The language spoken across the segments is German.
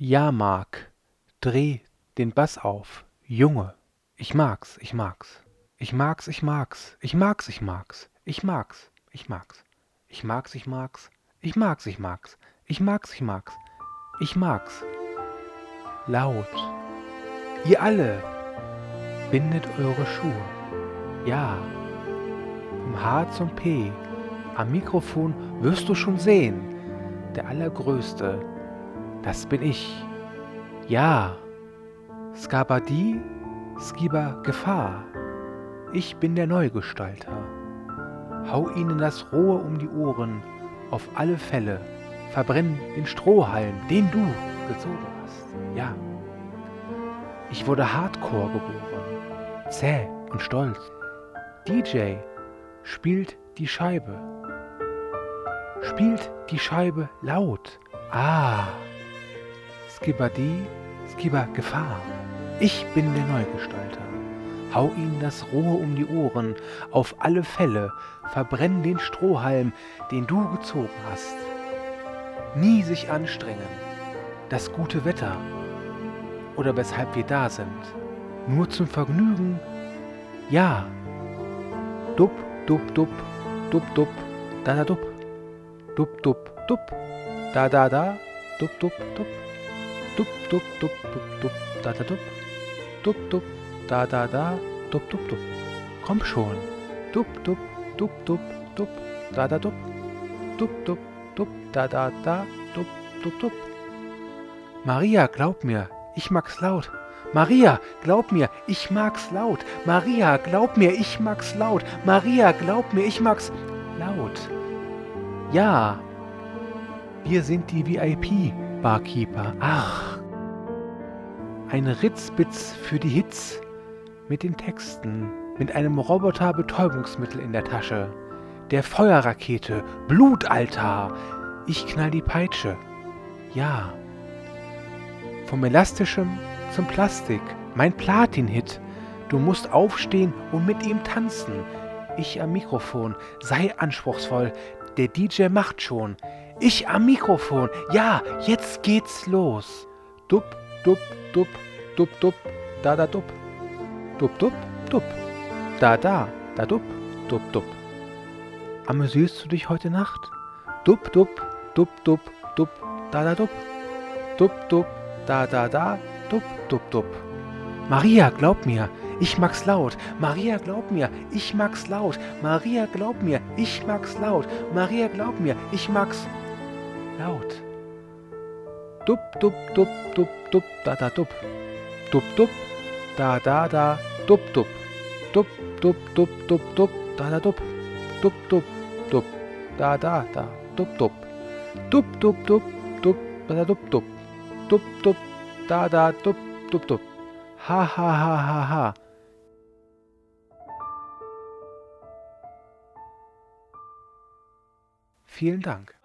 Ja, Mark, dreh den Bass auf. Junge, ich mag's, ich mag's. Ich mag's, ich mag's. Ich mag's, ich mag's. Ich mag's, ich mag's. Ich mag's, ich mag's. Ich mag's, ich mag's. Ich mag's, ich mag's. Ich mag's. Laut. Ihr alle bindet eure Schuhe. Ja. Vom H zum P. Am Mikrofon wirst du schon sehen. Der Allergrößte. Das bin ich. Ja. Skabadi, Skiba Gefahr. Ich bin der Neugestalter. Hau ihnen das Rohe um die Ohren, auf alle Fälle. Verbrenn den Strohhalm, den du gezogen hast. Ja. Ich wurde Hardcore geboren, zäh und stolz. DJ spielt die Scheibe. Spielt die Scheibe laut. Ah. Skibadi, Skiba Gefahr. Ich bin der Neugestalter. Hau ihnen das Rohr um die Ohren, auf alle Fälle, verbrenn den Strohhalm, den du gezogen hast. Nie sich anstrengen, das gute Wetter oder weshalb wir da sind. Nur zum Vergnügen, ja. Dup, dup, dup, dup, dup, da, da, dup. Dup, dup, dup, da, da, da, dup, dup, dup. Dup, dup, dup, dup, dup, da, da, dup. Dup, dup, da, da, da, dup, dup, dup. Komm schon. Dup, dup, dup, dup, dup, da, da, dup. Dup, dup, dup, da, da, da, dup, dup, dup. Maria, glaub mir, ich mag's laut. Maria, glaub mir, ich mag's laut. Maria, glaub mir, ich mag's laut. Maria, glaub mir, ich mag's laut. Ja, wir sind die VIP-Barkeeper. Ach, ein Ritzbitz für die Hits mit den Texten, mit einem Roboter-Betäubungsmittel in der Tasche, der Feuerrakete, Blutaltar. Ich knall die Peitsche. Ja. Vom Elastischem zum Plastik, mein Platin-Hit. Du musst aufstehen und mit ihm tanzen. Ich am Mikrofon, sei anspruchsvoll, der DJ macht schon. Ich am Mikrofon, ja, jetzt geht's los. Dup, dup, dup, dup, dup, da, da, dup. Dup, dup, dup, da, da, da, dup, dup, dup. Amüsierst du dich heute Nacht? Dup, dup, dup, dup, dup, da, da, dup. Dup, dup, da, da, da, dup, dup, dup. Maria, glaub mir, ich mag's laut. Maria, glaub mir, ich mag's laut. Maria, glaub mir, ich mag's laut. Maria, glaub mir, ich mag's laut. Dup, dup, dup, dup, dup, da, da, dup. Dup, dup, da, da, da, dup, dup. Dup, dup, dup, dup, dup, da, da, dup. Dup, dup, dup, da, da, da, dup, dup. Dup, dup, dup, dup, da, da, dup, dup. Dup, dup, da, da, dup, dup, dup. Ha, ha, ha, ha, ha. Vielen Dank.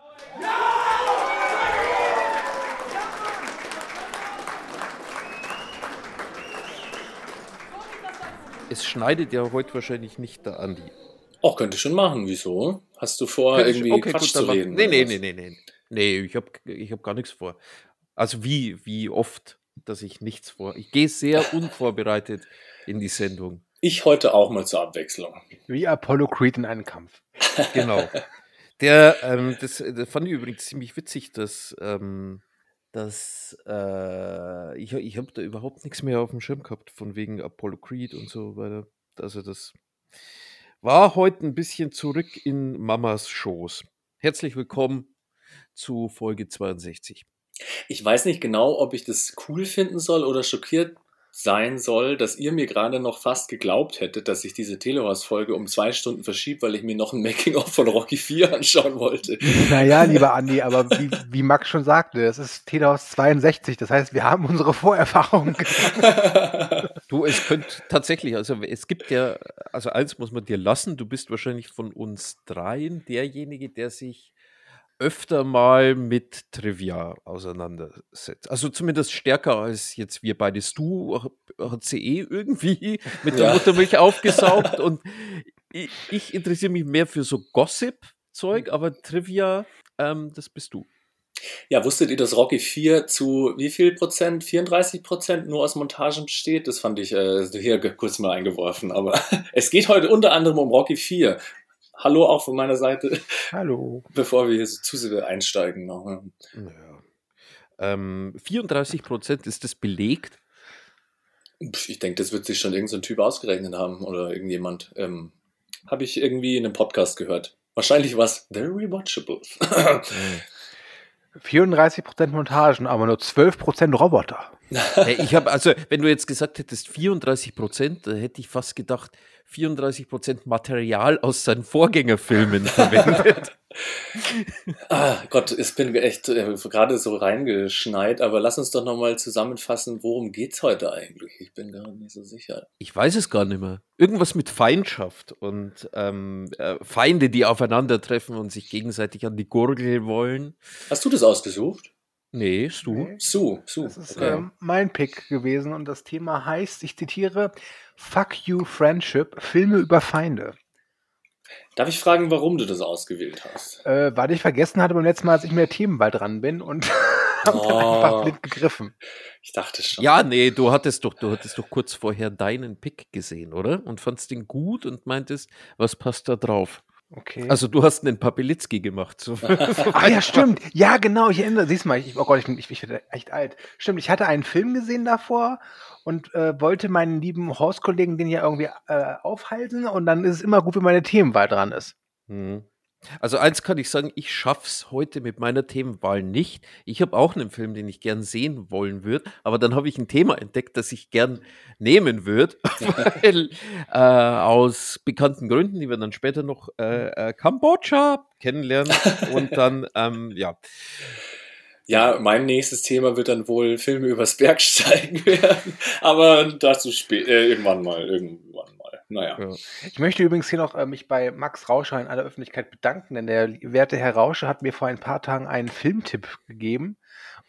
Es schneidet ja heute wahrscheinlich nicht der Andi. Auch könnte schon machen. Wieso? Hast du vor, Könnte ich- irgendwie okay, Quatsch gut, zu reden? Nee, nee, nee, nee, nee. Nee, ich habe ich hab gar nichts vor. Also wie, wie oft, dass ich nichts vor. Ich gehe sehr unvorbereitet in die Sendung. Ich heute auch mal zur Abwechslung. Wie Apollo Creed in einem Kampf. Genau. Der, ähm, das, das fand ich übrigens ziemlich witzig, dass, ähm, dass äh, ich, ich habe da überhaupt nichts mehr auf dem Schirm gehabt, von wegen Apollo Creed und so weiter. Also das war heute ein bisschen zurück in Mamas Schoß. Herzlich willkommen zu Folge 62. Ich weiß nicht genau, ob ich das cool finden soll oder schockiert sein soll, dass ihr mir gerade noch fast geglaubt hättet, dass ich diese Telehorst-Folge um zwei Stunden verschiebe, weil ich mir noch ein Making-of von Rocky 4 anschauen wollte. Naja, lieber Andi, aber wie, wie Max schon sagte, es ist Telehaus 62, das heißt, wir haben unsere Vorerfahrung. Du, es könnte tatsächlich, also es gibt ja, also eins muss man dir lassen, du bist wahrscheinlich von uns dreien derjenige, der sich öfter mal mit Trivia auseinandersetzt. Also zumindest stärker als jetzt wir beide. Du eh irgendwie mit der Ja. Muttermilch aufgesaugt und ich, ich interessiere mich mehr für so Gossip-Zeug, aber Trivia, ähm, das bist du. Ja, wusstet ihr, dass Rocky 4 zu wie viel Prozent? 34 Prozent nur aus Montagen besteht? Das fand ich äh, hier kurz mal eingeworfen. Aber es geht heute unter anderem um Rocky 4. Hallo auch von meiner Seite. Hallo. Bevor wir hier so zu sehr einsteigen. Noch. ne? Naja. Ähm, 34 Prozent ist das belegt. Ich denke, das wird sich schon irgendein Typ ausgerechnet haben oder irgendjemand. Ähm, Habe ich irgendwie in einem Podcast gehört. Wahrscheinlich was very watchable. 34% Montagen, aber nur 12% Roboter. Ich habe, also, wenn du jetzt gesagt hättest 34 Prozent, da hätte ich fast gedacht, 34 Prozent Material aus seinen Vorgängerfilmen verwendet. ah, Gott, ich bin echt äh, gerade so reingeschneit, aber lass uns doch nochmal zusammenfassen, worum geht's heute eigentlich? Ich bin gar nicht so sicher. Ich weiß es gar nicht mehr. Irgendwas mit Feindschaft und ähm, äh, Feinde, die aufeinandertreffen und sich gegenseitig an die Gurgel wollen. Hast du das ausgesucht? Nee, ist du? Nee. Su, Su. Das ist Okay. ähm, mein Pick gewesen und das Thema heißt, ich zitiere, Fuck you Friendship, Filme über Feinde. Darf ich fragen, warum du das ausgewählt hast? Äh, weil ich vergessen hatte beim letzten Mal, als ich mit der Themenwahl dran bin und hab dann Oh. einfach blind gegriffen. Ich dachte schon. Ja, nee, du hattest doch, du hattest doch kurz vorher deinen Pick gesehen, oder? Und fandst den gut und meintest, was passt da drauf? Okay. Also du hast einen Papelitzki gemacht. So, Ah ja, stimmt. Ja, genau. Ich erinnere. Siehst mal, ich, oh Gott, ich bin, ich, ich werde echt alt. Stimmt, ich hatte einen Film gesehen davor und äh, wollte meinen lieben Hauskollegen den ja irgendwie äh, aufhalten und dann ist es immer gut, wenn meine Themenwahl dran ist. Mhm. Also eins kann ich sagen, ich schaff's heute mit meiner Themenwahl nicht. Ich habe auch einen Film, den ich gern sehen wollen würde, aber dann habe ich ein Thema entdeckt, das ich gern nehmen würde, weil äh, aus bekannten Gründen, die wir dann später noch äh, äh, Kambodscha kennenlernen und dann ähm, ja Ja, mein nächstes Thema wird dann wohl Filme übers Bergsteigen werden. Aber dazu spät, äh, irgendwann mal, irgendwann. Naja. Ja. Ich möchte übrigens hier noch äh, mich bei Max Rauscher in aller Öffentlichkeit bedanken, denn der werte Herr Rauscher hat mir vor ein paar Tagen einen Filmtipp gegeben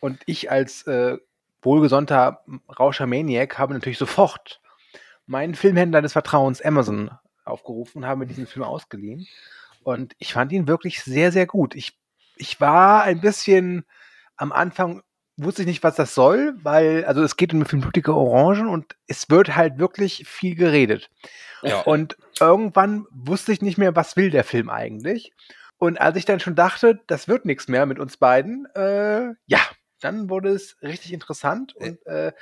und ich als äh, wohlgesonnter Rauscher Maniac habe natürlich sofort meinen Filmhändler des Vertrauens Amazon aufgerufen und habe mir diesen Film ausgeliehen und ich fand ihn wirklich sehr, sehr gut. Ich, ich war ein bisschen am Anfang wusste ich nicht, was das soll, weil, also es geht um den Film Blutige Orangen und es wird halt wirklich viel geredet. Ja. Und irgendwann wusste ich nicht mehr, was will der Film eigentlich. Und als ich dann schon dachte, das wird nichts mehr mit uns beiden, äh, ja, dann wurde es richtig interessant und äh,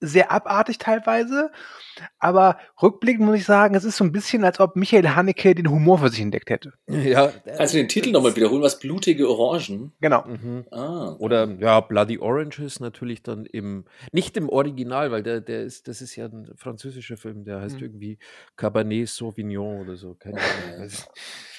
sehr abartig teilweise. Aber rückblickend muss ich sagen, es ist so ein bisschen, als ob Michael Haneke den Humor für sich entdeckt hätte. ja Kannst du den Titel nochmal wiederholen? Was blutige Orangen? Genau. Mhm. Ah. Oder ja, Bloody Orange ist natürlich dann im, nicht im Original, weil der, der ist, das ist ja ein französischer Film, der heißt Mhm. irgendwie Cabernet Sauvignon oder so. Keine Ahnung.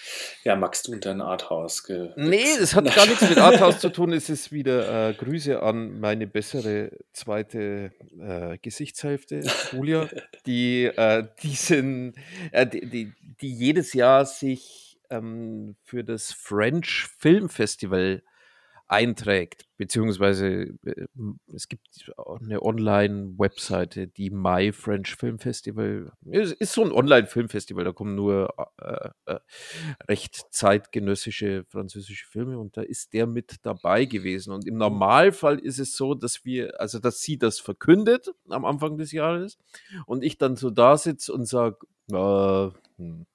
Ja, Max, du und dein Arthouse. ge- Nee, es hat gar nichts mit Arthouse zu tun. Es ist wieder äh, Grüße an meine bessere zweite äh, Gesichtshälfte, Julia, die äh, diesen, äh, die, die, die jedes Jahr sich ähm, für das French Film Festival einträgt, beziehungsweise äh, es gibt eine Online-Webseite, die My French Film Festival, ist, ist so ein Online-Filmfestival, da kommen nur äh, äh, recht zeitgenössische französische Filme und da ist der mit dabei gewesen. Und im Normalfall ist es so, dass wir, also dass sie das verkündet am Anfang des Jahres und ich dann so da sitze und sage, äh, hm.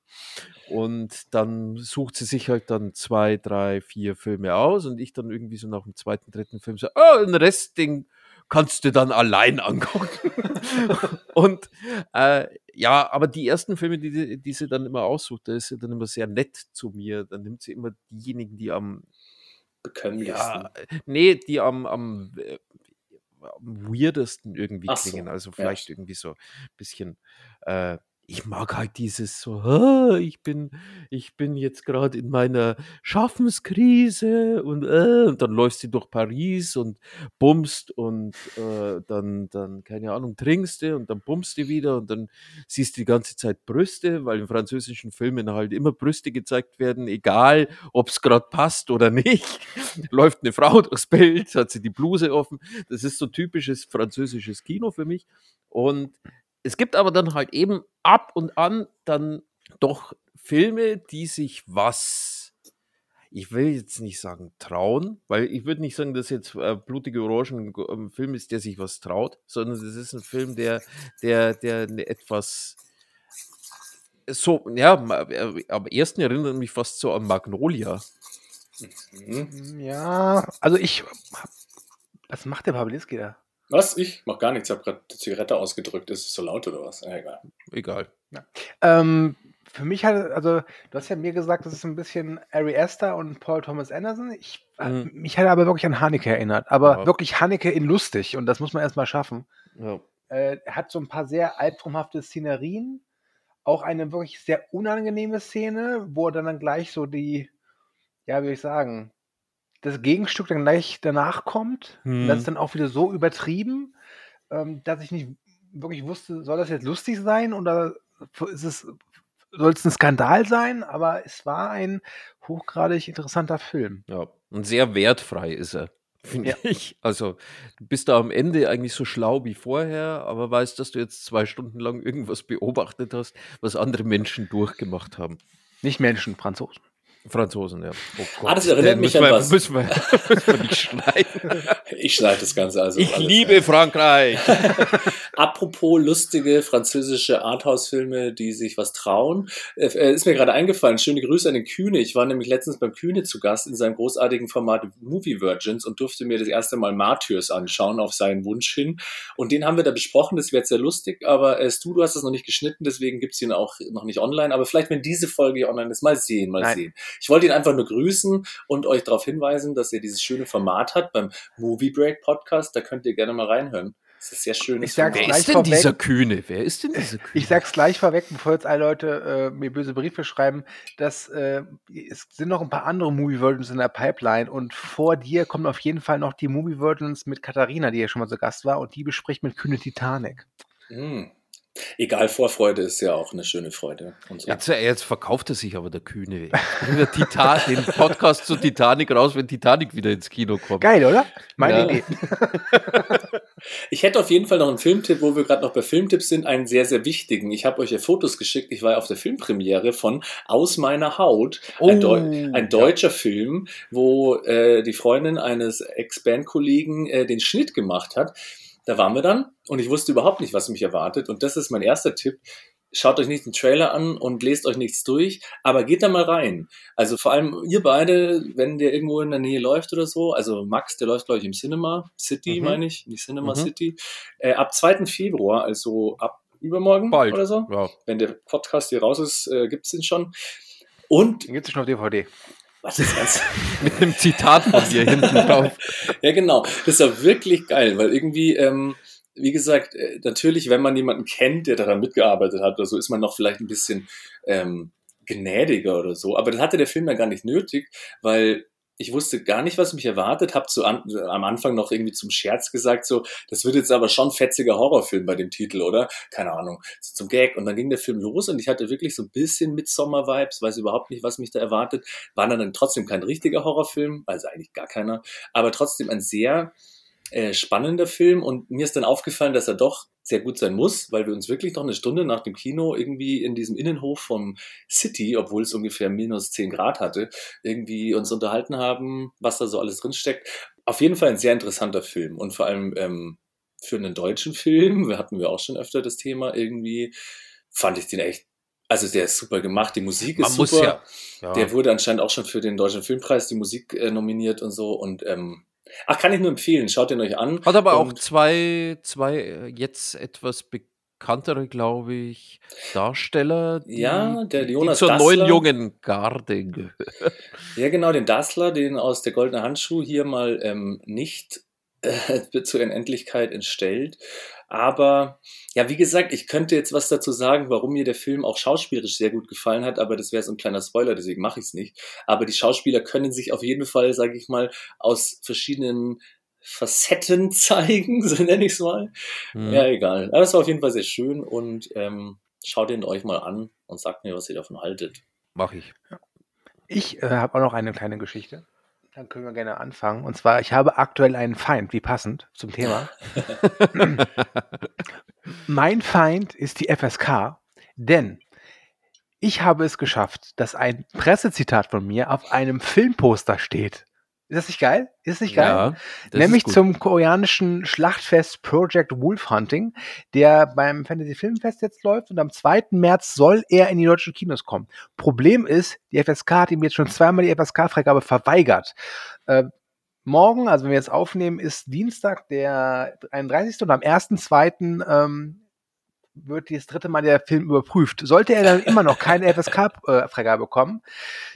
Und dann sucht sie sich halt dann zwei, drei, vier Filme aus und ich dann irgendwie so nach dem zweiten, dritten Film so, oh, den Rest, den kannst du dann allein angucken. und äh, ja, aber die ersten Filme, die, die- sie dann immer aussucht, da ist sie dann immer sehr nett zu mir. Dann nimmt sie immer diejenigen, die am, Bekömmlichsten. ja, nee, die am, am, äh, am weirdesten irgendwie Ach so, klingen. Also ja. vielleicht irgendwie so ein bisschen, äh, ich mag halt dieses so, "Ah, ich bin, ich bin jetzt gerade in meiner Schaffenskrise und, äh, und dann läufst du durch Paris und bummst und äh, dann, dann, keine Ahnung, trinkst du und dann bummst du wieder und dann siehst du die ganze Zeit Brüste, weil in französischen Filmen halt immer Brüste gezeigt werden, egal ob es gerade passt oder nicht. Läuft eine Frau durchs Bild, hat sie die Bluse offen. Das ist so typisches französisches Kino für mich. Und es gibt aber dann halt eben ab und an dann doch Filme, die sich was ich will jetzt nicht sagen trauen, weil ich würde nicht sagen, dass jetzt äh, Blutige Orangen ein Film ist, der sich was traut, sondern es ist ein Film, der, der, der eine etwas so, ja, äh, am ersten erinnert mich fast so an Magnolia. Mhm. Ja, also ich. Was macht der Pawlitzki da? Was? Ich mach gar nichts. Ich habe gerade die Zigarette ausgedrückt. Ist es so laut oder was? Ja, egal. Egal. Ja. Ähm, für mich hat, also, du hast ja mir gesagt, das ist ein bisschen Ari Aster und Paul Thomas Anderson. Ich, äh, mhm. Mich hat er aber wirklich an Haneke erinnert. Aber ja. wirklich Haneke in lustig. Und das muss man erstmal schaffen. Ja. Äh, er hat so ein paar sehr albtraumhafte Szenerien. Auch eine wirklich sehr unangenehme Szene, wo er dann, dann gleich so die, ja, wie soll ich sagen, das Gegenstück dann gleich danach kommt. Mhm. Und das ist mhm. dann auch wieder so übertrieben, ähm, dass ich nicht wirklich wusste, soll das jetzt lustig sein oder ist es, soll es ein Skandal sein? Aber es war ein hochgradig interessanter Film. Ja, und sehr wertfrei ist er finde ja. ich. Also, du bist da am Ende eigentlich so schlau wie vorher, aber weißt, dass du jetzt zwei Stunden lang irgendwas beobachtet hast, was andere Menschen durchgemacht haben. Nicht Menschen, Franzosen. Franzosen, ja. Oh ah, das erinnert mich an wir, was. Müssen wir, müssen wir nicht schneiden. Ich schneide das Ganze also. Ich liebe. Frankreich. Apropos lustige französische Arthouse-Filme, die sich was trauen, äh, äh, ist mir gerade eingefallen. Schöne Grüße an den Kühne. Ich war nämlich letztens beim Kühne zu Gast in seinem großartigen Format Movie Virgins und durfte mir das erste Mal Martyrs anschauen auf seinen Wunsch hin. Und den haben wir da besprochen. Das wäre sehr lustig, aber äh, du, du hast das noch nicht geschnitten, deswegen gibt es ihn auch noch nicht online. Aber vielleicht, wenn diese Folge online ist, mal sehen, mal Nein. sehen. Ich wollte ihn einfach nur grüßen und euch darauf hinweisen, dass er dieses schöne Format hat beim Movie Break Podcast. Da könnt ihr gerne mal reinhören. Das ist sehr schön. Ich sag's Wer gleich ist denn vorweg. dieser Kühne? Wer ist denn dieser Kühne? Ich sag's gleich vorweg, bevor jetzt alle Leute äh, mir böse Briefe schreiben, dass äh, es sind noch ein paar andere Movie Versions in der Pipeline und vor dir kommen auf jeden Fall noch die Movie Versions mit Katharina, die ja schon mal zu Gast war und die bespricht mit Kühne Titanic. Mm. Egal, Vorfreude ist ja auch eine schöne Freude. So. Jetzt, jetzt, verkauft er sich aber der Kühne. Der Titan, den Podcast zu Titanic raus, wenn Titanic wieder ins Kino kommt. Geil, oder? Meine ja. Idee. ich hätte auf jeden Fall noch einen Filmtipp, wo wir gerade noch bei Filmtipps sind, einen sehr, sehr wichtigen. Ich habe euch ja Fotos geschickt. Ich war ja auf der Filmpremiere von Aus meiner Haut. Oh, ein, Deu ein, deutscher ja. Film, wo äh, die Freundin eines Ex-Band-Kollegen äh, den Schnitt gemacht hat. Da waren wir dann und ich wusste überhaupt nicht, was mich erwartet. Und das ist mein erster Tipp. Schaut euch nicht den Trailer an und lest euch nichts durch, aber geht da mal rein. Also vor allem ihr beide, wenn der irgendwo in der Nähe läuft oder so, also Max, der läuft, glaube ich, im Cinema City, mhm. meine ich, nicht Cinema mhm. City, äh, ab 2. Februar, also ab übermorgen Bald. oder so. Ja. Wenn der Podcast hier raus ist, äh, gibt es ihn schon. Und. Den gibt es schon auf DVD. Was ist das? Mit einem Zitat von dir hinten drauf. ja, genau. Das war wirklich geil, weil irgendwie, ähm, wie gesagt, äh, natürlich, wenn man jemanden kennt, der daran mitgearbeitet hat oder so, ist man noch vielleicht ein bisschen ähm, gnädiger oder so. Aber das hatte der Film ja gar nicht nötig, weil ich wusste gar nicht, was mich erwartet, habe zu an, am Anfang noch irgendwie zum Scherz gesagt, so, das wird jetzt aber schon fetziger Horrorfilm bei dem Titel, oder? Keine Ahnung, so zum Gag. Und dann ging der Film los und ich hatte wirklich so ein bisschen Midsommer-Vibes, weiß überhaupt nicht, was mich da erwartet. War dann trotzdem kein richtiger Horrorfilm, also eigentlich gar keiner, aber trotzdem ein sehr äh, spannender Film und mir ist dann aufgefallen, dass er doch sehr gut sein muss, weil wir uns wirklich noch eine Stunde nach dem Kino irgendwie in diesem Innenhof vom City, obwohl es ungefähr minus 10 Grad hatte, irgendwie uns unterhalten haben, was da so alles drinsteckt. Auf jeden Fall ein sehr interessanter Film und vor allem ähm, für einen deutschen Film, wir hatten wir auch schon öfter das Thema, irgendwie fand ich den echt also der ist super gemacht, die Musik ist Man super. Ja, ja. Der wurde anscheinend auch schon für den Deutschen Filmpreis die Musik äh, nominiert und so. Und ähm, Ach, kann ich nur empfehlen. Schaut ihn euch an. Hat aber auch zwei, zwei äh, jetzt etwas bekanntere, glaube ich, Darsteller. Die, ja, der Jonas die zur Dassler. neuen jungen Garde gehören. Ja, genau, den Dassler, den aus der Goldene Handschuh hier mal ähm, nicht äh, zur Unendlichkeit entstellt. Aber ja, wie gesagt, ich könnte jetzt was dazu sagen, warum mir der Film auch schauspielerisch sehr gut gefallen hat, aber das wäre so ein kleiner Spoiler, deswegen mache ich es nicht. Aber die Schauspieler können sich auf jeden Fall, sage ich mal, aus verschiedenen Facetten zeigen, so nenne ich es mal. Mhm. Ja, egal. Aber es war auf jeden Fall sehr schön und ähm, schaut ihn euch mal an und sagt mir, was ihr davon haltet. Mach ich. Ich äh, habe auch noch eine kleine Geschichte. Dann können wir gerne anfangen. Und zwar, ich habe aktuell einen Feind, wie passend zum Thema. mein Feind ist die FSK, denn Ich habe es geschafft, dass ein Pressezitat von mir auf einem Filmposter steht. Ist das nicht geil? Ist das nicht geil? Ja, das Nämlich zum koreanischen Schlachtfest Project Wolf Hunting, der beim Fantasy Filmfest jetzt läuft und am 2. März soll er in die deutschen Kinos kommen. Problem ist, die FSK hat ihm jetzt schon zweimal die FSK-Freigabe verweigert. Äh, morgen, also wenn wir jetzt aufnehmen, ist Dienstag der 31. und am 1.2. Ähm, wird das dritte Mal der Film überprüft. Sollte er dann immer noch keine FSK-Freigabe bekommen,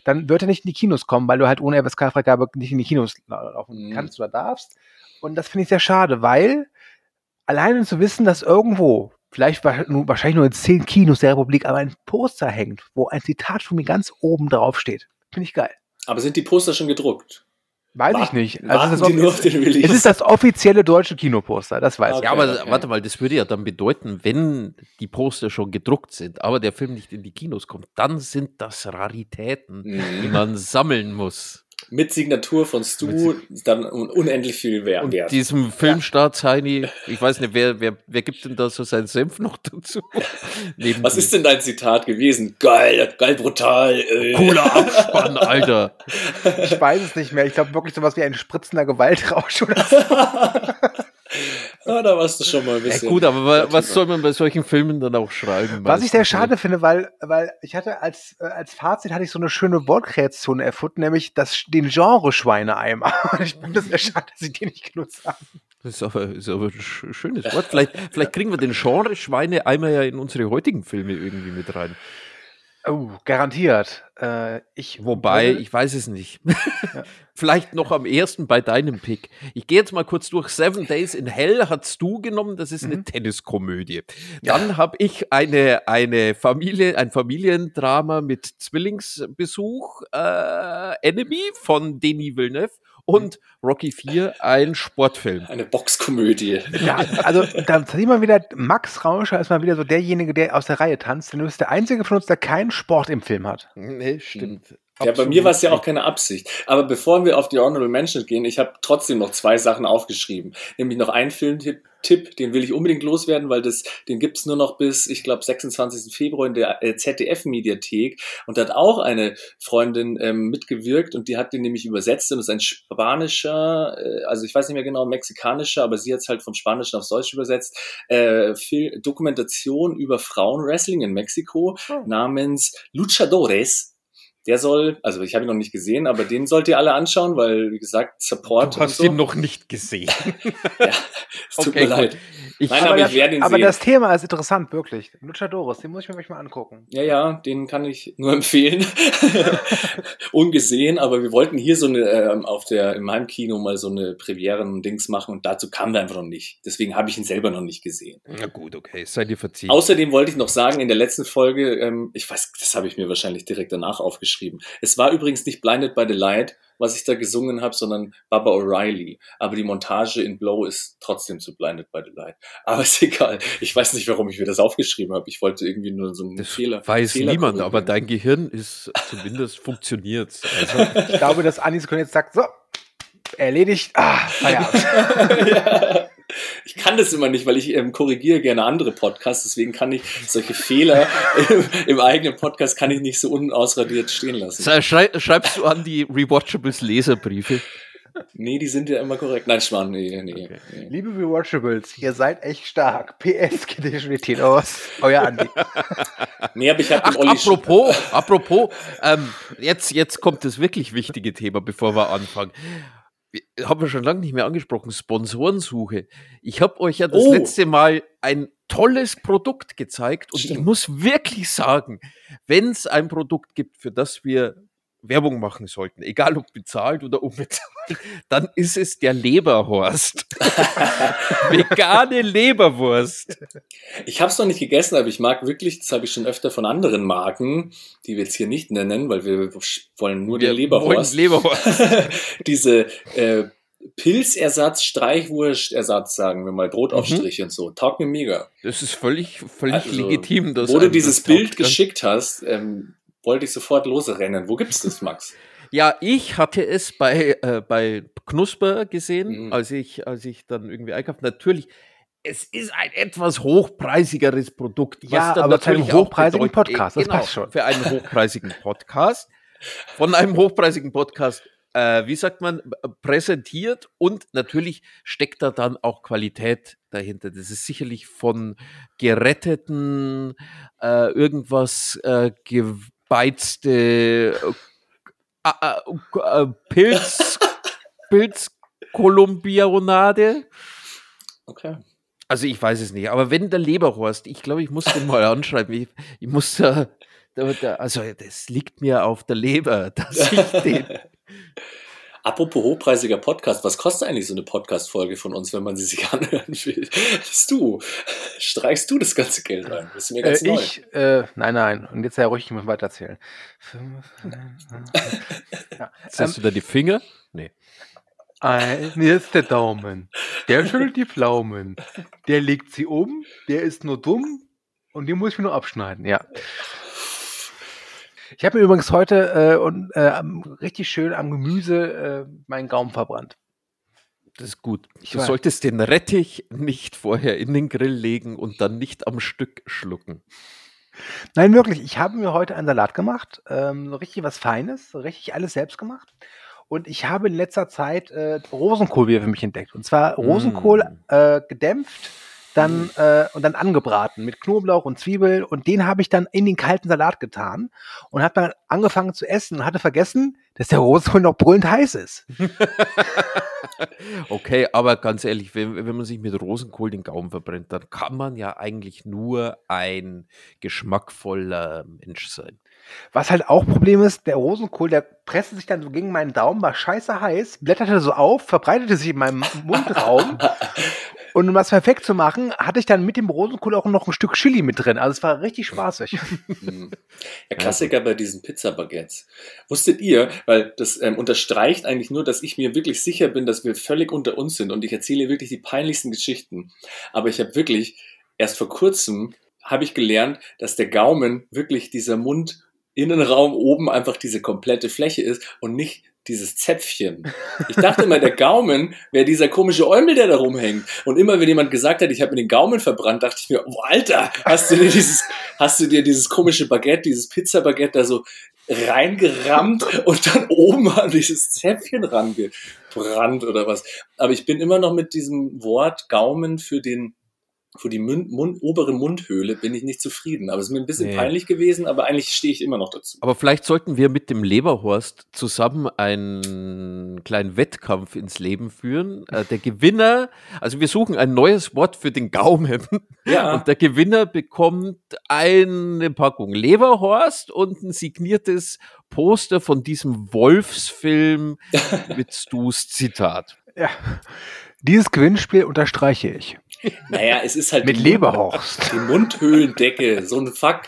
dann wird er nicht in die Kinos kommen, weil du halt ohne FSK-Freigabe nicht in die Kinos laufen Mhm. kannst oder darfst. Und das finde ich sehr schade, weil alleine zu wissen, dass irgendwo, vielleicht wahrscheinlich nur in zehn Kinos der Republik, aber ein Poster hängt, wo ein Zitat von mir ganz oben drauf steht, finde ich geil. Aber sind die Poster schon gedruckt? Weiß ich Warten- nicht. warten es ist, die es ist das offizielle deutsche Kinoposter, das weiß Okay. ich. Ja, aber okay. warte mal, das würde ja dann bedeuten, wenn die Poster schon gedruckt sind, aber der Film nicht in die Kinos kommt, dann sind das Raritäten, die Mhm. man sammeln muss. Mit Signatur von Stu, dann un unendlich viel Wert. Und diesem Filmstart, Heini, ich weiß nicht, wer, wer, wer gibt denn da so seinen Senf noch dazu? Neben Was ist denn dein Zitat gewesen? Geil, geil, brutal. Äh. Cooler Abspann, Alter. Ich weiß es nicht mehr. Ich glaube wirklich sowas wie ein spritzender Gewaltrausch oder so. ah, da warst du schon mal ein Ja, bisschen. gut, aber wa- was soll man bei solchen Filmen dann auch schreiben? Was ich sehr schade finde, weil, weil ich hatte als, äh, als Fazit hatte ich so eine schöne Wortkreation erfunden, nämlich das, den Genre Schweineeimer. Und ich finde das sehr schade, dass ich den nicht genutzt habe. Das ist aber, ist aber ein sch- schönes Wort. Vielleicht, vielleicht kriegen wir den Genre Schweine einmal ja in unsere heutigen Filme irgendwie mit rein. Oh, garantiert. Äh, ich Wobei, würde- ich weiß es nicht. Vielleicht noch am ersten bei deinem Pick. Ich gehe jetzt mal kurz durch. Seven Days in Hell hast du genommen. Das ist eine Mhm. Tenniskomödie. Dann habe ich eine, eine Familie, ein Familiendrama mit Zwillingsbesuch. Äh, Enemy von Denis Villeneuve. Und Rocky 4, ein Sportfilm. Eine Boxkomödie. Ja, also da sieht man wieder, Max Rauscher ist mal wieder so derjenige, der aus der Reihe tanzt, denn du bist der einzige von uns, der keinen Sport im Film hat. Nee, stimmt. Ja, bei mir war es ja auch keine Absicht. Aber bevor wir auf die Honorable Mention gehen, ich habe trotzdem noch zwei Sachen aufgeschrieben. Nämlich noch einen Filmtipp, Tipp, den will ich unbedingt loswerden, weil das, den gibt's nur noch bis, ich glaube, 26. Februar in der äh, ZDF-Mediathek. Und da hat auch eine Freundin ähm, mitgewirkt und die hat den nämlich übersetzt und das ist ein spanischer, äh, also ich weiß nicht mehr genau, mexikanischer, aber sie hat es halt vom Spanischen aufs Deutsch übersetzt, äh, Dokumentation über Frauenwrestling in Mexiko Oh. namens Luchadores. Der soll, also ich habe ihn noch nicht gesehen, aber den sollt ihr alle anschauen, weil, wie gesagt, Support Du hast und so. ihn noch nicht gesehen. ja, es tut Okay, mir leid. Ich, Nein, aber aber das, ich werde ihn aber sehen. das Thema ist interessant, wirklich. Luchadores, den muss ich mir gleich mal angucken. Ja, ja, den kann ich nur empfehlen. Ungesehen, aber wir wollten hier so eine, ähm, auf der, in meinem Kino mal so eine Premieren-Dings machen und dazu kam wir einfach noch nicht. Deswegen habe ich ihn selber noch nicht gesehen. na gut, okay, seid ihr verziehen. Außerdem wollte ich noch sagen, in der letzten Folge, ähm, ich weiß, das habe ich mir wahrscheinlich direkt danach aufgeschrieben. Es war übrigens nicht Blinded by the Light, was ich da gesungen habe, sondern Baba O'Reilly. Aber die Montage in Blow ist trotzdem zu Blinded by the Light. Aber ist egal. Ich weiß nicht, warum ich mir das aufgeschrieben habe. Ich wollte irgendwie nur so einen das Fehler. weiß Fehler niemand, aber dein Gehirn ist zumindest funktioniert. Also, Ich glaube, dass Anis jetzt sagt, so, erledigt, ah, Feierabend. ja. Ich kann das immer nicht, weil ich ähm, korrigiere gerne andere Podcasts, deswegen kann ich solche Fehler im, im eigenen Podcast kann ich nicht so unausradiert stehen lassen. Schrei schreibst du an die Rewatchables Leserbriefe? Nee, die sind ja immer korrekt. Nein, Schmarrn, nee, nee. Okay. nee. Liebe Rewatchables, ihr seid echt stark. PS geht die Realität aus. Euer Andi. Nee, aber ich habe Ach, den Olli apropos, apropos, ähm, jetzt, jetzt kommt das wirklich wichtige Thema, bevor wir anfangen. Haben wir schon lange nicht mehr angesprochen, Sponsorensuche. Ich habe euch ja das Oh. letzte Mal ein tolles Produkt gezeigt und ich Stimmt. muss wirklich sagen, wenn es ein Produkt gibt, für das wir Werbung machen sollten, egal ob bezahlt oder unbezahlt, dann ist es der Leberhorst. Vegane Leberwurst. Ich habe es noch nicht gegessen, aber ich mag wirklich, das habe ich schon öfter von anderen Marken, die wir jetzt hier nicht nennen, weil wir wollen nur Wir den Leberwurst. wollen Leberwurst. Diese äh, Pilzersatz, Streichwurstersatz, sagen wir mal, Brotaufstrich und so. Taugt mir mega. Das ist völlig, völlig Also, legitim. Dass Wo du dieses das. Bild geschickt hast, ähm, wollte ich sofort losrennen. Wo gibt's das, Max? Ja, ich hatte es bei, äh, bei Knusper gesehen, Mhm. als, ich, als ich dann irgendwie einkaufe. Natürlich, es ist ein etwas hochpreisigeres Produkt. Ja, aber für einen natürlich auch hochpreisigen bedeutet- Podcast, das genau, passt schon. Für einen hochpreisigen Podcast. Von einem hochpreisigen Podcast, äh, wie sagt man, präsentiert und natürlich steckt da dann auch Qualität dahinter. Das ist sicherlich von geretteten, äh, irgendwas äh, gebeizte äh, äh, äh, Pilz, Pilzkolumbianade. Okay. Also ich weiß es nicht, aber wenn der Leberhorst, ich glaube, ich muss den mal anschreiben. Ich, ich muss da, da, da, also das liegt mir auf der Leber, dass ich den. Apropos hochpreisiger Podcast, was kostet eigentlich so eine Podcast-Folge von uns, wenn man sie sich anhören will? Bist du? Streichst du das ganze Geld ein? Das ist mir ganz Äh, neu. ich, äh, nein, nein. Und jetzt ja ruhig, ich muss weiterzählen. ja. Setzt du da die Finger? Nee. Ein, hier ist der Daumen. Der schüttelt die Pflaumen. Der legt sie um. Der ist nur dumm. Und den muss ich mir nur abschneiden. Ja. Ich habe mir übrigens heute äh, und, äh, richtig schön am Gemüse äh, meinen Gaumen verbrannt. Das ist gut. Ich Du weiß. solltest den Rettich nicht vorher in den Grill legen und dann nicht am Stück schlucken. Nein, wirklich. Ich habe mir heute einen Salat gemacht. Ähm, so richtig was Feines. So richtig alles selbst gemacht. Und ich habe in letzter Zeit äh, Rosenkohl wieder für mich entdeckt. Und zwar Rosenkohl Mm. äh, gedämpft dann, äh, und dann angebraten mit Knoblauch und Zwiebel. Und den habe ich dann in den kalten Salat getan und habe dann angefangen zu essen und hatte vergessen, dass der Rosenkohl noch brüllend heiß ist. Okay, aber ganz ehrlich, wenn, wenn man sich mit Rosenkohl den Gaumen verbrennt, dann kann man ja eigentlich nur ein geschmackvoller Mensch sein. Was halt auch Problem ist, der Rosenkohl, der presste sich dann so gegen meinen Daumen, war scheiße heiß, blätterte so auf, verbreitete sich in meinem Mundraum. Und um das perfekt zu machen, hatte ich dann mit dem Rosenkohl auch noch ein Stück Chili mit drin. Also es war richtig spaßig. Hm. Ja, Klassiker bei diesen Pizza-Baguettes. Wusstet ihr, weil das ähm, unterstreicht eigentlich nur, dass ich mir wirklich sicher bin, dass wir völlig unter uns sind und ich erzähle wirklich die peinlichsten Geschichten. Aber ich habe wirklich, erst vor kurzem habe ich gelernt, dass der Gaumen wirklich dieser Mundinnenraum oben einfach diese komplette Fläche ist und nicht dieses Zäpfchen. Ich dachte immer, der Gaumen wäre dieser komische Eumel, der da rumhängt. Und immer, wenn jemand gesagt hat, ich habe mir den Gaumen verbrannt, dachte ich mir, oh, Alter, hast du dir dieses, hast du dir dieses komische Baguette, dieses Pizza-Baguette da so reingerammt und dann oben an dieses Zäpfchen rangebrannt oder was. Aber ich bin immer noch mit diesem Wort Gaumen für den für die Mund, Mund, obere Mundhöhle bin ich nicht zufrieden. Aber es ist mir ein bisschen Nee. peinlich gewesen, aber eigentlich stehe ich immer noch dazu. Aber vielleicht sollten wir mit dem Leberhorst zusammen einen kleinen Wettkampf ins Leben führen. Äh, der Gewinner, also wir suchen ein neues Wort für den Gaumen. Ja. Und der Gewinner bekommt eine Packung Leberhorst und ein signiertes Poster von diesem Wolfsfilm mit Stus Zitat. Ja. Dieses Gewinnspiel unterstreiche ich. Naja, es ist halt Mit die Leberhorst. Die Mundhöhlendecke, so ein Fuck.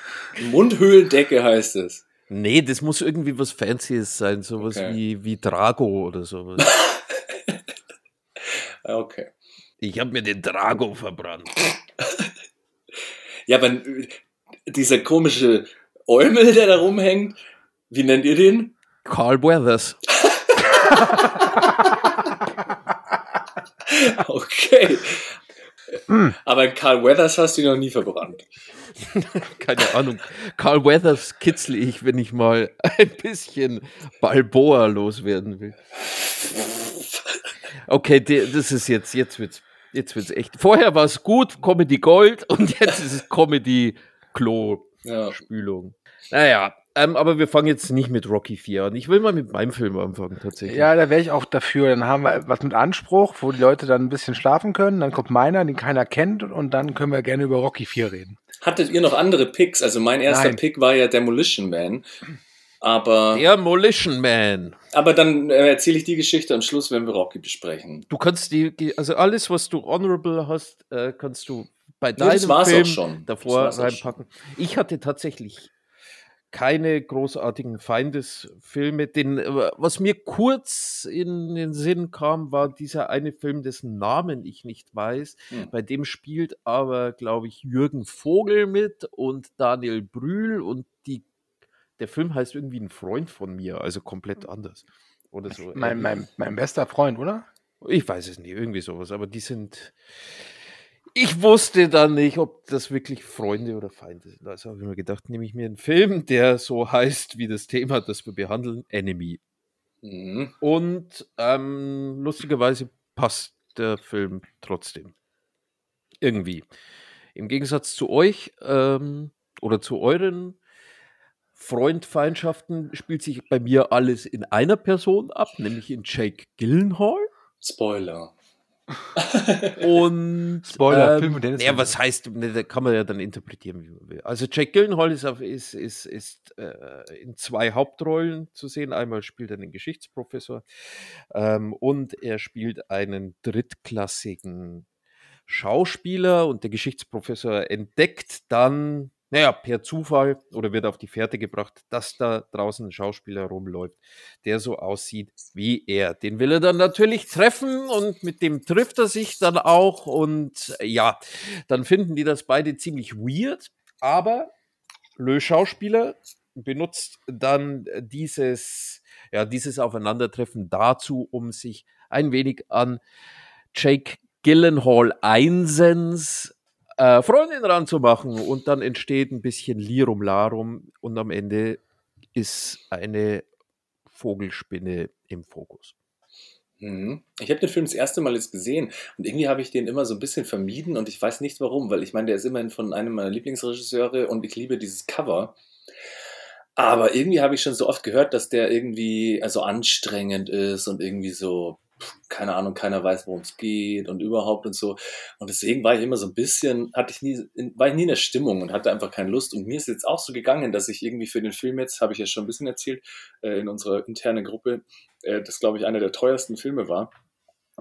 Mundhöhlendecke heißt es. Nee, das muss irgendwie was Fancyes sein, sowas Okay. wie, wie Drago oder sowas. Okay. Ich habe mir den Drago verbrannt. Ja, aber äh, dieser komische Eumel, der da rumhängt, wie nennt ihr den? Carl Weathers. Okay. Hm. Aber Carl Weathers hast du noch nie verbrannt. Keine Ahnung. Carl Weathers kitzle ich, wenn ich mal ein bisschen Balboa loswerden will. Okay, das ist jetzt, jetzt wird's, jetzt wird's echt. Vorher war es gut, Comedy Gold und jetzt ist es Comedy Klo Ja. Spülung. Naja, ähm, aber wir fangen jetzt nicht mit Rocky 4 an. Ich will mal mit meinem Film anfangen, tatsächlich. Ja, da wäre ich auch dafür. Dann haben wir was mit Anspruch, wo die Leute dann ein bisschen schlafen können. Dann kommt meiner, den keiner kennt. Und dann können wir gerne über Rocky 4 reden. Hattet ihr noch andere Picks? Also mein erster Nein. Pick war ja Demolition Man. Aber, Demolition Man. aber dann äh, erzähle ich die Geschichte am Schluss, wenn wir Rocky besprechen. Du kannst die, also alles, was du honorable hast, äh, kannst du bei Nee, das deinem war's auch Film schon. davor Das war's auch reinpacken. Ich hatte tatsächlich keine großartigen Feindesfilme. Den, äh, was mir kurz in den Sinn kam, war dieser eine Film, dessen Namen ich nicht weiß. Hm. Bei dem spielt aber, glaube ich, Jürgen Vogel mit und Daniel Brühl und die, der Film heißt irgendwie ein Freund von mir, also komplett anders. Oder so. Mein, mein, mein bester Freund, oder? Ich weiß es nicht, irgendwie sowas, aber die sind. Ich wusste dann nicht, ob das wirklich Freunde oder Feinde sind. Also habe ich mir gedacht, nehme ich mir einen Film, der so heißt wie das Thema, das wir behandeln, Enemy. Mhm. Und ähm, lustigerweise passt der Film trotzdem. Irgendwie. Im Gegensatz zu euch ähm, oder zu euren Freundfeindschaften spielt sich bei mir alles in einer Person ab, nämlich in Jake Gyllenhaal. Spoiler. Und Spoiler, ähm, Film und Dennis Ja, was heißt, ne, da kann man ja dann interpretieren, wie man will. Also Jack Gyllenhaal ist, auf, ist, ist, ist äh, in zwei Hauptrollen zu sehen. Einmal spielt er einen Geschichtsprofessor ähm, und er spielt einen drittklassigen Schauspieler und der Geschichtsprofessor entdeckt dann, naja, per Zufall oder wird auf die Fährte gebracht, dass da draußen ein Schauspieler rumläuft, der so aussieht wie er. Den will er dann natürlich treffen und mit dem trifft er sich dann auch und äh, ja, dann finden die das beide ziemlich weird, aber Le Schauspieler benutzt dann dieses, ja, dieses Aufeinandertreffen dazu, um sich ein wenig an Jake Gyllenhaal Einsens äh, Freundin ranzumachen und dann entsteht ein bisschen Lirum Larum und am Ende ist eine Vogelspinne im Fokus. Mhm. Ich habe den Film das erste Mal jetzt gesehen und irgendwie habe ich den immer so ein bisschen vermieden und ich weiß nicht warum, weil ich meine, der ist immerhin von einem meiner Lieblingsregisseure und ich liebe dieses Cover. Aber irgendwie habe ich schon so oft gehört, dass der irgendwie also anstrengend ist und irgendwie so, keine Ahnung, keiner weiß, worum es geht und überhaupt und so. Und deswegen war ich immer so ein bisschen, hatte ich nie, war ich nie in der Stimmung und hatte einfach keine Lust. Und mir ist jetzt auch so gegangen, dass ich irgendwie für den Film jetzt, habe ich ja schon ein bisschen erzählt, äh, in unserer internen Gruppe, äh, das glaube ich einer der teuersten Filme war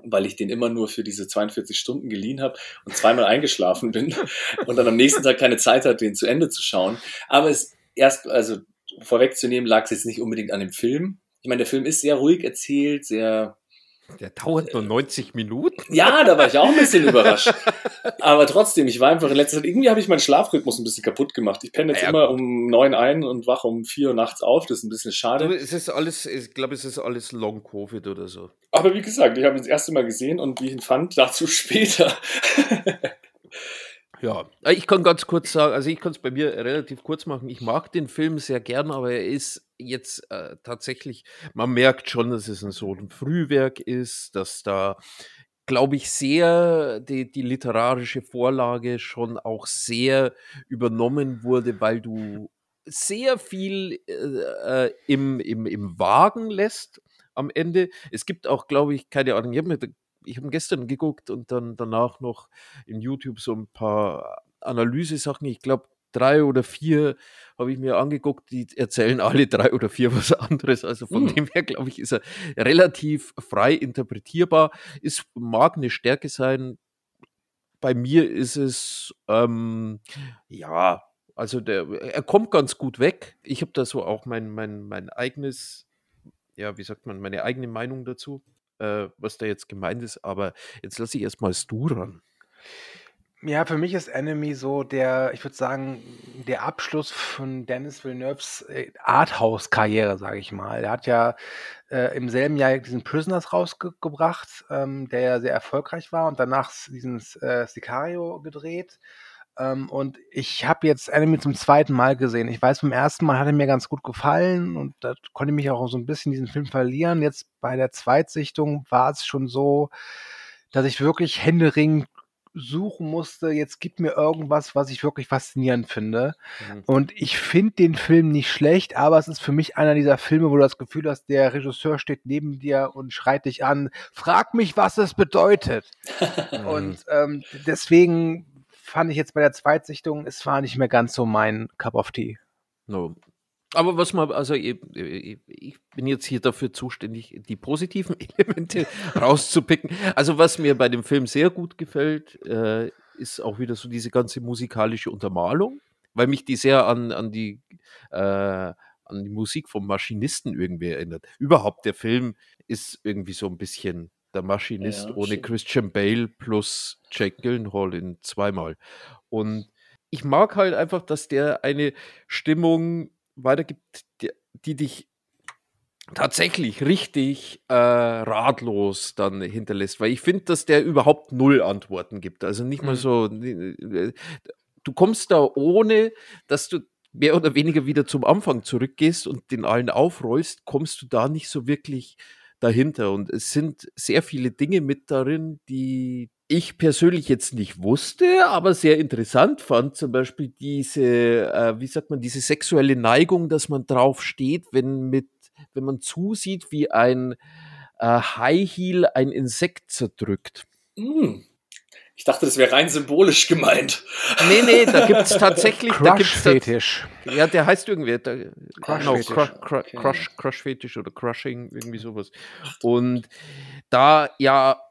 weil ich den immer nur für diese 42 Stunden geliehen habe und zweimal eingeschlafen bin und dann am nächsten Tag keine Zeit hatte, den zu Ende zu schauen. Aber es erst, also vorwegzunehmen, lag es jetzt nicht unbedingt an dem Film. Ich meine, der Film ist sehr ruhig erzählt, sehr, Der dauert nur 90 Minuten. ja, da war ich auch ein bisschen überrascht. Aber trotzdem, ich war einfach in letzter Zeit, irgendwie habe ich meinen Schlafrhythmus ein bisschen kaputt gemacht. Ich penne jetzt Ja, immer gut. um neun ein und wache um vier Uhr nachts auf. Das ist ein bisschen schade. Aber es ist alles, ich glaube, es ist alles Long Covid oder so. Aber wie gesagt, ich habe ihn das erste Mal gesehen und wie ich ihn fand, dazu später. Ja, ich kann ganz kurz sagen, also ich kann es bei mir relativ kurz machen. Ich mag den Film sehr gern, aber er ist jetzt äh, tatsächlich, man merkt schon, dass es ein so ein Frühwerk ist, dass da, glaube ich, sehr die, die literarische Vorlage schon auch sehr übernommen wurde, weil du sehr viel äh, äh, im, im, im Wagen lässt am Ende. Es gibt auch, glaube ich, keine Ahnung, ich habe mir ich habe gestern geguckt und dann danach noch in YouTube so ein paar Analyse-Sachen. Ich glaube, drei oder vier habe ich mir angeguckt, die erzählen alle drei oder vier was anderes. Also von Hm. dem her, glaube ich, ist er relativ frei interpretierbar. Es mag eine Stärke sein. Bei mir ist es, ähm, ja, also der, er kommt ganz gut weg. Ich habe da so auch mein, mein, mein eigenes, ja, wie sagt man, meine eigene Meinung dazu, äh, was da jetzt gemeint ist. Aber jetzt lasse ich erstmal Stu ran. Ja, für mich ist Enemy so der, ich würde sagen, der Abschluss von Dennis Villeneuves äh, Arthouse-Karriere, sage ich mal. Er hat ja äh, im selben Jahr diesen Prisoners rausgebracht, ähm, der ja sehr erfolgreich war und danach diesen äh, Sicario gedreht. Ähm, und ich habe jetzt Enemy zum zweiten Mal gesehen. Ich weiß, beim ersten Mal hat er mir ganz gut gefallen und da konnte ich mich auch so ein bisschen diesen Film verlieren. Jetzt bei der Zweitsichtung war es schon so, dass ich wirklich händeringend suchen musste, jetzt gib mir irgendwas, was ich wirklich faszinierend finde. Mhm. Und ich finde den Film nicht schlecht, aber es ist für mich einer dieser Filme, wo du das Gefühl hast, der Regisseur steht neben dir und schreit dich an, frag mich, was es bedeutet. Und ähm, deswegen fand ich jetzt bei der Zweitsichtung, es war nicht mehr ganz so mein Cup of Tea. No. Aber was man, also ich, ich bin jetzt hier dafür zuständig, die positiven Elemente rauszupicken. Also was mir bei dem Film sehr gut gefällt, äh, ist auch wieder so diese ganze musikalische Untermalung, weil mich die sehr an, an die äh, an die Musik vom Maschinisten irgendwie erinnert. Überhaupt der Film ist irgendwie so ein bisschen der Maschinist Ja, ohne. Christian Bale plus Jake Gyllenhaal in zweimal. Und ich mag halt einfach, dass der eine Stimmung weitergibt, die, die dich tatsächlich richtig äh, ratlos dann hinterlässt, weil ich finde, dass der überhaupt null Antworten gibt. Also nicht mal Mhm. so, äh, du kommst da ohne, dass du mehr oder weniger wieder zum Anfang zurückgehst und den allen aufrollst, kommst du da nicht so wirklich dahinter. Und es sind sehr viele Dinge mit darin, die ich persönlich jetzt nicht wusste, aber sehr interessant fand. Zum Beispiel diese, äh, wie sagt man, diese sexuelle Neigung, dass man drauf steht, wenn mit, wenn man zusieht, wie ein äh, High Heel ein Insekt zerdrückt. Hm. Ich dachte, das wäre rein symbolisch gemeint. Nee, nee, da gibt es tatsächlich, da gibt's da, Crush-Fetisch. ja, der heißt irgendwie, da, Crush genau, Fetisch. Crush, Crush, Okay. Crush, Crush Fetisch oder Crushing, irgendwie sowas. Und da, ja,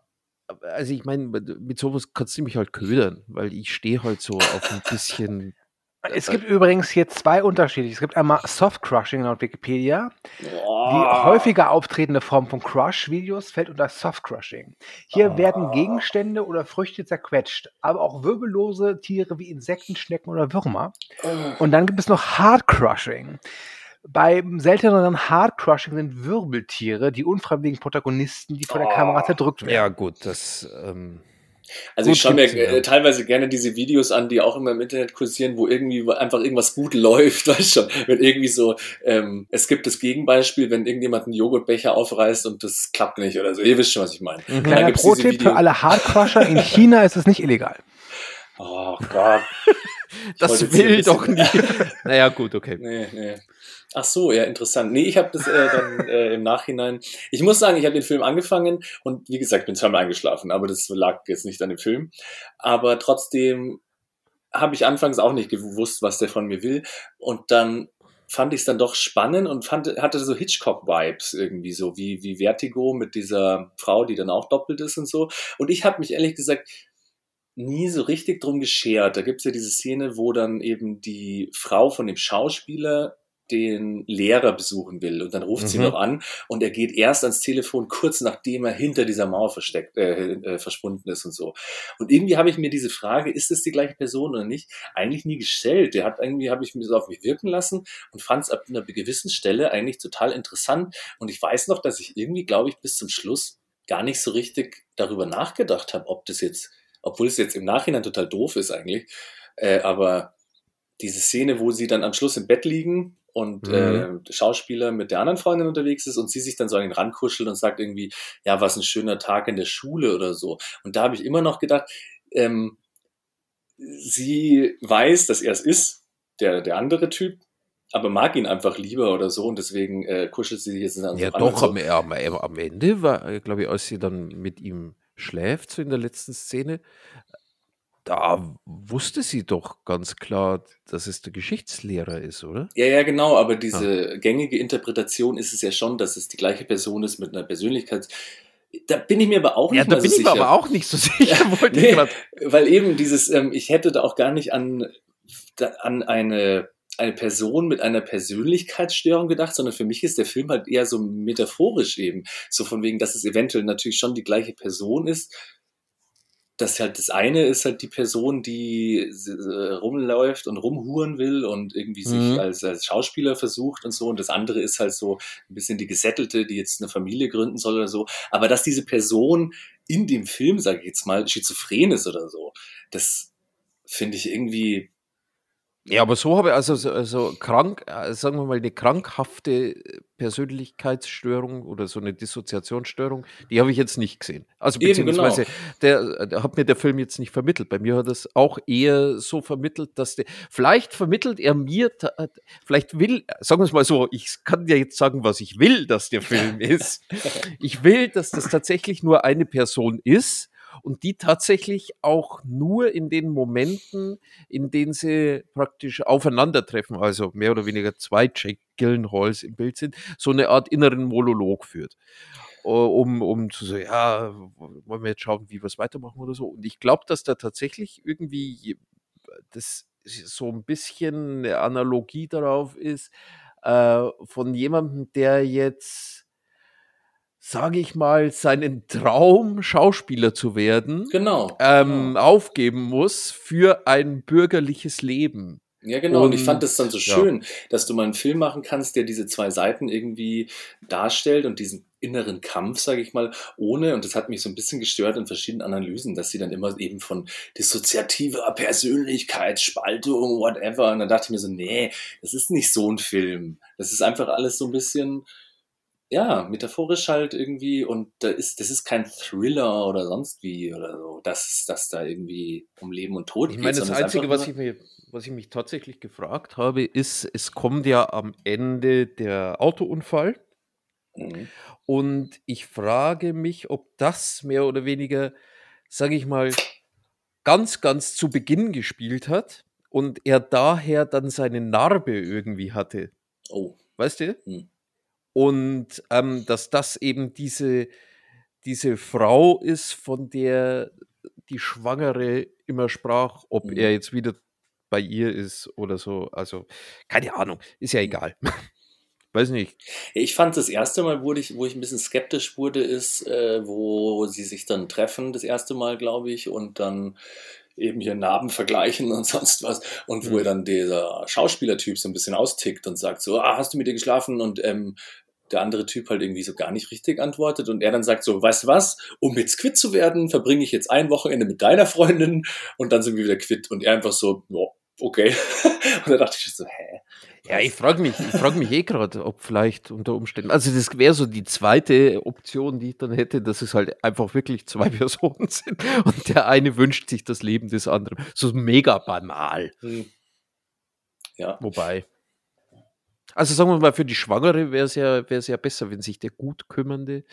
also ich meine, mit sowas kannst du mich halt ködern, weil ich stehe halt so auf ein bisschen. Es gibt übrigens hier zwei Unterschiede. Es gibt einmal Soft Crushing laut Wikipedia. Die Boah. häufiger auftretende Form von Crush-Videos fällt unter Soft Crushing. Hier Ah. werden Gegenstände oder Früchte zerquetscht, aber auch wirbellose Tiere wie Insekten, Schnecken oder Würmer. Und dann gibt es noch Hard Crushing. Beim selteneren Hard Crushing sind Wirbeltiere die unfreiwilligen Protagonisten, die von der Kamera Oh. zerdrückt werden. Ja, gut, das. Ähm, Also ich Gut schaue mir ja. äh, teilweise gerne diese Videos an, die auch immer im Internet kursieren, wo irgendwie einfach irgendwas gut läuft, weißt schon. Wenn irgendwie so, ähm, es gibt das Gegenbeispiel, wenn irgendjemand einen Joghurtbecher aufreißt und das klappt nicht oder so. Ihr wisst schon, was ich meine. mhm. Kleiner Pro-Tipp für alle Hardcrusher, in China ist es nicht illegal. Oh Gott. das will doch nicht. naja, gut, okay. Nee, nee. Ach so, ja, interessant. Nee, ich habe das äh, dann äh, im Nachhinein. Ich muss sagen, ich habe den Film angefangen und wie gesagt, bin zweimal eingeschlafen, aber das lag jetzt nicht an dem Film. Aber trotzdem habe ich anfangs auch nicht gewusst, was der von mir will. Und dann fand ich es dann doch spannend und fand, hatte so Hitchcock-Vibes irgendwie so, wie, wie Vertigo mit dieser Frau, die dann auch doppelt ist und so. Und ich habe mich ehrlich gesagt nie so richtig drum geschert. Da gibt's ja diese Szene, wo dann eben die Frau von dem Schauspieler den Lehrer besuchen will. Und dann ruft sie Mhm. noch an und er geht erst ans Telefon kurz nachdem er hinter dieser Mauer versteckt äh, äh, verschwunden ist und so. Und irgendwie habe ich mir diese Frage ist es die gleiche Person oder nicht eigentlich nie gestellt. Der hat irgendwie habe ich mir so auf mich wirken lassen und fand es ab einer gewissen Stelle eigentlich total interessant. Und ich weiß noch dass ich irgendwie glaube ich bis zum Schluss gar nicht so richtig darüber nachgedacht habe ob das jetzt obwohl es jetzt im Nachhinein total doof ist eigentlich äh, aber diese Szene, wo sie dann am Schluss im Bett liegen und Mhm. äh, der Schauspieler mit der anderen Freundin unterwegs ist und sie sich dann so an ihn rankuschelt und sagt irgendwie, ja, was ein schöner Tag in der Schule oder so. Und da habe ich immer noch gedacht, ähm, sie weiß, dass er es ist, der, der andere Typ, aber mag ihn einfach lieber oder so und deswegen äh, kuschelt sie sich jetzt an Ja, doch, so. am, am, am Ende war, glaube ich, als sie dann mit ihm schläft, so in der letzten Szene, da wusste sie doch ganz klar, dass es der Geschichtslehrer ist, oder? Ja, ja, genau, aber diese gängige Interpretation ist es ja schon, dass es die gleiche Person ist mit einer Persönlichkeit. Da bin ich mir aber auch nicht Ja, da bin so ich mir sicher. aber auch nicht so sicher. wollte Nee. Weil eben dieses, ähm, ich hätte da auch gar nicht an, da, an eine, eine Person mit einer Persönlichkeitsstörung gedacht, sondern für mich ist der Film halt eher so metaphorisch eben. So von wegen, dass es eventuell natürlich schon die gleiche Person ist. Das halt das eine ist halt die Person, die äh, rumläuft und rumhuren will und irgendwie sich Mhm. als, als Schauspieler versucht und so. Und das andere ist halt so ein bisschen die Gesättelte, die jetzt eine Familie gründen soll oder so. Aber dass diese Person in dem Film, sage ich jetzt mal, schizophren ist oder so, das finde ich irgendwie. Ja, aber so habe ich also, so- also krank, äh, sagen wir mal, eine krankhafte Persönlichkeitsstörung oder so eine Dissoziationsstörung, die habe ich jetzt nicht gesehen. Also beziehungsweise genau. der, der hat mir der Film jetzt nicht vermittelt. Bei mir hat es auch eher so vermittelt, dass der, vielleicht vermittelt er mir, vielleicht will, sagen wir es mal so, ich kann ja jetzt sagen, was ich will, dass der Film ist. Ich will, dass das tatsächlich nur eine Person ist und die tatsächlich auch nur in den Momenten, in denen sie praktisch aufeinandertreffen, also mehr oder weniger zwei Jake Gyllenhaals im Bild sind, so eine Art inneren Monolog führt. Um, um zu sagen, ja, wollen wir jetzt schauen, wie wir es weitermachen oder so. Und ich glaube, dass da tatsächlich irgendwie das so ein bisschen eine Analogie darauf ist, äh, von jemandem, der jetzt sage ich mal, seinen Traum, Schauspieler zu werden, Genau. ähm, aufgeben muss für ein bürgerliches Leben. Ja, genau. Und, und ich fand das dann so schön, ja. dass du mal einen Film machen kannst, der diese zwei Seiten irgendwie darstellt und diesen inneren Kampf, sage ich mal, ohne, und das hat mich so ein bisschen gestört in verschiedenen Analysen, dass sie dann immer eben von dissoziativer Persönlichkeitsspaltung, whatever, und dann dachte ich mir so, nee, das ist nicht so ein Film. Das ist einfach alles so ein bisschen, ja, metaphorisch halt irgendwie und da ist, das ist kein Thriller oder sonst wie oder so, dass das da irgendwie um Leben und Tod Ich geht. meine, das Einzige, was ich, mir, was ich mich tatsächlich gefragt habe, ist, es kommt ja am Ende der Autounfall Mhm. und ich frage mich, ob das mehr oder weniger, sage ich mal, ganz, ganz zu Beginn gespielt hat und er daher dann seine Narbe irgendwie hatte. Oh, Weißt du? Hm. Und ähm, dass das eben diese, diese Frau ist, von der die Schwangere immer sprach, ob Mhm. er jetzt wieder bei ihr ist oder so. Also, keine Ahnung, ist ja egal. Weiß nicht. Ich fand das erste Mal, wo ich, wo ich ein bisschen skeptisch wurde, ist, äh, wo sie sich dann treffen, das erste Mal, glaube ich, und dann eben hier Narben vergleichen und sonst was. Und wo Mhm. dann dieser Schauspielertyp so ein bisschen austickt und sagt so, ah, hast du mit ihr geschlafen? Und ähm, der andere Typ halt irgendwie so gar nicht richtig antwortet und er dann sagt so, weißt du was, um jetzt quitt zu werden, verbringe ich jetzt ein Wochenende mit deiner Freundin und dann sind wir wieder quitt. Und er einfach so, ja, okay. Und da dachte ich so, hä? Ja, ich frage mich, ich frage mich eh gerade, ob vielleicht unter Umständen, also das wäre so die zweite Option, die ich dann hätte, dass es halt einfach wirklich zwei Personen sind und der eine wünscht sich das Leben des anderen. So mega banal. Hm. Ja. Wobei. Also sagen wir mal, für die Schwangere wäre es ja, wär's ja besser, wenn sich der gut kümmernde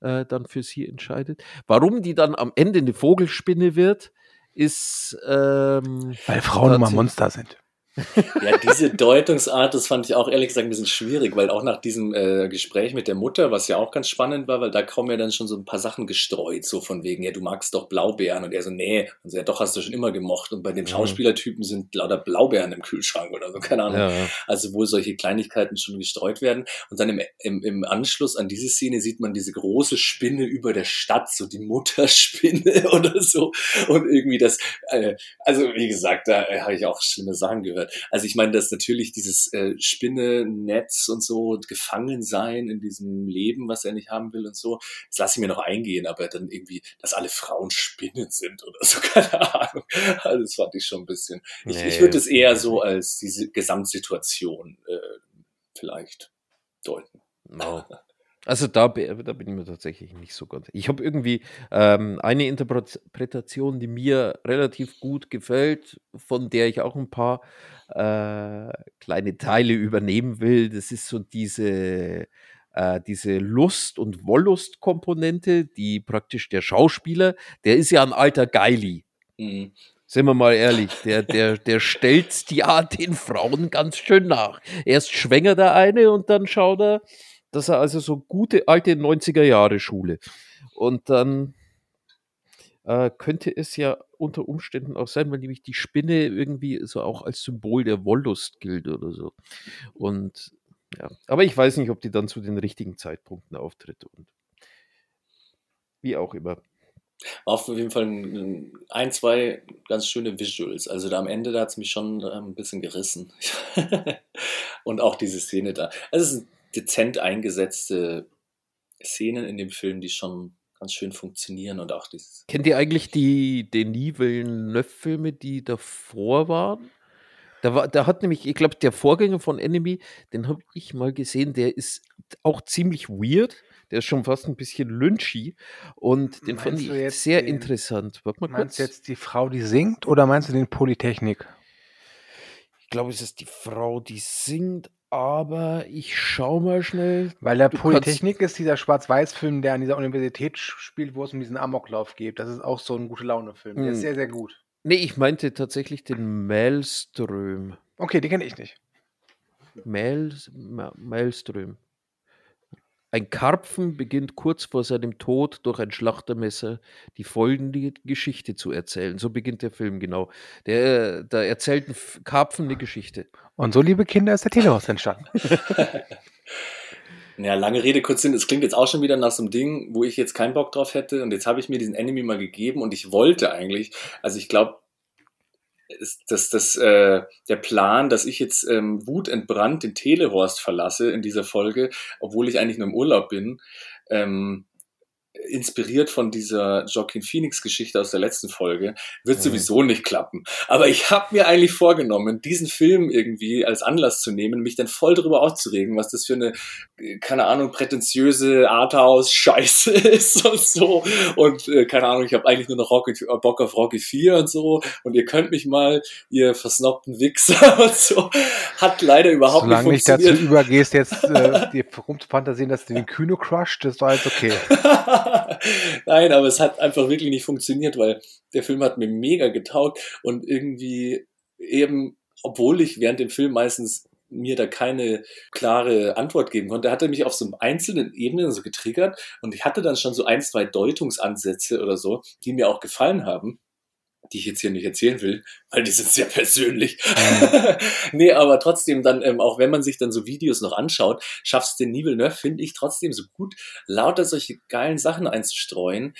äh, dann für sie entscheidet. Warum die dann am Ende eine Vogelspinne wird, ist ähm, Weil Frauen immer. Monster sind. Ja, diese Deutungsart, das fand ich auch ehrlich gesagt ein bisschen schwierig, weil auch nach diesem äh, Gespräch mit der Mutter, was ja auch ganz spannend war, weil da kommen ja dann schon so ein paar Sachen gestreut, so von wegen, ja, du magst doch Blaubeeren und er so, nee, und so, ja, doch, hast du schon immer gemocht und bei dem Mhm. Schauspielertypen sind lauter Blaubeeren im Kühlschrank oder so, keine Ahnung. ja, ja. Also wo solche Kleinigkeiten schon gestreut werden. Und dann im, im, im Anschluss an diese Szene sieht man diese große Spinne über der Stadt, so die Mutterspinne oder so. Und irgendwie das, äh, also wie gesagt, da äh, habe ich auch schlimme Sachen gehört. Also ich meine, dass natürlich dieses äh, Spinnennetz und so gefangen sein in diesem Leben, was er nicht haben will und so, das lasse ich mir noch eingehen, aber dann irgendwie, dass alle Frauen Spinnen sind oder so, keine Ahnung. Also das fand ich schon ein bisschen. Ich, ich Nee, würde es eher so als diese Gesamtsituation äh, vielleicht deuten. No. Also da, da bin ich mir tatsächlich nicht so ganz. Ich habe irgendwie ähm, eine Interpretation, die mir relativ gut gefällt, von der ich auch ein paar äh, kleine Teile übernehmen will. Das ist so diese, äh, diese Lust- und Wollust-Komponente, die praktisch der Schauspieler, der ist ja ein alter Geili. Mhm. Sind wir mal ehrlich, der, der, der stellt ja den Frauen ganz schön nach. Erst schwängert er eine und dann schaut er, dass er also so gute alte 90er Jahre Schule. Und dann äh, könnte es ja unter Umständen auch sein, weil nämlich die Spinne irgendwie so auch als Symbol der Wollust gilt oder so. Und ja, aber ich weiß nicht, ob die dann zu den richtigen Zeitpunkten auftritt und wie auch immer. War auf jeden Fall ein, ein, zwei ganz schöne Visuals. Also da am Ende, da hat es mich schon äh, ein bisschen gerissen. Und auch diese Szene da. Also es sind dezent eingesetzte Szenen in dem Film, die schon ganz schön funktionieren und auch dieses. Kennt ihr eigentlich die Denis Villeneuve-Filme, die davor waren? Da, war, da hat nämlich, ich glaube, der Vorgänger von Enemy, den habe ich mal gesehen, der ist auch ziemlich weird. Der ist schon fast ein bisschen lynchy. Und den fand Meinst du ich sehr den- interessant. Warte mal Meinst kurz. du jetzt die Frau, die singt, oder meinst du den Polytechnik? Ich glaube, es ist die Frau, die singt, aber ich schau mal schnell. Weil der Polytechnik ist dieser Schwarz-Weiß-Film, der an dieser Universität spielt, wo es um diesen Amoklauf geht. Das ist auch so ein gute Laune-Film. Der ist Hm. sehr, sehr gut. Nee, ich meinte tatsächlich den Maelström. Okay, den kenne ich nicht. Mael, Ma- Maelström. Ein Karpfen beginnt kurz vor seinem Tod durch ein Schlachtermesser die folgende Geschichte zu erzählen. So beginnt der Film genau. Der, da erzählt ein Karpfen eine Geschichte. Und so, liebe Kinder, ist der Telehaus entstanden. Ja, lange Rede, kurz Sinn. Es klingt jetzt auch schon wieder nach so einem Ding, wo ich jetzt keinen Bock drauf hätte. Und jetzt habe ich mir diesen Enemy mal gegeben und ich wollte eigentlich, also ich glaube, dass das, äh, der Plan, dass ich jetzt ähm, wutentbrannt den Telehorst verlasse in dieser Folge, obwohl ich eigentlich nur im Urlaub bin, ähm, inspiriert von dieser Joaquin Phoenix Geschichte aus der letzten Folge, wird mhm. sowieso nicht klappen. Aber ich habe mir eigentlich vorgenommen, diesen Film irgendwie als Anlass zu nehmen, mich dann voll darüber aufzuregen, was das für eine, keine Ahnung, prätentiöse Arthouse-Scheiße ist und so. Und äh, keine Ahnung, ich habe eigentlich nur noch Rocky, Bock auf Rocky 4 und so. Und ihr könnt mich mal, ihr versnobten Wichser und so. Hat leider überhaupt Solange nicht funktioniert. Solange nicht dazu übergehst, jetzt äh, dir rumzufantasieren, dass du den Kühne crusht, das war alles okay. Nein, aber es hat einfach wirklich nicht funktioniert, weil der Film hat mir mega getaugt und irgendwie eben, obwohl ich während dem Film meistens mir da keine klare Antwort geben konnte, hat er mich auf so einzelnen Ebenen so getriggert und ich hatte dann schon so ein, zwei Deutungsansätze oder so, die mir auch gefallen haben die ich jetzt hier nicht erzählen will, weil die sind sehr persönlich. Mhm. nee, aber trotzdem dann, ähm, auch wenn man sich dann so Videos noch anschaut, schaffst den Nerf, finde ich, trotzdem so gut, lauter solche geilen Sachen einzustreuen,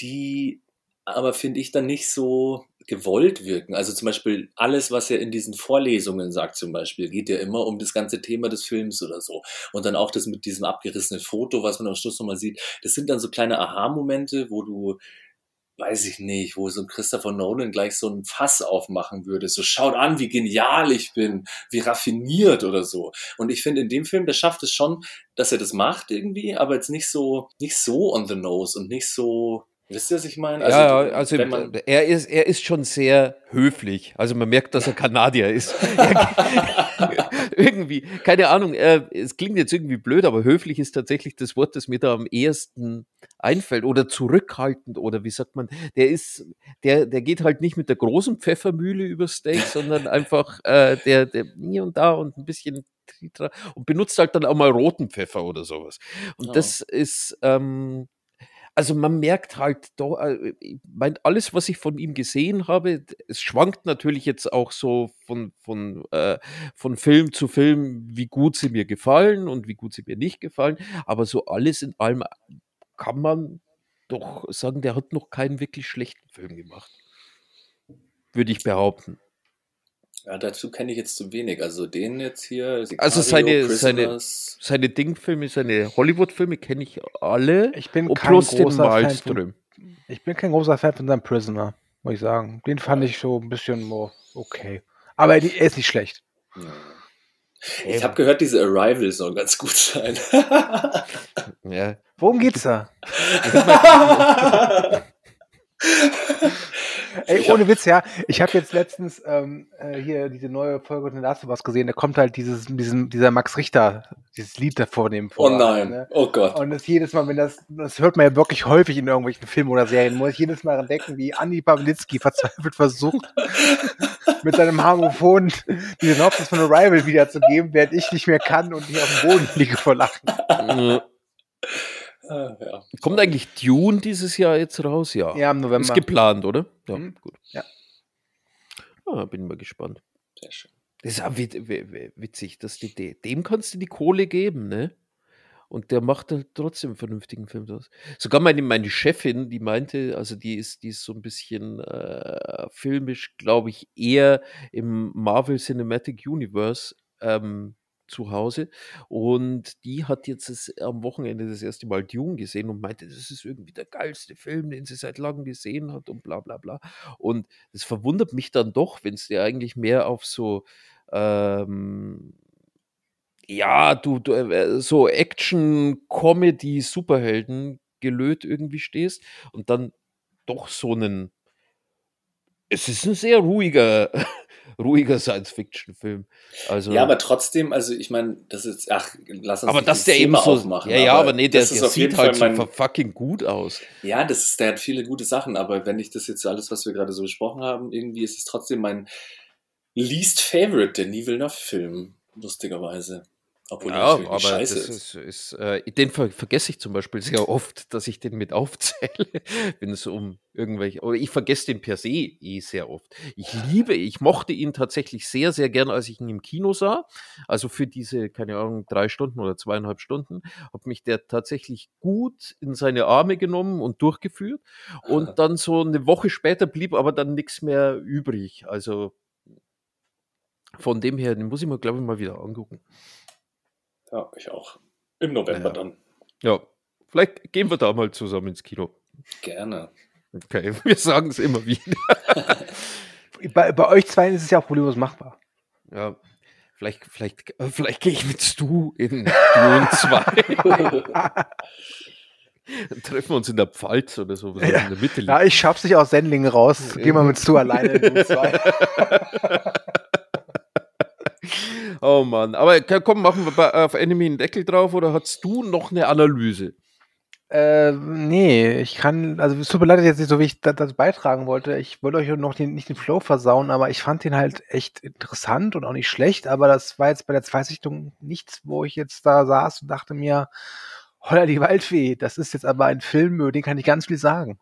die aber, finde ich, dann nicht so gewollt wirken. Also zum Beispiel alles, was er in diesen Vorlesungen sagt, zum Beispiel, geht ja immer um das ganze Thema des Films oder so. Und dann auch das mit diesem abgerissenen Foto, was man am Schluss nochmal sieht. Das sind dann so kleine Aha-Momente, wo du weiß ich nicht, wo so ein Christopher Nolan gleich so ein Fass aufmachen würde. So schaut an, wie genial ich bin, wie raffiniert oder so. Und ich finde, in dem Film, der schafft es schon, dass er das macht irgendwie, aber jetzt nicht so, nicht so on the nose und nicht so, Wisst ihr, was ich meine? Also, ja, also er, ist, er ist schon sehr höflich. Also man merkt, dass er Kanadier ist. irgendwie, keine Ahnung, er, es klingt jetzt irgendwie blöd, aber höflich ist tatsächlich das Wort, das mir da am ehesten einfällt. Oder zurückhaltend, oder wie sagt man, der ist, der, der geht halt nicht mit der großen Pfeffermühle über Steak, sondern einfach äh, der, der hier und da und ein bisschen und benutzt halt dann auch mal roten Pfeffer oder sowas. Und ja. das ist, ähm, also man merkt halt, da, äh, ich mein, alles, was ich von ihm gesehen habe, es schwankt natürlich jetzt auch so von, von, äh, von Film zu Film, wie gut sie mir gefallen und wie gut sie mir nicht gefallen. Aber so alles in allem kann man doch sagen, der hat noch keinen wirklich schlechten Film gemacht. Würde ich behaupten. Ja, dazu kenne ich jetzt zu wenig. Also den jetzt hier. Sicario, also seine, seine, seine Dingfilme, seine Hollywood-Filme kenne ich alle. Ich bin kein großer Fan von, Ich bin kein großer Fan von seinem Prisoner, muss ich sagen. Den fand ich so ein bisschen more okay. Aber er ist nicht schlecht. Ich habe gehört, diese Arrival soll ganz gut sein. ja. Worum geht's da? Ey, ohne Witz, ja. Ich habe jetzt letztens ähm, äh, hier diese neue Folge von Last of Us gesehen. Da kommt halt dieses, diesem, dieser Max Richter, dieses Lied davor dem vor. Oh nein, ne? oh Gott. Und das jedes Mal, wenn das, das hört man ja wirklich häufig in irgendwelchen Filmen oder Serien, muss ich jedes Mal entdecken, wie Andi Pawlitzki verzweifelt versucht, mit seinem Harmophon diesen Hauptsache von Arrival wiederzugeben, während ich nicht mehr kann und ich auf dem Boden liege vor Lachen. Ah, ja. Kommt eigentlich Dune dieses Jahr jetzt raus? Ja. Ja, im November. Ist geplant, oder? Ja, mhm. gut. Ja. Ah, bin mal gespannt. Sehr schön. Das ist auch witzig, dass die, dem kannst du die Kohle geben, ne? Und der macht halt trotzdem einen vernünftigen Film draus. Sogar meine, meine Chefin, die meinte, also die ist, die ist so ein bisschen äh, filmisch, glaube ich, eher im Marvel Cinematic Universe ähm, zu Hause und die hat jetzt das, am Wochenende das erste Mal Dune gesehen und meinte, das ist irgendwie der geilste Film, den sie seit langem gesehen hat und bla bla bla. Und das verwundert mich dann doch, wenn es dir eigentlich mehr auf so ähm, ja, du, du äh, so Action, Comedy, Superhelden gelöt irgendwie stehst und dann doch so einen es ist ein sehr ruhiger ruhiger Science-Fiction-Film. Also, ja, aber trotzdem, also ich meine, das ist, ach, lass uns aber dass der eben so, aufmachen. Ja, ja, aber, aber nee, der, der sieht halt mein, so fucking gut aus. Ja, das ist, der hat viele gute Sachen, aber wenn ich das jetzt alles, was wir gerade so besprochen haben, irgendwie ist es trotzdem mein least favorite, der Villeneuve-Film, lustigerweise. Obwohl Ja, aber das ist. ist, ist äh, den ver vergesse ich zum Beispiel sehr oft, dass ich den mit aufzähle, wenn es um irgendwelche, oder ich vergesse den per se eh sehr oft. Ich liebe, ich mochte ihn tatsächlich sehr, sehr gern, als ich ihn im Kino sah. Also für diese, keine Ahnung, drei Stunden oder zweieinhalb Stunden, hat mich der tatsächlich gut in seine Arme genommen und durchgeführt. Und dann so eine Woche später blieb aber dann nichts mehr übrig. Also von dem her, den muss ich mir, glaube ich, mal wieder angucken. Ja, ich auch. Im November Ja. dann. Ja, vielleicht gehen wir da mal zusammen ins Kino. Gerne. Okay, wir sagen es immer wieder. Bei, bei euch zwei ist es ja auch problemlos machbar. Ja, vielleicht, vielleicht, äh, vielleicht gehe ich mit Stu in Dune 2. Dann treffen wir uns in der Pfalz oder so, Ja. in der Mitte liegt. Ja, ich schaff's nicht aus Sendlingen raus. Geh mal mit Stu alleine. Du zwei. Oh Mann, aber komm, machen wir auf Enemy einen Deckel drauf oder hast du noch eine Analyse? Äh, nee, ich kann, also es tut mir leid, dass ich jetzt nicht so wie ich das, das beitragen wollte. Ich wollte euch noch den, nicht den Flow versauen, aber ich fand den halt echt interessant und auch nicht schlecht, aber das war jetzt bei der Zweisichtung nichts, wo ich jetzt da saß und dachte mir, holla die Waldfee, das ist jetzt aber ein Film, über den kann ich ganz viel sagen.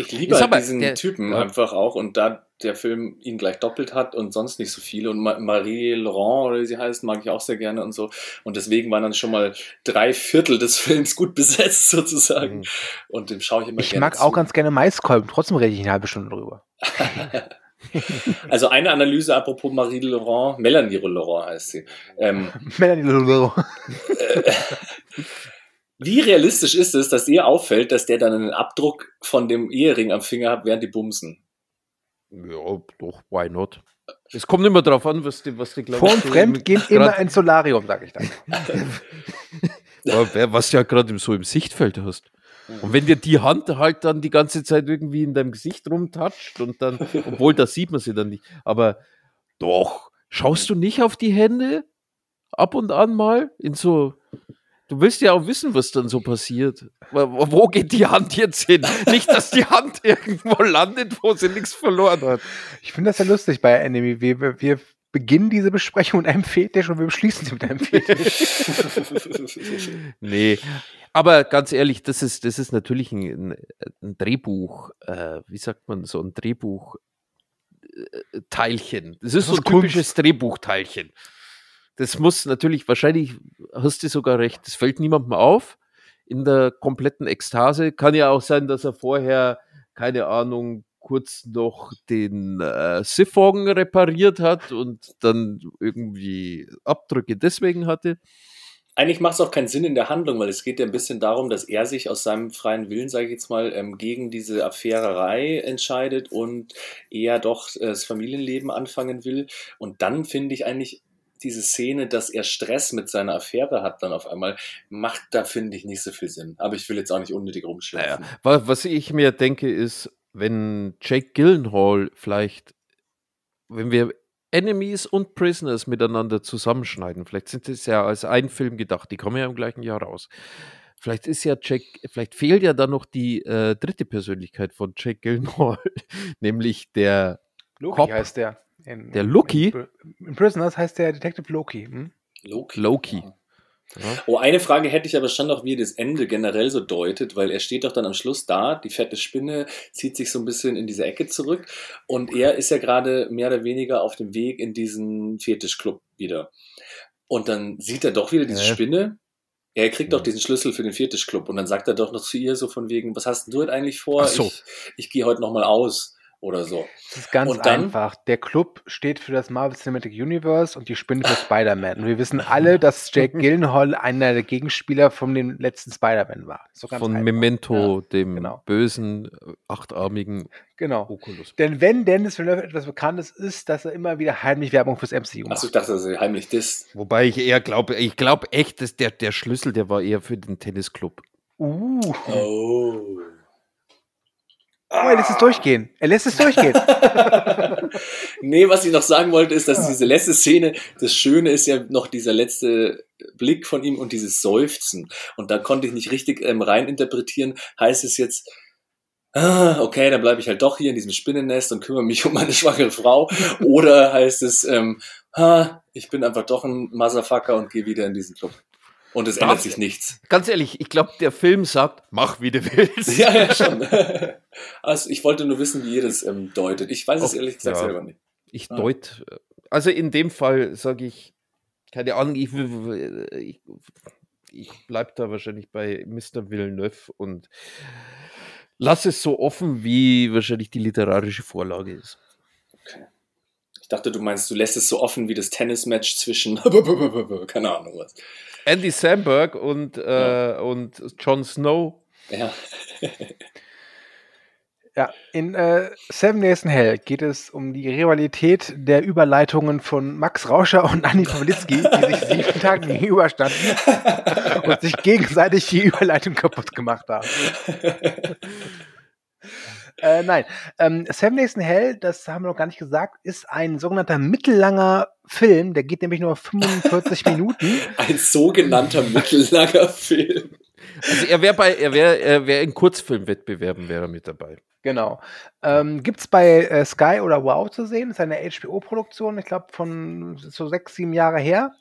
Ich liebe halt diesen der- Typen ja. einfach auch und da der Film ihn gleich doppelt hat und sonst nicht so viele und Ma Marie Laurent oder wie sie heißt, mag ich auch sehr gerne und so und deswegen waren dann schon mal drei Viertel des Films gut besetzt sozusagen Mhm. und dem schaue ich immer Ich gerne mag zu. auch ganz gerne Maiskolben, trotzdem rede ich eine halbe Stunde drüber. Also eine Analyse apropos Marie Laurent, Melanie Laurent heißt sie. Ähm, Melanie Lulu. Wie realistisch ist es, dass ihr auffällt, dass der dann einen Abdruck von dem Ehering am Finger hat, während die bumsen? Ja, doch, why not? Es kommt immer drauf an, was die, was die glaub Vor und ich, so fremd grad- immer ins Solarium, sag ich dann. Was du ja gerade so im Sichtfeld hast. Und wenn dir die Hand halt dann die ganze Zeit irgendwie in deinem Gesicht rumtatscht und dann, obwohl das sieht man sie dann nicht, aber doch, schaust du nicht auf die Hände ab und an mal in so, du willst ja auch wissen, was dann so passiert. Wo, geht die Hand jetzt hin? Nicht, dass die Hand irgendwo landet, wo sie nichts verloren hat. Ich finde das ja lustig bei Enemy. Wir, wir, beginnen diese Besprechung mit einem Fetisch und wir beschließen sie mit einem Fetisch. Nee, aber ganz ehrlich, das ist, das ist natürlich ein, ein Drehbuch, äh, wie sagt man, so ein Drehbuch. äh, Teilchen. Das ist Das so ein typisches Drehbuchteilchen. Das muss natürlich, wahrscheinlich hast du sogar recht, das fällt niemandem auf in der kompletten Ekstase. Kann ja auch sein, dass er vorher, keine Ahnung, kurz noch den äh, Siphon repariert hat und dann irgendwie Abdrücke deswegen hatte. Eigentlich macht es auch keinen Sinn in der Handlung, weil es geht ja ein bisschen darum, dass er sich aus seinem freien Willen, sage ich jetzt mal, ähm, gegen diese Affärerei entscheidet und eher doch äh, das Familienleben anfangen will. Und dann finde ich eigentlich diese Szene, dass er Stress mit seiner Affäre hat, dann auf einmal, macht da, finde ich, nicht so viel Sinn. Aber ich will jetzt auch nicht unnötig rumschlafen. Wa- Was ich mir denke, ist, wenn Jake Gyllenhaal vielleicht, wenn wir Enemies und Prisoners miteinander zusammenschneiden, vielleicht sind es ja als ein Film gedacht, die kommen ja im gleichen Jahr raus. Vielleicht ist ja Jack, vielleicht fehlt ja dann noch die äh, dritte Persönlichkeit von Jake Gyllenhaal, nämlich der Loki Cop. heißt der. In, Der Loki? In, in Prisoners heißt der Detective Loki. Hm? Loki. Loki. Ja. Oh, eine Frage hätte ich aber schon noch, wie ihr das Ende generell so deutet, weil er steht doch dann am Schluss da, die fette Spinne zieht sich so ein bisschen in diese Ecke zurück und er ist ja gerade mehr oder weniger auf dem Weg in diesen Fetischclub wieder. Und dann sieht er doch wieder diese Hä? Spinne. Er kriegt doch Ja. diesen Schlüssel für den Fetischclub und dann sagt er doch noch zu ihr so von wegen, was hast denn du heute eigentlich vor? So. Ich, ich gehe heute nochmal aus oder so. Das ist ganz Und dann? einfach. Der Club steht für das Marvel Cinematic Universe und die Spinne für Spider-Man. Und wir wissen alle, dass Jake Gyllenhaal einer der Gegenspieler von dem letzten Spider-Man war. So ganz Von einfach. Memento, dem genau. bösen, äh, achtarmigen Genau. Oculus. Denn wenn Dennis Villeneuve etwas Bekanntes ist, dass er immer wieder heimlich Werbung fürs MCU Achso, ich macht. dachte, dass er heimlich disst. Wobei ich eher glaube, ich glaube echt, dass der, der Schlüssel, der war eher für den Tennisclub. Uh. Oh. Oh, er lässt es durchgehen. Er lässt es durchgehen. nee, was ich noch sagen wollte, ist, dass diese letzte Szene, das Schöne ist ja noch dieser letzte Blick von ihm und dieses Seufzen. Und da konnte ich nicht richtig ähm, reininterpretieren. Heißt es jetzt, ah, okay, dann bleibe ich halt doch hier in diesem Spinnennest und kümmere mich um meine schwangere Frau. Oder heißt es, ähm, ah, ich bin einfach doch ein Motherfucker und gehe wieder in diesen Club. Und es ändert sich nichts. Ganz ehrlich, ich glaube, der Film sagt, mach wie du willst. Ja, ja, schon. Also ich wollte nur wissen, wie ihr das ähm, deutet. Ich weiß es ehrlich gesagt ja. selber nicht. Ich Ah. deut, also in dem Fall sage ich, keine Ahnung, ich, ich, ich bleibe da wahrscheinlich bei Mr. Villeneuve und lass es so offen, wie wahrscheinlich die literarische Vorlage ist. Ich dachte, du meinst, du lässt es so offen wie das Tennismatch zwischen keine Ahnung was. Andy Samberg und, äh, Ja. und Jon Snow. Ja. Ja, in äh, Seven Days in Hell geht es um die Rivalität der Überleitungen von Max Rauscher und Anni Pawlitzki, die sich sieben Tagen gegenüberstanden und sich gegenseitig die Überleitung kaputt gemacht haben. Äh, nein, ähm, Seven Days in Hell, das haben wir noch gar nicht gesagt, ist ein sogenannter mittellanger Film, der geht nämlich nur 45 Minuten. Ein sogenannter mittellanger Film. Also er wäre bei, er wäre, er wäre in Kurzfilmwettbewerben wäre er mit dabei. Genau. Ähm, Gibt es bei äh, Sky oder Wow zu sehen. ist eine HBO-Produktion, ich glaube, von so sechs, sieben Jahre her.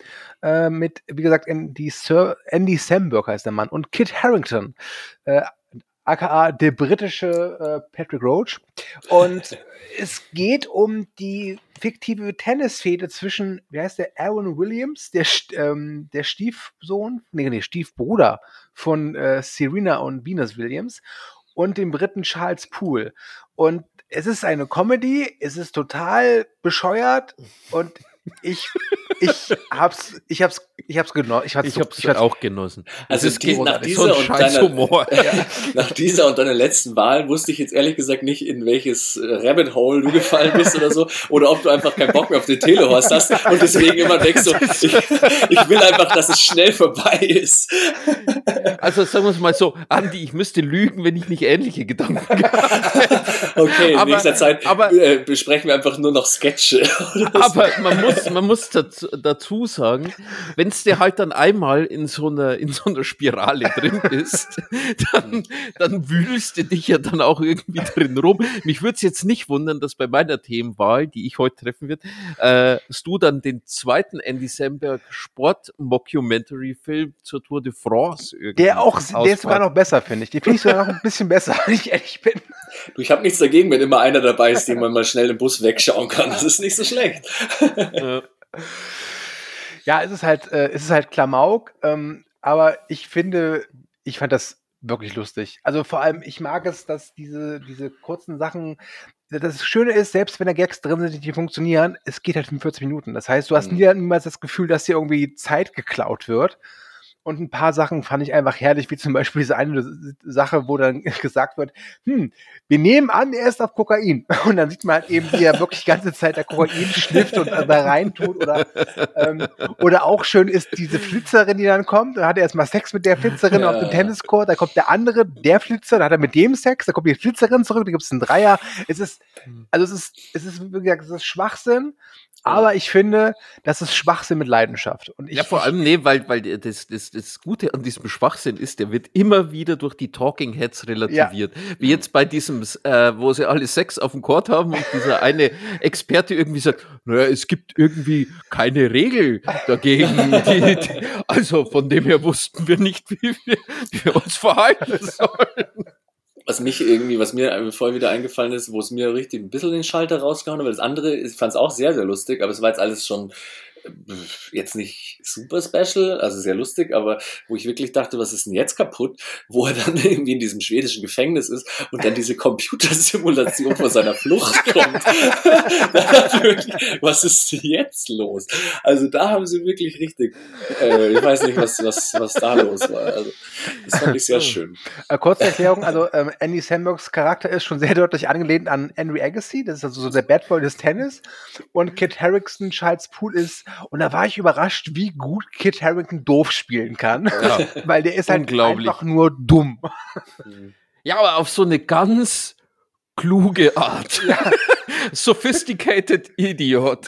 Äh, mit, wie gesagt, Andy, Sir, Andy Samberg heißt der Mann. Und Kit Harrington, äh, aka der britische äh, Patrick Roach. Und es geht um die fiktive Tennisfehde zwischen, wie heißt der, Aaron Williams, der, ähm, der Stiefsohn, nee, nee, Stiefbruder von äh, Serena und Venus Williams und dem Briten Charles Poole. Und es ist eine Comedy, es ist total bescheuert und ich, ich hab's, ich hab's, ich hab's genossen. Ich, Ich habe es auch genossen. Also Es die, nach, dieser so deiner, Humor. nach dieser und deiner letzten Wahl wusste ich jetzt ehrlich gesagt nicht, in welches äh, Rabbit Hole du gefallen bist oder so. Oder ob du einfach keinen Bock mehr auf den Telehorst hast und deswegen immer denkst so, ich, ich will einfach, dass es schnell vorbei ist. Also sagen wir es mal so, Andi, ich müsste lügen, wenn ich nicht ähnliche Gedanken habe. Okay, in Aber- nächster Zeit aber- äh, besprechen wir einfach nur noch Sketche. so. Aber man muss, man muss dazu, dazu sagen, wenn es dir halt dann einmal in so einer, in so einer Spirale drin ist, dann, dann wühlst du dich ja dann auch irgendwie drin rum. Mich würde es jetzt nicht wundern, dass bei meiner Themenwahl, die ich heute treffen wird, äh, du dann den zweiten Andy Samberg Sport-Mockumentary-Film zur Tour de France irgendwie Der auch, der ist sogar noch besser, finde ich. Den finde ich sogar noch ein bisschen besser, wenn ich ehrlich bin. Du, ich habe nichts dagegen, wenn immer einer dabei ist, den man mal schnell im Bus wegschauen kann. Das ist nicht so schlecht. Ja. Ja, es ist halt, äh, es ist halt Klamauk, ähm, aber ich finde, ich fand das wirklich lustig. Also vor allem, ich mag es, dass diese, diese kurzen Sachen, das Schöne ist, selbst wenn da Gags drin sind, die funktionieren, es geht halt 45 Minuten. Das heißt, du hast Mhm. nie, niemals das Gefühl, dass dir irgendwie Zeit geklaut wird. Und ein paar Sachen fand ich einfach herrlich, wie zum Beispiel diese eine Sache, wo dann gesagt wird, hm, wir nehmen an, er ist auf Kokain. Und dann sieht man halt eben, wie er wirklich die ganze Zeit der Kokain schnifft und da reintut. Oder, ähm, oder auch schön ist diese Flitzerin, die dann kommt. Da hat er erstmal Sex mit der Flitzerin Ja. auf dem Tenniscourt. Da kommt der andere, der Flitzer, da hat er mit dem Sex. Da kommt die Flitzerin zurück, da gibt es einen Dreier. Es ist, also es ist, es ist, wie gesagt, es ist Schwachsinn. Aber ich finde, das ist Schwachsinn mit Leidenschaft. Und ich, Ja, vor allem, nee, weil, weil das, das, das Gute an diesem Schwachsinn ist, der wird immer wieder durch die Talking Heads relativiert. Wie jetzt bei diesem, äh, wo sie alle Sex auf dem Court haben und dieser eine Experte irgendwie sagt, naja, es gibt irgendwie keine Regel dagegen. Die, die, also von dem her wussten wir nicht, wie wir, wie wir uns verhalten sollen. Was mich irgendwie, was mir vorher wieder eingefallen ist, wo es mir richtig ein bisschen den Schalter rausgehauen hat, weil das andere, ich fand es auch sehr, sehr lustig, aber es war jetzt alles schon jetzt nicht super special, also sehr lustig, aber wo ich wirklich dachte, was ist denn jetzt kaputt, wo er dann irgendwie in diesem schwedischen Gefängnis ist und dann diese Computersimulation von seiner Flucht kommt. Wirklich, was ist jetzt los? Also da haben sie wirklich richtig, äh, ich weiß nicht, was, was, was da los war. Also, das fand ich sehr schön. Äh, kurze Erklärung, also ähm, Andy Sambergs Charakter ist schon sehr deutlich angelehnt an Henry Agassi, das ist also so der Bad Boy des Tennis. Und Kit Harrington, Charles Poole ist, und da war ich überrascht, wie gut Kit Harrington doof spielen kann. Ja. Weil der ist halt einfach nur dumm. Ja, aber auf so eine ganz kluge Art. Sophisticated Idiot.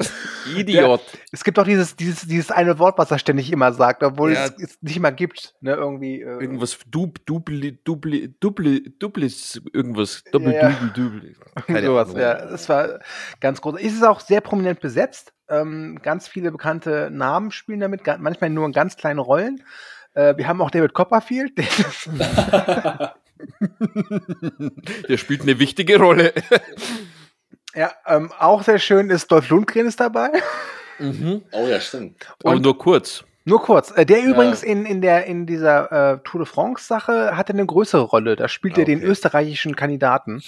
Idiot. Es gibt auch dieses, dieses, dieses eine Wort, was er ständig immer sagt, obwohl Ja. es es nicht mal gibt. Ne, irgendwie. Äh, Irgendwas dub, dubli, dubli, dubli, dublis, irgendwas. Doppel, Ja. dubel, dubel. Sowas, ja. Das war ganz groß. Es ist auch sehr prominent besetzt. Ähm, ganz viele bekannte Namen spielen damit, manchmal nur in ganz kleinen Rollen. Äh, wir haben auch David Copperfield. der- spielt eine wichtige Rolle. ja, ähm, auch sehr schön ist Dolph Lundgren ist dabei. Mhm. oh ja, stimmt. Aber Und- nur kurz. Nur kurz. Äh, der übrigens in, in, der, in dieser äh, Tour de France-Sache hatte eine größere Rolle. Da spielt er den Okay. österreichischen Kandidaten.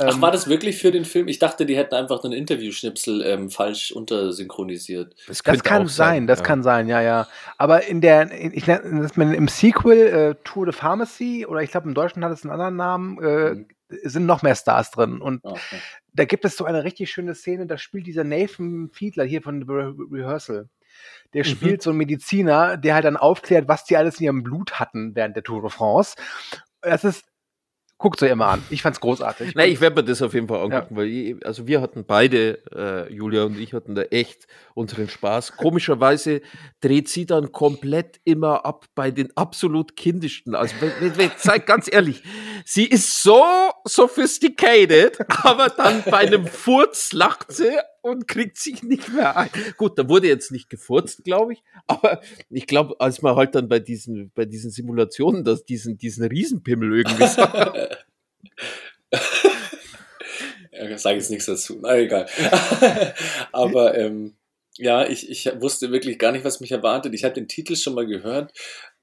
Ach, Ähm, war das wirklich für den Film? Ich dachte, die hätten einfach einen Interviewschnipsel ähm, falsch untersynchronisiert. Das könnte kann sein, das ja. kann sein, ja, ja. Aber in der, in, ich nenne das im Sequel äh, Tour de Pharmacy oder ich glaube im Deutschen hat es einen anderen Namen, äh, Mhm. sind noch mehr Stars drin. Und Ah, okay. da gibt es so eine richtig schöne Szene, da spielt dieser Nathan Fiedler hier von The Re Rehearsal. Der Mhm. spielt so einen Mediziner, der halt dann aufklärt, was die alles in ihrem Blut hatten während der Tour de France. Das ist, guckt euch immer an. Ich fand's großartig. Nein, ich werde mir das auf jeden Fall angucken, weil ich, also wir hatten beide, äh, Julia und ich hatten da echt unseren Spaß. Komischerweise dreht sie dann komplett immer ab bei den absolut kindischsten. Also seid ganz ehrlich, sie ist so sophisticated, aber dann bei einem Furz lacht sie und kriegt sich nicht mehr ein. Gut, da wurde jetzt nicht gefurzt, glaube ich, aber ich glaube, als man halt dann bei diesen, bei diesen Simulationen, dass diesen, diesen Riesenpimmel irgendwie sah, Ja, sage jetzt nichts dazu. Na egal. Aber ähm, ja, ich, ich wusste wirklich gar nicht, was mich erwartet. Ich habe den Titel schon mal gehört,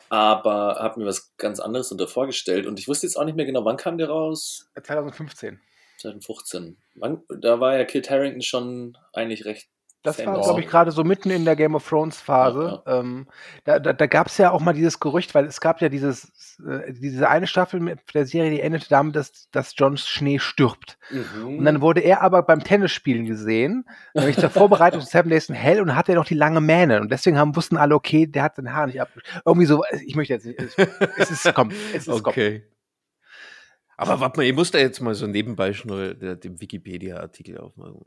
aber habe mir was ganz anderes unter vorgestellt. Und ich wusste jetzt auch nicht mehr genau, wann kam der raus? 2015. 2015. Wann, da war ja Kit Harrington schon eigentlich recht. Das war, glaube ich, gerade so mitten in der Game of Thrones Phase. Ähm, da da, da gab es ja auch mal dieses Gerücht, weil es gab ja dieses, äh, diese eine Staffel mit der Serie, die endete damit, dass, dass Jon Schnee stirbt. Mhm. Und dann wurde er aber beim Tennisspielen gesehen, nämlich zur Vorbereitung zu Seven Days in Hell und hatte noch die lange Mähne. Und deswegen haben, wussten alle, okay, der hat sein Haar nicht ab. Irgendwie so, ich möchte jetzt nicht. Es, ist, komm, es ist, komm. Aber warte mal, ich muss da jetzt mal so nebenbei schnell der- den Wikipedia-Artikel aufmachen.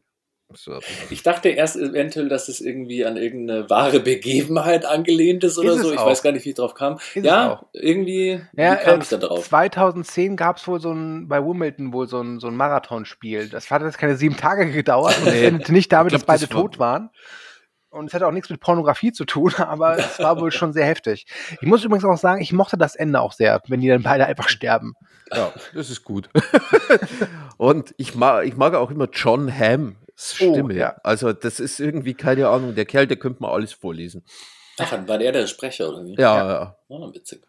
So. Ich dachte erst eventuell, dass es irgendwie an irgendeine wahre Begebenheit angelehnt ist oder Ist so. Ich auch. weiß gar nicht, wie ich drauf kam. es ja, irgendwie Ja, wie kam äh, ich da drauf? 2010 gab es wohl so ein, bei Wimbledon wohl so ein, so ein Marathonspiel. Das hat jetzt keine sieben Tage gedauert und es endete nicht damit, glaub, dass beide das war- tot waren. Und es hatte auch nichts mit Pornografie zu tun, aber es war wohl schon sehr heftig. Ich muss übrigens auch sagen, ich mochte das Ende auch sehr, wenn die dann beide einfach sterben. Ja, das ist gut. Und ich mag, ich mag auch immer John Hamm. Oh, Stimme. ja. Also, das ist irgendwie, keine Ahnung, der Kerl, der könnte mal alles vorlesen. Ach, war der der Sprecher oder wie? Ja, ja. Ah, witzig.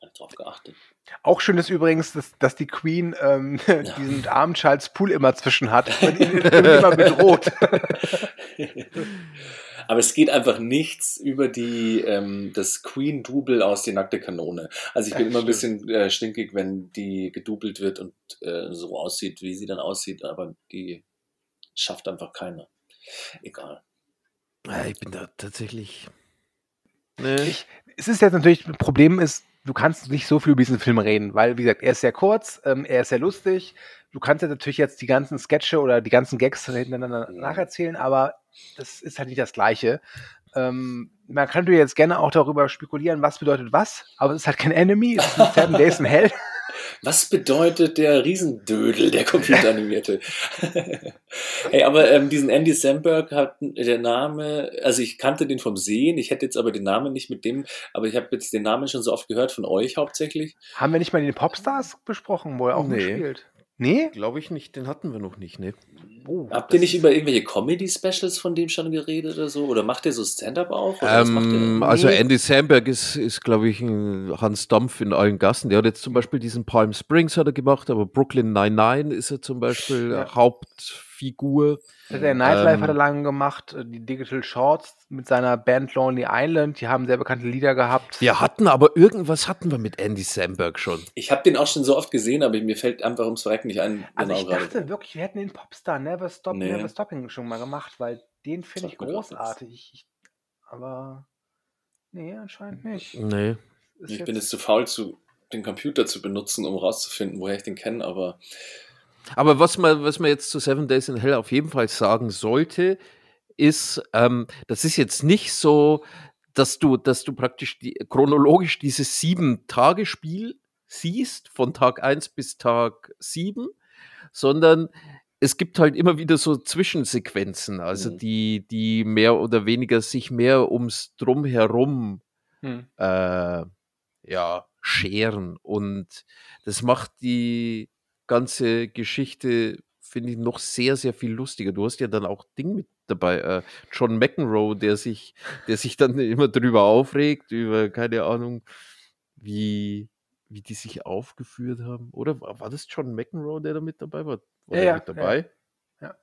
Hab ich drauf geachtet. Auch schön ist übrigens, dass, dass die Queen ähm, diesen armen Charles Poole immer zwischen hat und ihn immer bedroht. Aber es geht einfach nichts über die ähm, das Queen-Double aus die nackte Kanone. Also ich bin Ja, immer ein bisschen äh, stinkig, wenn die gedoubelt wird und äh, so aussieht, wie sie dann aussieht, aber die schafft einfach keiner. Egal. Ja, Ich bin da tatsächlich. Nee. Ich- es ist jetzt natürlich, das Problem ist, du kannst nicht so viel über diesen Film reden, weil, wie gesagt, er ist sehr kurz, ähm, er ist sehr lustig. Du kannst ja natürlich jetzt die ganzen Sketche oder die ganzen Gags hintereinander nacherzählen, aber das ist halt nicht das Gleiche. Ähm, man kann natürlich jetzt gerne auch darüber spekulieren, was bedeutet was, aber es ist halt kein Enemy, es ist ein Seven Days in Hell. Was bedeutet der Riesendödel, der computeranimierte? hey, aber ähm, diesen Andy Samberg hat der Name, also ich kannte den vom Sehen, ich hätte jetzt aber den Namen nicht mit dem, aber ich habe jetzt den Namen schon so oft gehört von euch hauptsächlich. Haben wir nicht mal den Popstars besprochen, wo er auch Nee. mitspielt? Nee? Glaube ich nicht, den hatten wir noch nicht, ne? Oh, Habt ihr nicht über irgendwelche Comedy-Specials von dem schon geredet oder so? Oder macht ihr so Stand-up auch? Oder was macht Ähm, also Nee. Andy Samberg ist, ist glaube ich, ein Hans Dampf in allen Gassen. Der hat jetzt zum Beispiel diesen Palm Springs hat er gemacht, aber Brooklyn 99 ist er zum Beispiel Ja. Hauptfigur. Der Nightlife Ähm, hat er lange gemacht, äh, die Digital Shorts mit seiner Band Lonely Island, die haben sehr bekannte Lieder gehabt. Wir hatten aber irgendwas hatten wir mit Andy Samberg schon. Ich habe den auch schon so oft gesehen, aber mir fällt einfach ums Verrecken nicht ein. Also ich gerade. dachte wirklich, wir hätten den Popstar Never Stop, Nee. Never Stopping schon mal gemacht, weil den finde ich großartig. Ich, ich, aber nee, anscheinend nicht. Nee. Ist Ich jetzt- bin jetzt zu faul, zu, den Computer zu benutzen, um rauszufinden, woher ich den kenne, aber Aber was man, was man jetzt zu Seven Days in Hell auf jeden Fall sagen sollte, ist, ähm, das ist jetzt nicht so, dass du, dass du praktisch die, chronologisch dieses Sieben-Tage-Spiel siehst, von Tag 1 bis Tag 7, sondern es gibt halt immer wieder so Zwischensequenzen, also Mhm. die, die mehr oder weniger sich mehr ums Drumherum Hm. äh, ja, scheren. Und das macht die ganze Geschichte, finde ich, noch sehr, sehr viel lustiger. Du hast ja dann auch Ding mit dabei, äh, John McEnroe, der sich, der sich dann immer drüber aufregt, über, keine Ahnung, wie, wie die sich aufgeführt haben. Oder war, war das John McEnroe, der da mit dabei war? War Ja, der ja, mit dabei? Ja.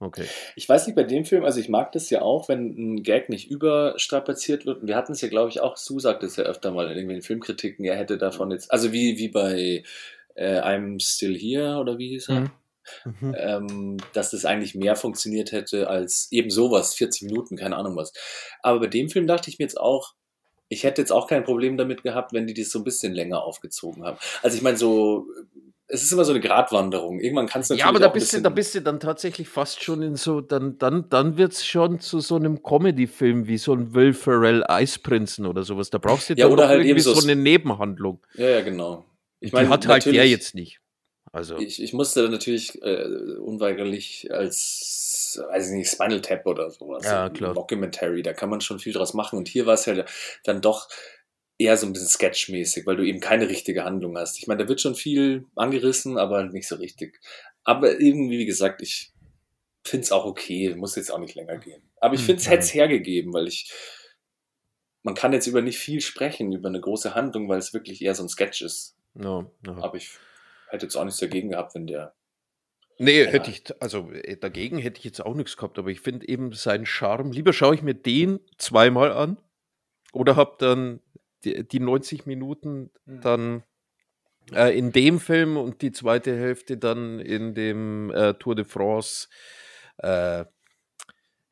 Okay. Ich weiß nicht, bei dem Film, also ich mag das ja auch, wenn ein Gag nicht überstrapaziert wird. Und wir hatten es ja, glaube ich, auch, Sue sagt es ja öfter mal in irgendwelchen Filmkritiken, er hätte davon jetzt, also wie, wie bei äh, I'm Still Here oder wie hieß er? Mhm. Mhm. ähm, dass das eigentlich mehr funktioniert hätte als eben sowas, 40 Minuten, keine Ahnung was. Aber bei dem Film dachte ich mir jetzt auch, ich hätte jetzt auch kein Problem damit gehabt, wenn die das so ein bisschen länger aufgezogen haben. Also ich meine, so, es ist immer so eine Gratwanderung. Irgendwann kann es natürlich Ja, aber da bist, du, da bist du dann tatsächlich fast schon in so, dann, dann, dann wird es schon zu so einem Comedy-Film wie so ein Will Ferrell Eisprinzen oder sowas. Da brauchst du Ja, oder halt irgendwie eben so so eine Nebenhandlung. Ja, ja, genau. Ich Die meine, hat halt der jetzt nicht. Also, Ich, ich musste dann natürlich äh, unweigerlich als, weiß ich nicht, Spinal Tap oder sowas. Ja, klar. Documentary, da kann man schon viel draus machen. Und hier war es ja dann doch eher so ein bisschen sketchmäßig, weil du eben keine richtige Handlung hast. Ich meine, da wird schon viel angerissen, aber nicht so richtig. Aber irgendwie, wie gesagt, ich finde es auch okay, muss jetzt auch nicht länger gehen. Aber ich Hm, finde es hätte es hergegeben, weil ich, man kann jetzt über nicht viel sprechen, über eine große Handlung, weil es wirklich eher so ein Sketch ist. Ja, ja. Aber ich hätte jetzt auch nichts dagegen gehabt, wenn der Nee, Ja. hätte ich, also äh, dagegen hätte ich jetzt auch nichts gehabt, aber ich finde eben seinen Charme. Lieber schaue ich mir den zweimal an oder habe dann die, die 90 Minuten Mhm. dann äh, in dem Film und die zweite Hälfte dann in dem äh, Tour de France äh,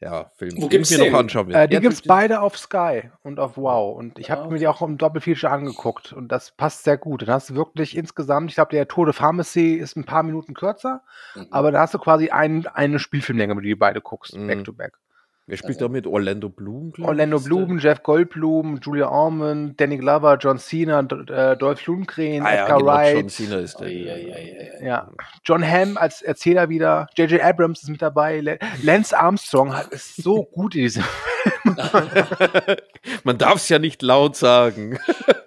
ja, Film, Wo gibt's ich mir den? noch anschauen will. Äh, die Ja, gibt es beide auf Sky und auf Wow. Und ich habe Ah, mir die auch im Doppelfeature angeguckt. Und das passt sehr gut. Dann hast du wirklich insgesamt, ich glaube, der Tour de Pharmacy ist ein paar Minuten kürzer, Mhm. aber da hast du quasi ein, eine Spielfilmlänge, wenn du die beide guckst, Mhm. back to back. Wer spielt Also- da mit? Orlando Bloom? Orlando? Bloom, Jeff Goldblum, Julia Ormond, Danny Glover, John Cena, äh, Dolph Lundgren, Ah, ja, Edgar genau, Wright. John Cena ist der. Ei, ei, ei. Ja, John Hamm als Erzähler wieder, J.J. Abrams ist mit dabei, Lance Armstrong hat- ist so gut in diesem. Man darf es ja nicht laut sagen.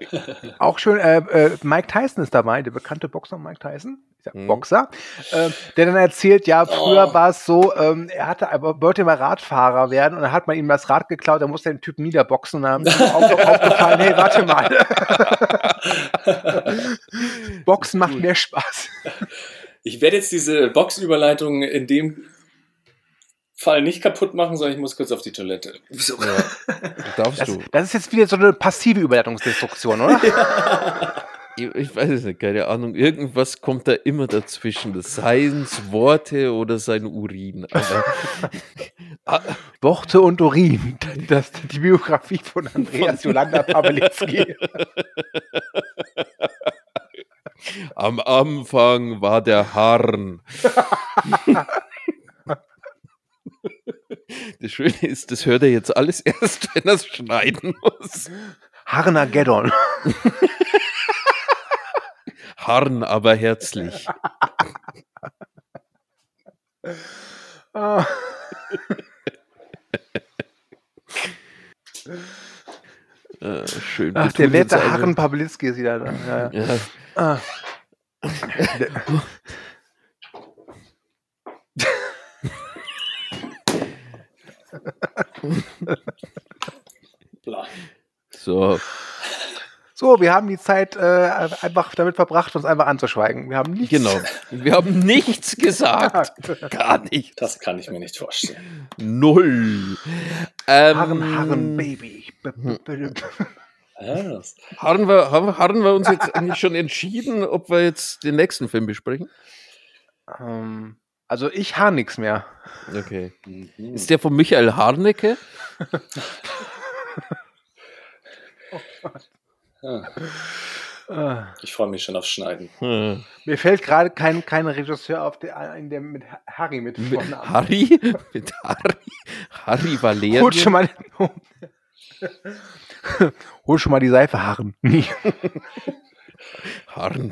Auch schön, äh, äh, Mike Tyson ist dabei, der bekannte Boxer Mike Tyson, sag Mhm. Boxer, äh, der dann erzählt, ja, früher Oh. war es so, ähm, er hatte, aber wollte mal Radfahrer werden und dann hat man ihm das Rad geklaut, dann musste er den Typen niederboxen und dann ist ihm auf, aufgefallen, hey, warte mal. Boxen macht mehr Spaß. Ich werde jetzt diese Boxüberleitung in dem Fall nicht kaputt machen, sondern ich muss kurz auf die Toilette. Darfst Das, du. das ist jetzt wieder so eine passive Überleitungsdestruktion, oder? Ich, ich weiß es nicht, keine Ahnung. Irgendwas kommt da immer dazwischen. Das Seins Worte oder sein Urin. Ah, Worte und Urin. Das, die Biografie von Andreas Jolanda Pawlitzki. am Anfang war der Harn. Das Schöne ist, das hört er jetzt alles erst, wenn er es schneiden muss. Harnageddon. Harn, aber herzlich. Ah. Äh, schön. Ach, der werte also- Harren Pawlitzki ist wieder da. Ja, ja. Ja, Ah. so. So, wir haben die Zeit äh, einfach damit verbracht, uns einfach anzuschweigen. Wir haben nichts Genau. Wir haben nichts gesagt. Gar nicht. Das kann ich mir nicht vorstellen. Null. Ähm, Harren, Harren, Baby. Harren wir, haben, harren wir uns jetzt eigentlich schon entschieden, ob wir jetzt den nächsten Film besprechen? Ähm, also ich habe nichts mehr. Okay. Mhm. Ist der von Michael Harnecke? Ja. Äh, Ich freue mich schon aufs Schneiden. Hm. mir fällt gerade kein, kein Regisseur auf, der, in der mit Harry mit Mit Vornamen. Harry? Mit Harry? Harry Valerian? Hol schon mal, hol schon mal die Seife, Harren. Harry.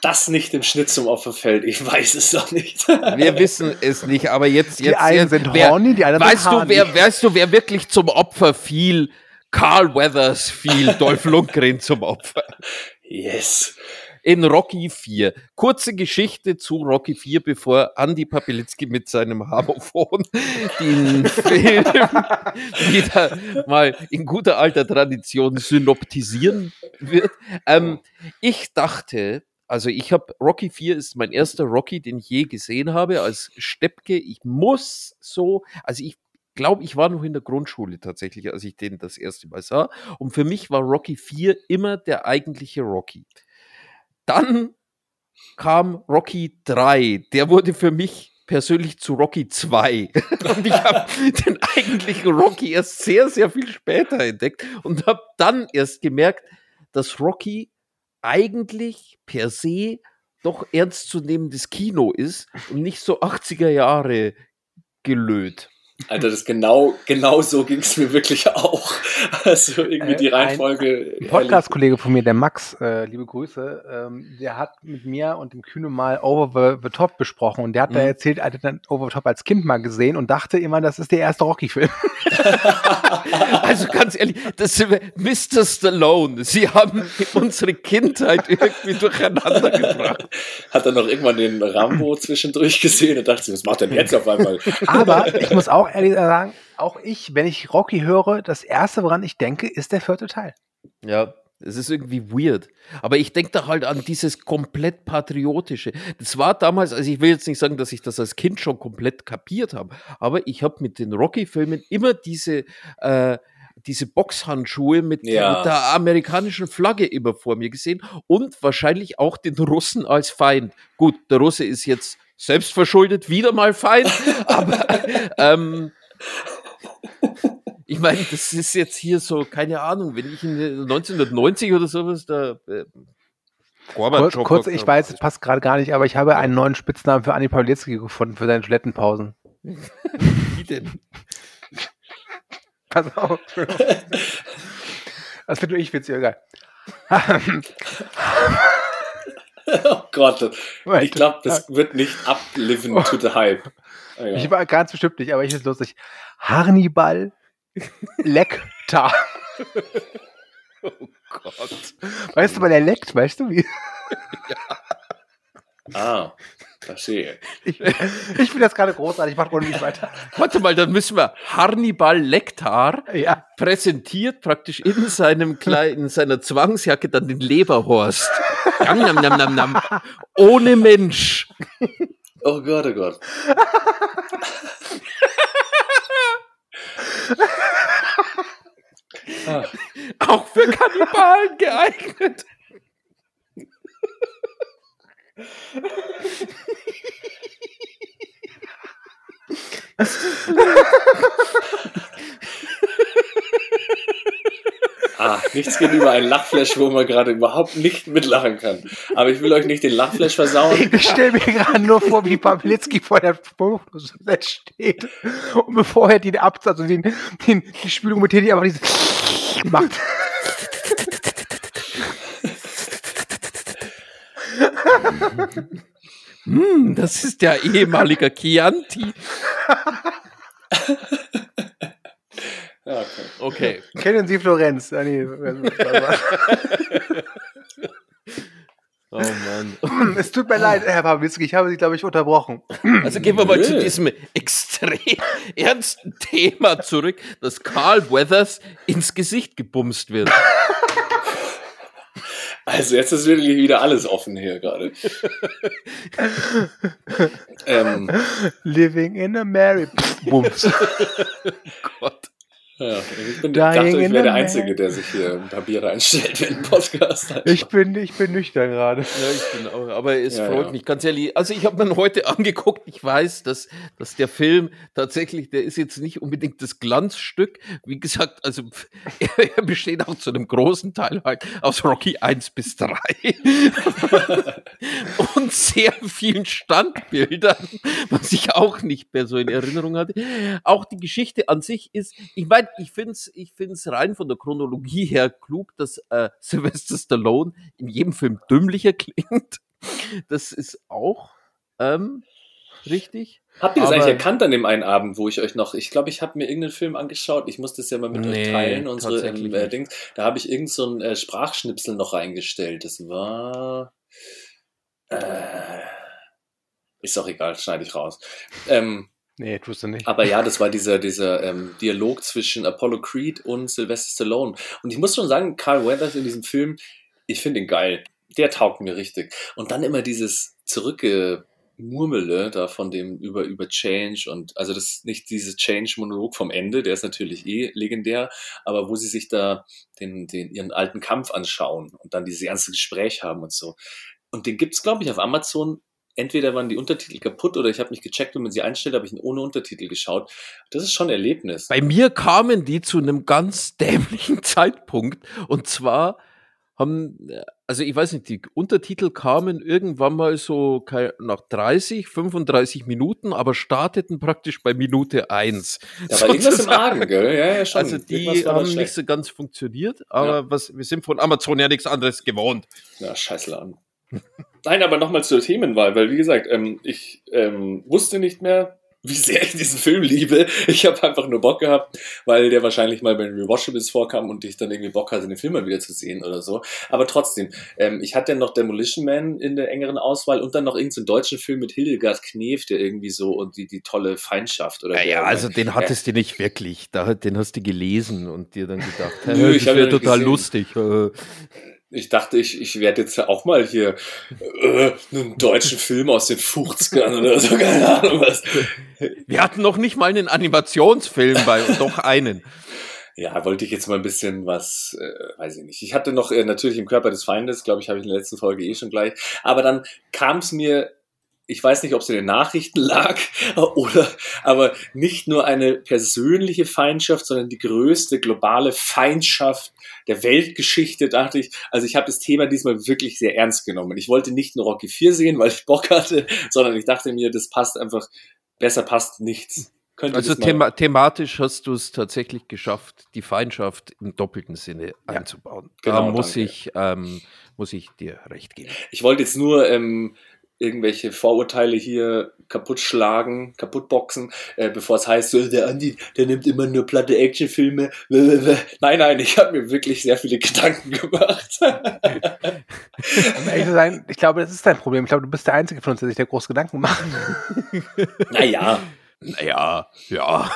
Das nicht im Schnitt zum Opfer fällt, ich weiß es doch nicht. Wir wissen es nicht, aber jetzt, Die jetzt, einen jetzt sind wer, horny, die anderen weißt sind du, hardy. wer, weißt du, wer wirklich zum Opfer fiel? Karl Weathers fiel Dolph Lundgren zum Opfer. Yes. In Rocky 4. Kurze Geschichte zu Rocky 4, bevor Andy Papilitzki mit seinem Harmophon den Film wieder mal in guter alter Tradition synoptisieren wird. Ähm, ich dachte, also ich habe Rocky 4 ist mein erster Rocky, den ich je gesehen habe als Steppke. Ich muss so, also ich glaube, ich war noch in der Grundschule tatsächlich, als ich den das erste Mal sah. Und für mich war Rocky 4 immer der eigentliche Rocky. Dann kam Rocky 3. Der wurde für mich persönlich zu Rocky 2. Und ich habe den eigentlichen Rocky erst sehr, sehr viel später entdeckt und habe dann erst gemerkt, dass Rocky eigentlich per se doch ernstzunehmendes Kino ist und nicht so 80er Jahre gelöt. Alter, das genau, genau so ging es mir wirklich auch. Also irgendwie Äh, die Reihenfolge. Ein Podcast-Kollege von mir, der Max, äh, liebe Grüße, ähm, der hat mit mir und dem Kühne mal Over the, the Top besprochen und der hat da Mhm. erzählt, er hat dann Over the Top als Kind mal gesehen und dachte immer, das ist der erste Rocky-Film. Also ganz ehrlich, das wir- Mr. Stallone. Sie haben unsere Kindheit irgendwie durcheinander gebracht. Hat dann noch irgendwann den Rambo zwischendurch gesehen und dachte, was macht denn jetzt auf einmal? Aber ich muss auch ehrlich sagen, auch ich, wenn ich Rocky höre, das erste, woran ich denke, ist der vierte Teil. Ja, es ist irgendwie weird. Aber ich denke da halt an dieses komplett Patriotische. Das war damals, also ich will jetzt nicht sagen, dass ich das als Kind schon komplett kapiert habe, aber ich habe mit den Rocky-Filmen immer diese, äh, diese Boxhandschuhe mit, Ja. mit der amerikanischen Flagge immer vor mir gesehen und wahrscheinlich auch den Russen als Feind. Gut, der Russe ist jetzt selbstverschuldet wieder mal Feind, aber ähm, ich meine, das ist jetzt hier so, keine Ahnung, wenn ich in den 1990 oder sowas da. Äh, Kurz, kurz ich weiß, es passt gerade gar nicht, aber ich habe einen neuen Spitznamen für Anni Pawlitzki gefunden für seine Toilettenpausen. Wie denn? Pass auf. Das nur ich witzig, egal. Oh Gott, ich glaube, das wird nicht upliven to the hype. Ah, ja. Ich war ganz bestimmt nicht, aber ich ist lustig. Hannibal Lecter. Oh Gott. Weißt du, weil er leckt, weißt du wie? Ah, verstehe. Ich, ich finde das gerade großartig, macht ohne mich weiter. Warte mal, dann müssen wir Hannibal Lecter Ja, präsentiert praktisch in seinem kleinen, in seiner Zwangsjacke dann den Leberhorst. Nam, nam, nam, nam, nam. Ohne Mensch. Oh Gott, oh Gott. Ah, Auch für Kannibalen geeignet. ah, nichts gegenüber einem Lachflash, wo man gerade überhaupt nicht mitlachen kann. Aber ich will euch nicht den Lachflash versauen. ich stelle mir gerade nur vor, wie Pawlitzki vor der Spruchlos steht und bevor er den Absatz, also den, den, die Spülung mit Teddy einfach dieses macht. Hm, das ist der ehemalige Chianti. Ja, okay. Okay. Kennen Sie Florenz? Ah, nee, Oh Mann. es tut mir leid, Herr Pawlitzki, ich habe Sie, glaube ich, unterbrochen. Also gehen wir mal Nö. zu diesem extrem ernsten Thema zurück, dass Carl Weathers ins Gesicht gebumst wird. Also jetzt ist wirklich wieder alles offen hier gerade. ähm, Living in a Mary. Bums. Gott. Ja, ich bin, dachte, ich wäre der Einzige, der sich hier ein Papier reinstellt für den Podcast. Ich bin, ich bin nüchtern gerade. Ja, ich bin auch, aber es Ja, freut ja. mich ganz ehrlich. Also ich habe mir heute angeguckt, ich weiß, dass, dass der Film tatsächlich, der ist jetzt nicht unbedingt das Glanzstück. Wie gesagt, also er, er besteht auch zu einem großen Teil halt aus Rocky 1 bis 3 und sehr vielen Standbildern, was ich auch nicht mehr so in Erinnerung hatte. Auch die Geschichte an sich ist, ich meine, ich finde es ich find's rein von der Chronologie her klug, dass äh, Sylvester Stallone in jedem Film dümmlicher klingt. Das ist auch ähm, richtig. Habt ihr das Aber- eigentlich erkannt an dem einen Abend, wo ich euch noch, ich glaube, ich habe mir irgendeinen Film angeschaut, ich muss das ja mal mit euch Nee, teilen, unsere ähm, äh. Dings, da habe ich irgend so ein äh, Sprachschnipsel noch reingestellt. Das war, äh, ist auch egal, schneide ich raus. Ähm, Nee, tust du nicht. aber ja, das war dieser, dieser ähm, Dialog zwischen Apollo Creed und Sylvester Stallone. Und ich muss schon sagen, Carl Weathers in diesem Film, ich finde ihn geil. Der taugt mir richtig. Und dann immer dieses Zurückgemurmele da von dem über, über Change und also das nicht dieses Change-Monolog vom Ende, der ist natürlich eh legendär, aber wo sie sich da den, den, ihren alten Kampf anschauen und dann dieses ernste Gespräch haben und so. Und den gibt's glaube ich, auf Amazon entweder waren die Untertitel kaputt oder ich habe nicht gecheckt, wenn man sie einstellt, habe ich ihn ohne Untertitel geschaut. Das ist schon ein Erlebnis. Bei mir kamen die zu einem ganz dämlichen Zeitpunkt. Und zwar haben, äh, also ich weiß nicht, die Untertitel kamen irgendwann mal so nach 30, 35 Minuten, aber starteten praktisch bei Minute 1. Da war irgendwas im Argen, gell? Ja, ja, schon. Also die haben nicht so ganz funktioniert, aber was, wir sind von Amazon ja nichts anderes gewohnt. Ja, Scheißladen. Nein, aber nochmal zur Themenwahl, weil wie gesagt, ähm, ich ähm, wusste nicht mehr, wie sehr ich diesen Film liebe. Ich habe einfach nur Bock gehabt, weil der wahrscheinlich mal bei den Rewatchables vorkam und ich dann irgendwie Bock hatte, den Film mal wieder zu sehen oder so. Aber trotzdem, ähm, ich hatte noch Demolition Man in der engeren Auswahl und dann noch irgendeinen deutschen Film mit Hildegard Knef, der irgendwie so und die, die tolle Feindschaft oder Ja, ja, also den hattest du nicht wirklich. Da, den hast du gelesen und dir dann gedacht, Nö, hey, das wäre total lustig. Ich dachte, ich, ich werde jetzt auch mal hier äh, einen deutschen Film aus den 50ern oder so, keine Ahnung was. Wir hatten noch nicht mal einen Animationsfilm bei, doch einen. Ja, wollte ich jetzt mal ein bisschen was, äh, weiß ich nicht. Ich hatte noch äh, natürlich im Körper des Feindes, glaube ich, habe ich in der letzten Folge eh schon gleich. Aber dann kam es mir, ich weiß nicht, ob es in den Nachrichten lag oder, aber nicht nur eine persönliche Feindschaft, sondern die größte globale Feindschaft der Weltgeschichte, dachte ich. Also ich habe das Thema diesmal wirklich sehr ernst genommen. Ich wollte nicht nur Rocky 4 sehen, weil ich Bock hatte, sondern ich dachte mir, das passt einfach, besser passt nichts. Könnte Also thema thematisch hast du es tatsächlich geschafft, die Feindschaft im doppelten Sinne einzubauen. da Genau, muss danke. ich, ähm, muss ich dir recht geben. Ich wollte jetzt nur ähm, irgendwelche Vorurteile hier kaputt schlagen, kaputt boxen, äh, bevor es heißt, so, der Andi, der nimmt immer nur platte Actionfilme. Nein, nein, ich habe mir wirklich sehr viele Gedanken gemacht. Um ehrlich zu sein, ich glaube, das ist dein Problem. Ich glaube, du bist der Einzige von uns, der sich da groß Gedanken macht. naja, Naja, ja.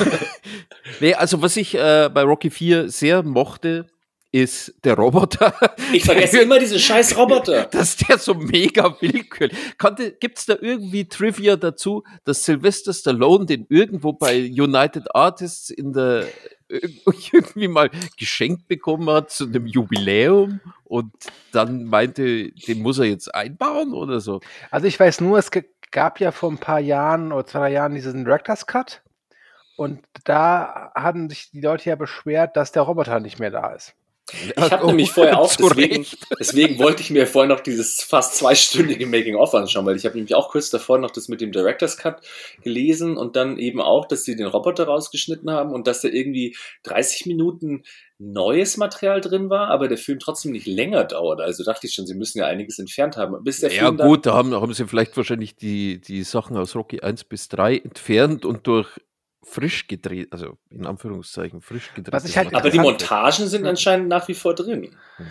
nee, also was ich äh, bei Rocky 4 sehr mochte, ist der Roboter. ich vergesse immer diese scheiß Roboter. dass der so mega willkürlich. Konnte, gibt's da irgendwie Trivia dazu, dass Sylvester Stallone den irgendwo bei United Artists in der irgendwie mal geschenkt bekommen hat zu einem Jubiläum und dann meinte, den muss er jetzt einbauen oder so. Also ich weiß nur, es gab ja vor ein paar Jahren oder zwei, drei Jahren diesen Director's Cut. Und da hatten sich die Leute ja beschwert, dass der Roboter nicht mehr da ist. Ich habe nämlich vorher auch, deswegen, deswegen wollte ich mir vorher noch dieses fast zweistündige Making-of anschauen, weil ich habe nämlich auch kurz davor noch das mit dem Director's Cut gelesen und dann eben auch, dass sie den Roboter rausgeschnitten haben und dass da irgendwie 30 Minuten neues Material drin war, aber der Film trotzdem nicht länger dauert. Also dachte ich schon, sie müssen ja einiges entfernt haben. Bis der Ja Film gut, da haben, haben sie vielleicht wahrscheinlich die, die Sachen aus Rocky 1 bis 3 entfernt und durch frisch gedreht, also in Anführungszeichen frisch gedreht. Was ich halt aber die Montagen sind anscheinend nach wie vor drin. Mhm.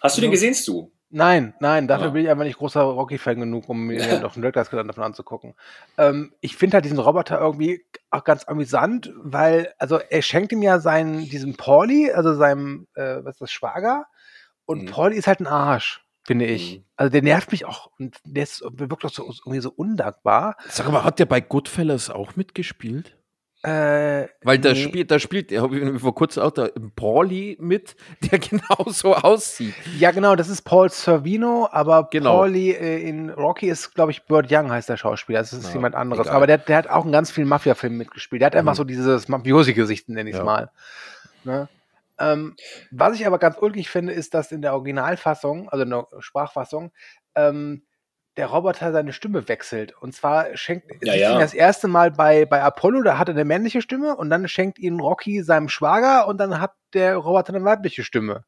Hast du den Ja. gesehen, Stu? Nein, nein, dafür Ja. bin ich einfach nicht großer Rocky-Fan genug, um mir doch einen Director's Cut davon anzugucken. Ähm, ich finde halt diesen Roboter irgendwie auch ganz amüsant, weil, also er schenkt ihm ja seinen, diesem Pauli, also seinem, äh, was ist das, Schwager, und Mhm. Pauli ist halt ein Arsch, finde ich. Mhm. Also der nervt mich auch und der ist, wirkt auch so, irgendwie so undankbar. Sag mal, hat der bei Goodfellas auch mitgespielt? Äh, Weil da nee. spielt, da spielt, habe ich vor kurzem auch da Pauli mit, der genauso aussieht. Ja, genau, das ist Paul Servino, aber genau. Pauli äh, in Rocky ist, glaube ich, Burt Young heißt der Schauspieler. Das ist ja, jemand anderes. Egal. Aber der, der hat auch in ganz vielen Mafia-Filmen mitgespielt. Der hat mhm. einfach so dieses Mafiosi-Gesicht, nenne ich es ja. mal. Ne? Ähm, was ich aber ganz ulkig finde, ist, dass in der Originalfassung, also in der Sprachfassung, ähm, der Roboter seine Stimme wechselt. Und zwar schenkt ja, ja. das erste Mal bei, bei Apollo, da hat er eine männliche Stimme und dann schenkt ihn Rocky seinem Schwager und dann hat der Roboter eine weibliche Stimme.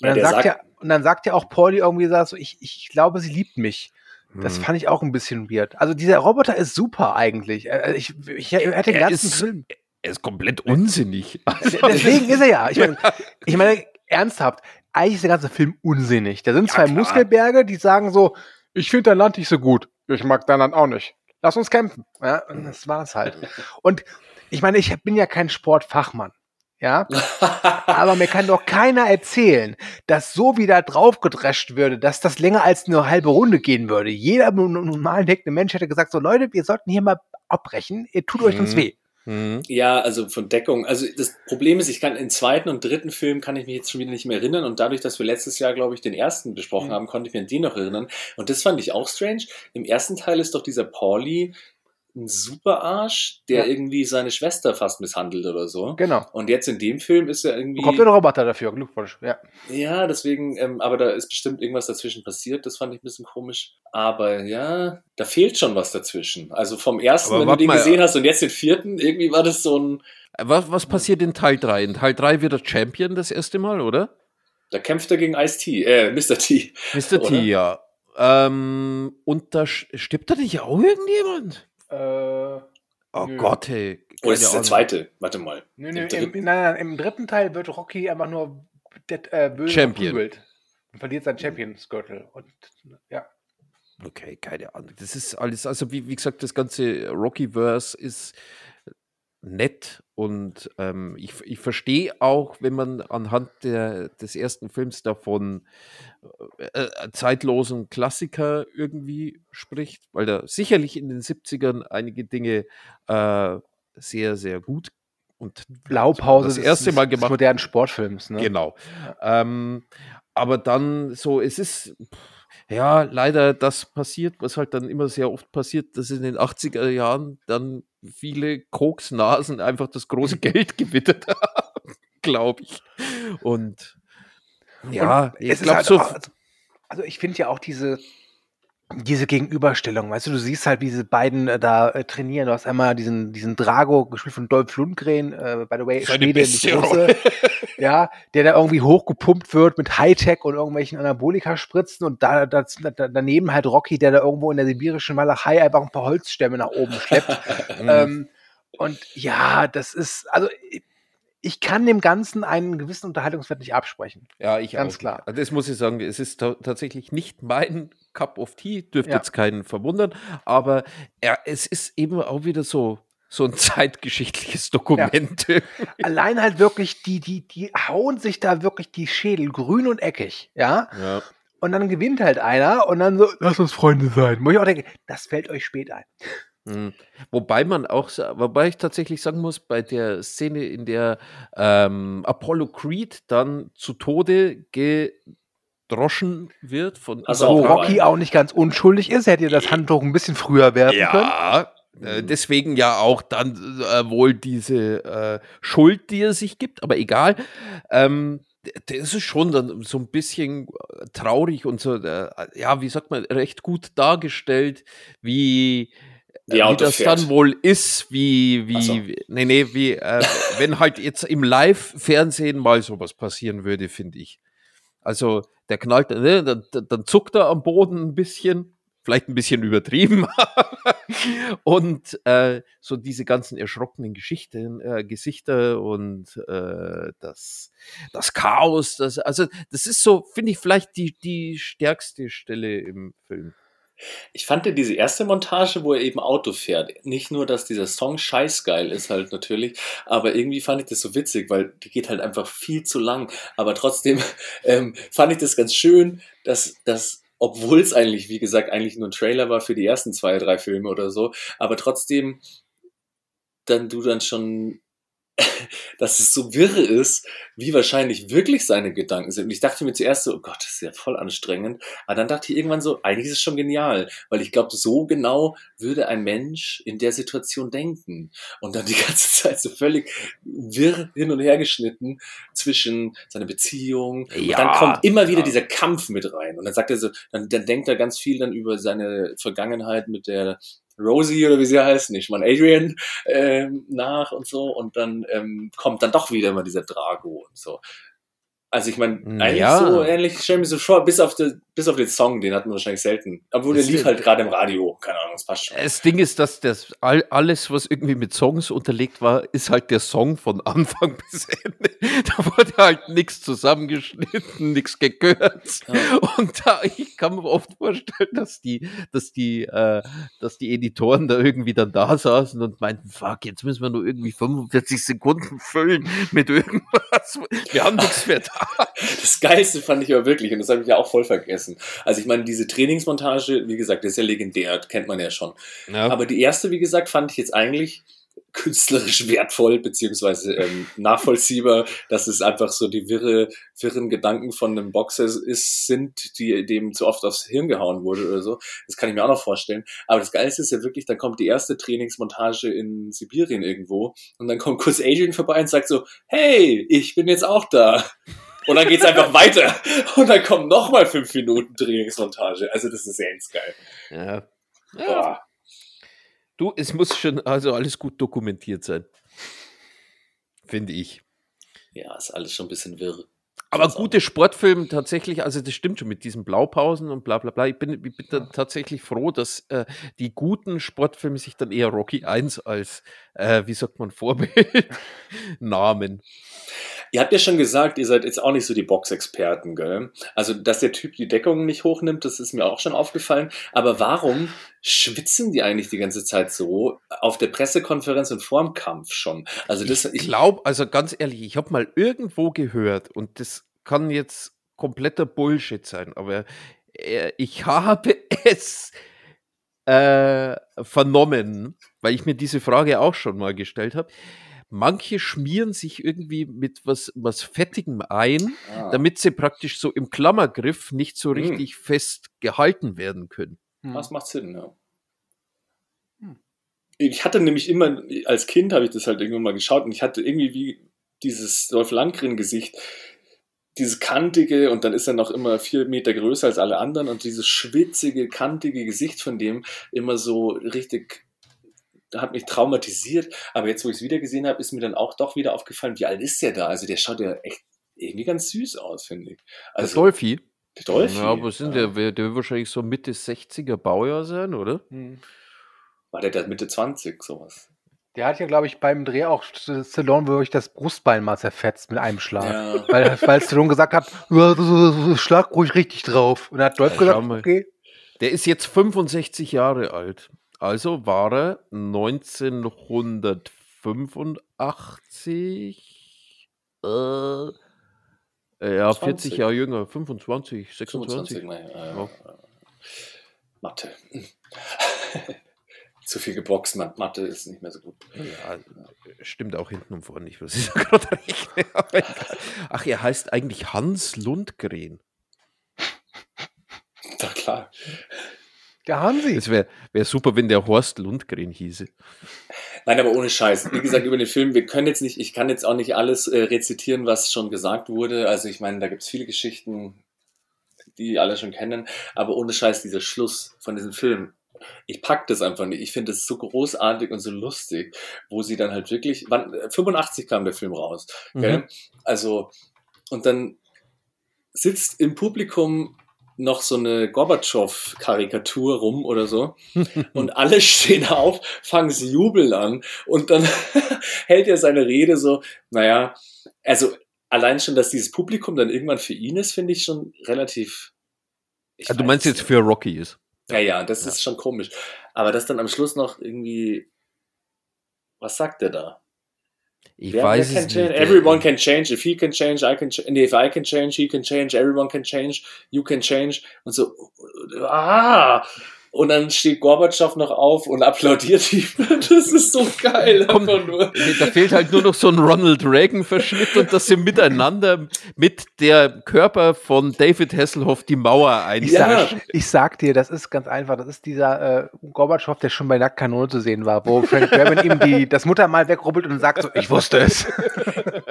Und, ja, dann, sagt sagt, ja, und dann sagt ja auch Pauli irgendwie so, ich, ich glaube, sie liebt mich. Das hm. fand ich auch ein bisschen weird. Also dieser Roboter ist super eigentlich. Äh, ich, ich, ich hätte den ganzen ist, Film. Er ist komplett unsinnig. Deswegen ist er ja. Ich meine, ich meine, ernsthaft, eigentlich ist der ganze Film unsinnig. Da sind zwei ja, Muskelberge, die sagen so, ich finde dein Land nicht so gut. Ich mag dein Land auch nicht. Lass uns kämpfen. Ja, und das war's halt. Und ich meine, ich bin ja kein Sportfachmann. Ja, aber mir kann doch keiner erzählen, dass so wieder draufgedrescht würde, dass das länger als eine halbe Runde gehen würde. Jeder normal denkende Mensch hätte gesagt, so Leute, wir sollten hier mal abbrechen, ihr tut euch uns mhm. weh. Mhm. Ja, also von Deckung. Also das Problem ist, ich kann im zweiten und dritten Film kann ich mich jetzt schon wieder nicht mehr erinnern und dadurch, dass wir letztes Jahr, glaube ich, den ersten besprochen mhm. haben, konnte ich mir an den noch erinnern. Und das fand ich auch strange. Im ersten Teil ist doch dieser Pauli ein Superarsch, der ja. irgendwie seine Schwester fast misshandelt oder so. Genau. Und jetzt in dem Film ist er irgendwie. Kommt der Roboter dafür, Glückwunsch, ja. Ja, deswegen, ähm, aber da ist bestimmt irgendwas dazwischen passiert, das fand ich ein bisschen komisch. Aber ja, da fehlt schon was dazwischen. Also vom ersten, aber wenn du den mal, gesehen hast und jetzt den vierten, irgendwie war das so ein. Was, was passiert in Teil 3? In Teil 3 wird er Champion das erste Mal, oder? Da kämpft er gegen Ice-T, äh, Mr. T. Mr. T, ja. Ähm, und da stirbt da nicht auch irgendjemand? Äh, oh nö. Gott, hey. Oder ist es der zweite? Warte mal. Nö, nö, Im, nein, nein, im dritten Teil wird Rocky einfach nur äh, böse Champion. Und verliert sein Champions-Gürtel. Und ja. Okay, keine Ahnung. Das ist alles, also wie, wie gesagt, das ganze Rocky-Verse ist nett und ähm, ich, ich verstehe auch, wenn man anhand der, des ersten Films davon äh, äh, zeitlosen Klassiker irgendwie spricht, weil da sicherlich in den 70ern einige Dinge äh, sehr, sehr gut und Blaupause das erste des, Mal gemacht. Des modernen Sportfilms, ne? Genau. Ähm, aber dann so, es ist. Pff, ja, leider das passiert, was halt dann immer sehr oft passiert, dass in den 80er Jahren dann viele Koksnasen einfach das große Geld gewittert haben, glaube ich. Und ja, Und ich glaube halt so. Also, also ich finde ja auch diese, diese Gegenüberstellung, weißt du, du siehst halt, wie diese beiden äh, da äh, trainieren. Du hast einmal diesen, diesen Drago, gespielt von Dolph Lundgren, äh, by the way, Schwede, Große, ja, der da irgendwie hochgepumpt wird mit Hightech und irgendwelchen Anabolika-Spritzen und da, da, da, daneben halt Rocky, der da irgendwo in der sibirischen Malachei einfach ein paar Holzstämme nach oben schleppt. ähm, und ja, das ist, also ich kann dem Ganzen einen gewissen Unterhaltungswert nicht absprechen. Ja, ich Ganz auch. klar. Also das muss ich sagen, es ist tatsächlich nicht mein Cup of Tea, dürfte ja. jetzt keinen verwundern, aber ja, es ist eben auch wieder so, so ein zeitgeschichtliches Dokument. Ja. Allein halt wirklich, die, die, die hauen sich da wirklich die Schädel grün und eckig, ja. ja. Und dann gewinnt halt einer und dann so, lass uns Freunde sein. Wo ich auch denke, das fällt euch spät ein. Mhm. Wobei man auch, wobei ich tatsächlich sagen muss, bei der Szene, in der ähm, Apollo Creed dann zu Tode gedroschen wird von also wo Rocky auch nicht ganz unschuldig ist, hätte ihr das Handtuch ein bisschen früher werfen ja, können. Ja, äh, deswegen ja auch dann äh, wohl diese äh, Schuld, die er sich gibt, aber egal. Ähm, das ist schon dann so ein bisschen äh, traurig und so, äh, ja, wie sagt man, recht gut dargestellt, wie wie, wie das fährt. dann wohl ist, wie, wie, so. nee, nee, wie, äh, wenn halt jetzt im Live-Fernsehen mal sowas passieren würde, finde ich. Also, der knallt, ne, dann, dann zuckt er am Boden ein bisschen, vielleicht ein bisschen übertrieben. und äh, so diese ganzen erschrockenen Geschichten, äh, Gesichter und äh, das, das Chaos, das, also das ist so, finde ich, vielleicht die, die stärkste Stelle im Film. Ich fand ja diese erste Montage, wo er eben Auto fährt, nicht nur, dass dieser Song scheißgeil ist halt natürlich, aber irgendwie fand ich das so witzig, weil die geht halt einfach viel zu lang. Aber trotzdem ähm, fand ich das ganz schön, dass, dass obwohl es eigentlich, wie gesagt, eigentlich nur ein Trailer war für die ersten zwei, drei Filme oder so, aber trotzdem dann du dann schon dass es so wirre ist, wie wahrscheinlich wirklich seine Gedanken sind. Und ich dachte mir zuerst so, oh Gott, das ist ja voll anstrengend. Aber dann dachte ich irgendwann so, eigentlich ist es schon genial, weil ich glaube, so genau würde ein Mensch in der Situation denken. Und dann die ganze Zeit so völlig wirr hin und her geschnitten zwischen seiner Beziehung. Ja, und dann kommt immer wieder klar. dieser Kampf mit rein. Und dann sagt er so, dann, dann denkt er ganz viel dann über seine Vergangenheit mit der Rosie oder wie sie heißt, nicht man Adrian ähm, nach und so und dann ähm, kommt dann doch wieder immer dieser Drago und so. Also ich meine, eigentlich Ja. so ähnlich stell mir so vor, bis auf, de, bis auf den Song, den hatten wir wahrscheinlich selten. Obwohl der lief halt gerade im Radio, keine Ahnung, das passt schon. Das Ding ist, dass das all, alles, was irgendwie mit Songs unterlegt war, ist halt der Song von Anfang bis Ende. Da wurde halt nichts zusammengeschnitten, nichts gekürzt. Ja. Und da, ich kann mir oft vorstellen, dass die, dass die, äh, dass die Editoren da irgendwie dann da saßen und meinten, fuck, jetzt müssen wir nur irgendwie 45 Sekunden füllen mit irgendwas. Wir haben nichts mehr da. Das Geilste fand ich aber wirklich, und das habe ich ja auch voll vergessen. Also ich meine, diese Trainingsmontage, wie gesagt, das ist ja legendär, kennt man ja schon. Ja, Aber die erste, wie gesagt, fand ich jetzt eigentlich künstlerisch wertvoll, beziehungsweise ähm, nachvollziehbar, dass es einfach so die wirre, wirren Gedanken von einem Boxer ist, sind, die dem zu oft aufs Hirn gehauen wurde oder so. Das kann ich mir auch noch vorstellen. Aber das Geilste ist ja wirklich, dann kommt die erste Trainingsmontage in Sibirien irgendwo und dann kommt kurz Adrian vorbei und sagt so, hey, ich bin jetzt auch da. Und dann geht's einfach weiter. Und dann kommen nochmal fünf Minuten Trainingsmontage. Also das ist ganz geil. ja. ja. Du, es muss schon also alles gut dokumentiert sein. Finde ich. Ja, ist alles schon ein bisschen wirr. Aber gute Sportfilme tatsächlich, also das stimmt schon mit diesen Blaupausen und bla bla bla. Ich bin, ich bin dann tatsächlich froh, dass äh, die guten Sportfilme sich dann eher Rocky 1 als, äh, wie sagt man, Vorbild nahmen. Ihr habt ja schon gesagt, ihr seid jetzt auch nicht so die Boxexperten, gell? Also, dass der Typ die Deckung nicht hochnimmt, das ist mir auch schon aufgefallen. Aber warum schwitzen die eigentlich die ganze Zeit so auf der Pressekonferenz und vorm Kampf schon? Also, das, ich glaube, also ganz ehrlich, ich habe mal irgendwo gehört und das kann jetzt kompletter Bullshit sein, aber äh, ich habe es äh, vernommen, weil ich mir diese Frage auch schon mal gestellt habe. Manche schmieren sich irgendwie mit was, was Fettigem ein, ah, damit sie praktisch so im Klammergriff nicht so Hm. richtig fest gehalten werden können. Hm. das macht Sinn, ja. Hm. Ich hatte nämlich immer, als Kind habe ich das halt irgendwann mal geschaut und ich hatte irgendwie wie dieses Dolph Lundgren-Gesicht, dieses kantige und dann ist er noch immer vier Meter größer als alle anderen und dieses schwitzige, kantige Gesicht von dem immer so richtig hat mich traumatisiert, aber jetzt, wo ich es wieder gesehen habe, ist mir dann auch doch wieder aufgefallen, wie alt ist der da? Also der schaut ja echt irgendwie ganz süß aus, finde ich. Der Also Dolphy? der Dolphy. Ja, aber sind der, der, der wird wahrscheinlich so Mitte 60er Baujahr sein, oder? Hm. War der da Mitte 20, sowas? Der hat ja, glaube ich, beim Dreh auch St- Stallone wirklich das Brustbein mal zerfetzt mit einem Schlag. Ja. Weil, weil Stallone gesagt hat, "Ja, schlag ruhig richtig drauf. Und dann hat Dolph Ja, gesagt, schau mal. okay. Der ist jetzt 65 Jahre alt. Also war er 1985 äh, ja, 20. 40 Jahre jünger, 25, 26. 25, naja. Ja. Mathe. Zu viel geboxt, Ma- Mathe ist nicht mehr so gut. Ja, stimmt auch hinten und vorne nicht, was ich da gerade rechne. Ach, er heißt eigentlich Hans Lundgren. Na klar. Der Hansi. Es wäre wär super, wenn der Horst Lundgren hieße. Nein, aber ohne Scheiß. Wie gesagt, über den Film, wir können jetzt nicht, ich kann jetzt auch nicht alles äh, rezitieren, was schon gesagt wurde. Also ich meine, da gibt es viele Geschichten, die alle schon kennen. Aber ohne Scheiß, dieser Schluss von diesem Film, ich pack das einfach nicht. Ich finde es so großartig und so lustig, wo sie dann halt wirklich, wann, äh, 85 kam der Film raus. Gell? Mhm. Also, und dann sitzt im Publikum noch so eine Gorbatschow-Karikatur rum oder so. Und alle stehen auf, fangen sie jubeln an. Und dann hält er seine Rede so, naja, also allein schon, dass dieses Publikum dann irgendwann für ihn ist, finde ich schon relativ. ich Ah, du weiß meinst jetzt für Rocky ist. Ja, ja, das Ja. ist schon komisch. Aber das dann am Schluss noch irgendwie. Was sagt er da? Ich Wer- weiß es nicht. Everyone can change. If he can change, I can change. Nee, if I can change, he can change. Everyone can change. You can change. Und so, ah, und dann steht Gorbatschow noch auf und applaudiert ihm. Das ist so geil, Komm. Da fehlt halt nur noch so ein Ronald Reagan-Verschnitt und dass sie miteinander mit der Körper von David Hasselhoff die Mauer Ja. einsagen. sag, ich sag dir, das ist ganz einfach. Das ist dieser äh, Gorbatschow, der schon bei Nacktkanone zu sehen war, wo Frank Drebin ihm die, das Muttermal wegrubbelt und sagt so, ich wusste es.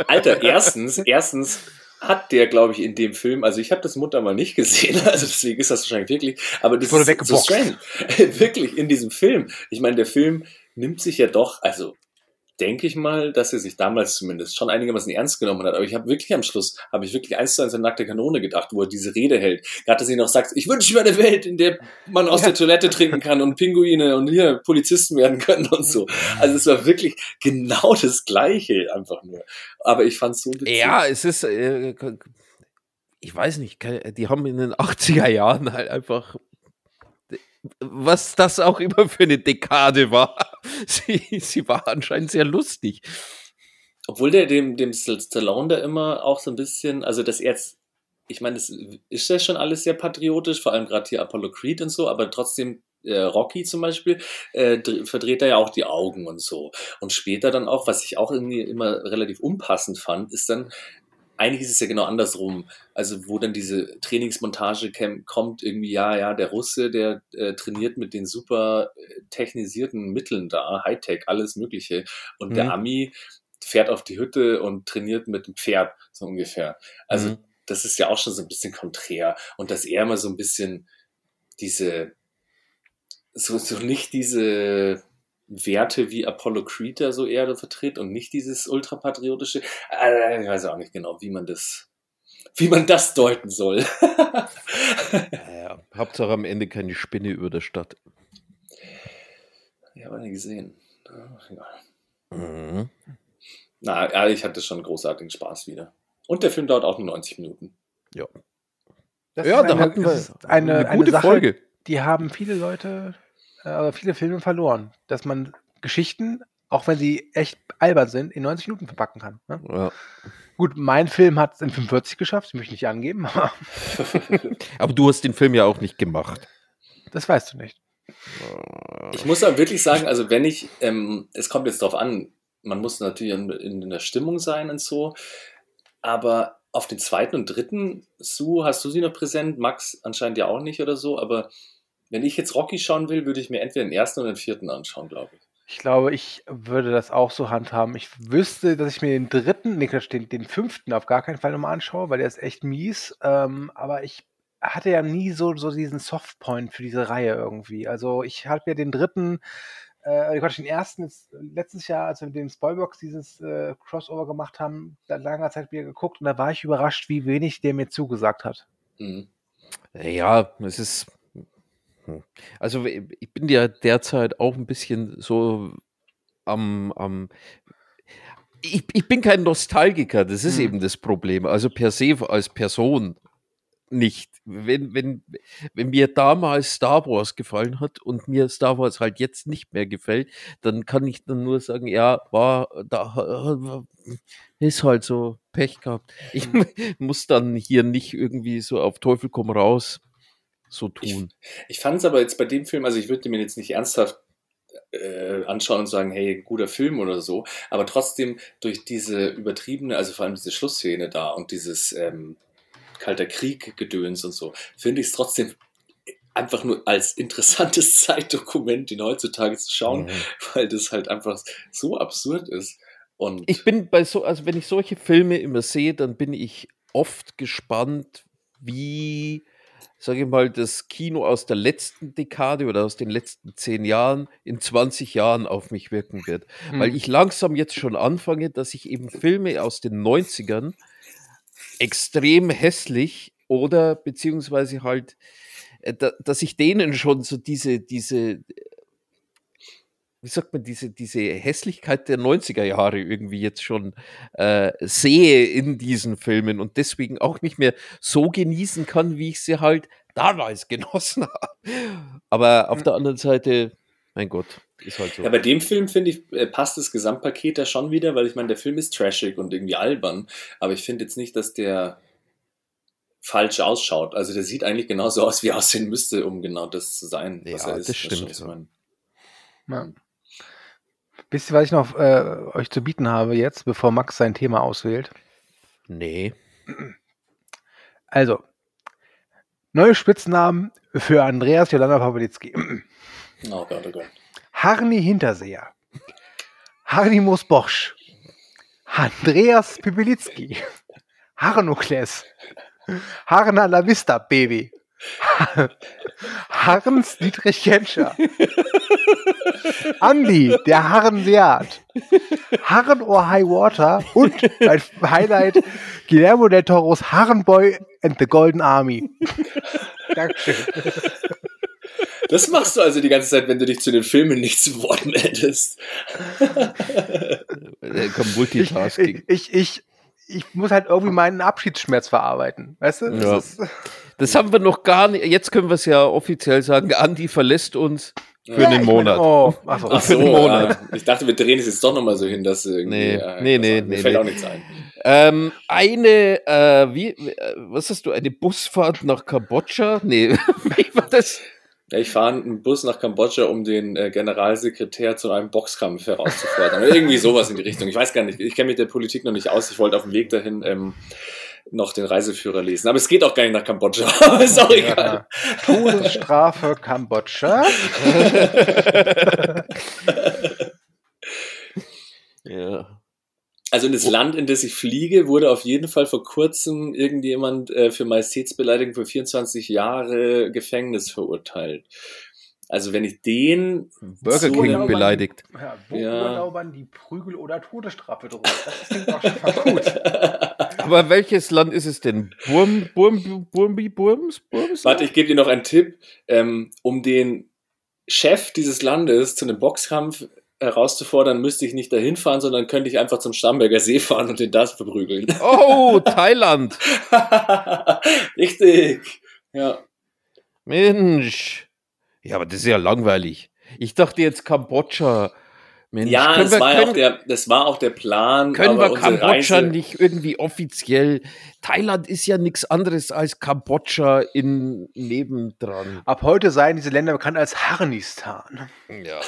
Alter, erstens, erstens hat der, glaube ich, in dem Film, also ich habe das Mutter mal nicht gesehen, also deswegen ist das wahrscheinlich wirklich, aber das Wurde ist so strange. wirklich, in diesem Film. Ich meine, der Film nimmt sich ja doch, also denke ich mal, dass er sich damals zumindest schon einigermaßen ernst genommen hat. Aber ich habe wirklich am Schluss, habe ich wirklich eins zu eins an nackte Kanone gedacht, wo er diese Rede hält. Gerade, dass er noch sagt, ich wünsche mir eine Welt, in der man aus der Toilette trinken kann und Pinguine und hier Polizisten werden können und so. Also es war wirklich genau das Gleiche einfach nur. Aber ich fand es so witzig. Ja, es ist, äh, ich weiß nicht, die haben in den 80er Jahren halt einfach, was das auch immer für eine Dekade war, sie, sie war anscheinend sehr lustig. Obwohl der dem, dem Stallone da immer auch so ein bisschen, also das jetzt, ich meine, das ist ja schon alles sehr patriotisch, vor allem gerade hier Apollo Creed und so, aber trotzdem äh, Rocky zum Beispiel, äh, dr- verdreht er ja auch die Augen und so. Und später dann auch, was ich auch irgendwie immer relativ unpassend fand, ist dann, eigentlich ist es ja genau andersrum. Also wo dann diese Trainingsmontage kommt, irgendwie, ja, ja, der Russe, der äh, trainiert mit den super äh, technisierten Mitteln da, Hightech, alles Mögliche. Und der Mhm. Ami fährt auf die Hütte und trainiert mit dem Pferd, so ungefähr. Also Mhm. das ist ja auch schon so ein bisschen konträr. Und dass er mal so ein bisschen diese, so, so nicht diese Werte wie Apollo Creed da so eher vertritt und nicht dieses ultrapatriotische. Äh, ich weiß auch nicht genau, wie man das, wie man das deuten soll. Naja, Hauptsache am Ende keine Spinne über der Stadt. ich habe nicht gesehen. Mhm. Na, ja, ich hatte schon großartigen Spaß wieder. Und der Film dauert auch nur 90 Minuten. Das Ja, ist da eine, hatten wir ist eine, eine eine gute Sache, Folge. die haben viele Leute, äh, oder viele Filme verloren, dass man Geschichten, auch wenn sie echt albern sind, in 90 Minuten verpacken kann. Ne? Ja. Gut, mein Film hat es in 45 geschafft, das möchte ich nicht angeben, aber Aber du hast den Film ja auch nicht gemacht. das weißt du nicht. Ich muss aber wirklich sagen, also wenn ich, ähm, es kommt jetzt drauf an, man muss natürlich in, in der Stimmung sein und so, aber auf den zweiten und dritten, Sue, hast du sie noch präsent? Max anscheinend ja auch nicht oder so, aber wenn ich jetzt Rocky schauen will, würde ich mir entweder den ersten oder den vierten anschauen, glaube ich. Ich glaube, ich würde das auch so handhaben. Ich wüsste, dass ich mir den dritten, nee, den, den fünften auf gar keinen Fall nochmal anschaue, weil der ist echt mies. Ähm, aber ich hatte ja nie so, so diesen Softpoint für diese Reihe irgendwie. Also ich habe ja den dritten, äh, Quatsch, den ersten jetzt letztes Jahr, als wir mit dem Spoilbox dieses äh, Crossover gemacht haben, seit langer Zeit wieder geguckt und da war ich überrascht, wie wenig der mir zugesagt hat. Mhm. Ja, es ist. Also, ich bin ja derzeit auch ein bisschen so am. am ich, ich bin kein Nostalgiker, das ist Hm. eben das Problem. Also per se als Person nicht. Wenn, wenn, wenn mir damals Star Wars gefallen hat und mir Star Wars halt jetzt nicht mehr gefällt, dann kann ich dann nur sagen, ja, war da ist halt so Pech gehabt. Ich muss dann hier nicht irgendwie so auf Teufel komm raus so tun. Ich fand es aber jetzt bei dem Film, also ich würde mir jetzt nicht ernsthaft äh, anschauen und sagen, hey, guter Film oder so, aber trotzdem durch diese übertriebene, also vor allem diese Schlussszene da und dieses ähm, Kalter Krieg-Gedöns und so, finde ich es trotzdem einfach nur als interessantes Zeitdokument, den heutzutage zu schauen, Mhm. weil das halt einfach so absurd ist. Und Ich bin bei so, also wenn ich solche Filme immer sehe, dann bin ich oft gespannt, wie, sage ich mal, das Kino aus der letzten Dekade oder aus den letzten zehn Jahren in 20 Jahren auf mich wirken wird. Weil Hm. ich langsam jetzt schon anfange, dass ich eben Filme aus den 90ern extrem hässlich oder beziehungsweise halt, äh, da, dass ich denen schon so diese, diese, wie sagt man, diese, diese Hässlichkeit der 90er Jahre irgendwie jetzt schon äh, sehe in diesen Filmen und deswegen auch nicht mehr so genießen kann, wie ich sie halt damals genossen habe. Aber auf Mhm. der anderen Seite, mein Gott, ist halt so. Ja, bei dem Film finde ich, äh, passt das Gesamtpaket da schon wieder, weil ich meine, der Film ist trashig und irgendwie albern, aber ich finde jetzt nicht, dass der falsch ausschaut. Also der sieht eigentlich genauso aus, wie er aussehen müsste, um genau das zu sein, was Ja, er ist. das stimmt, was ich ja. Wisst ihr, was ich noch äh, euch zu bieten habe jetzt, bevor Max sein Thema auswählt? Nee. Also, neue Spitznamen für Andreas Jolanda Pawlitzki. Oh Gott, oh Gott. Harni Hinterseher. Harnimus Bosch. Andreas Pipilitzki. Harnokles. Harna la Vista Baby. Harns Dietrich Genscher. Andi, der Harren Seat. Harren or High Water und mein Highlight Guillermo del Toros Harrenboy and the Golden Army. Dankeschön. Das machst du also die ganze Zeit, wenn du dich zu den Filmen nicht zu Wort meldest. Kann Ich, Multitasking. ich, ich, ich muss halt irgendwie meinen Abschiedsschmerz verarbeiten. Weißt du? Das Ja. Das haben wir noch gar nicht. Jetzt können wir es ja offiziell sagen. Andi verlässt uns für Ja, ich Monat. Meine, oh, ach so. Für einen Monat. ja. ich dachte, wir drehen es jetzt doch nochmal so hin, dass irgendwie. Nee, äh, nee, nee, nee, fällt nee. auch nichts ein. Ähm, eine, äh, wie, äh, was hast du, eine Busfahrt nach Kambodscha? Nee, wie war das? Ja, ich fahre einen Bus nach Kambodscha, um den äh, Generalsekretär zu einem Boxkampf herauszufordern. Irgendwie sowas in die Richtung. Ich weiß gar nicht, ich kenne mich der Politik noch nicht aus. Ich wollte auf dem Weg dahin ähm, noch den Reiseführer lesen. Aber es geht auch gar nicht nach Kambodscha. Ist auch egal. Ja. Todesstrafe Kambodscha. Ja. Also in das Land, in das ich fliege, wurde auf jeden Fall vor kurzem irgendjemand äh, für Majestätsbeleidigung für 24 Jahre Gefängnis verurteilt. Also wenn ich den Burger So King genau, beleidigt. Ja, wo Ja. urlaubern die Prügel- oder Todesstrafe droht? Das klingt auch schon mal gut. Aber welches Land ist es denn? Burm, Burm, Burmbi, Burms? Burms? Warte, ich gebe dir noch einen Tipp. Ähm, um den Chef dieses Landes zu einem Boxkampf herauszufordern, müsste ich nicht dahin fahren, sondern könnte ich einfach zum Starnberger See fahren und den das verprügeln. Oh, Thailand. Richtig. Ja. Mensch. Ja, aber das ist ja langweilig. Ich dachte jetzt Kambodscha. Mensch, Ja, können das wir, war ja auch können, der, das war auch der Plan. können aber wir Kambodscha Reise- nicht irgendwie offiziell? Thailand ist ja nichts anderes als Kambodscha in nebendran. Ab heute seien diese Länder bekannt als Harnistan. Ja.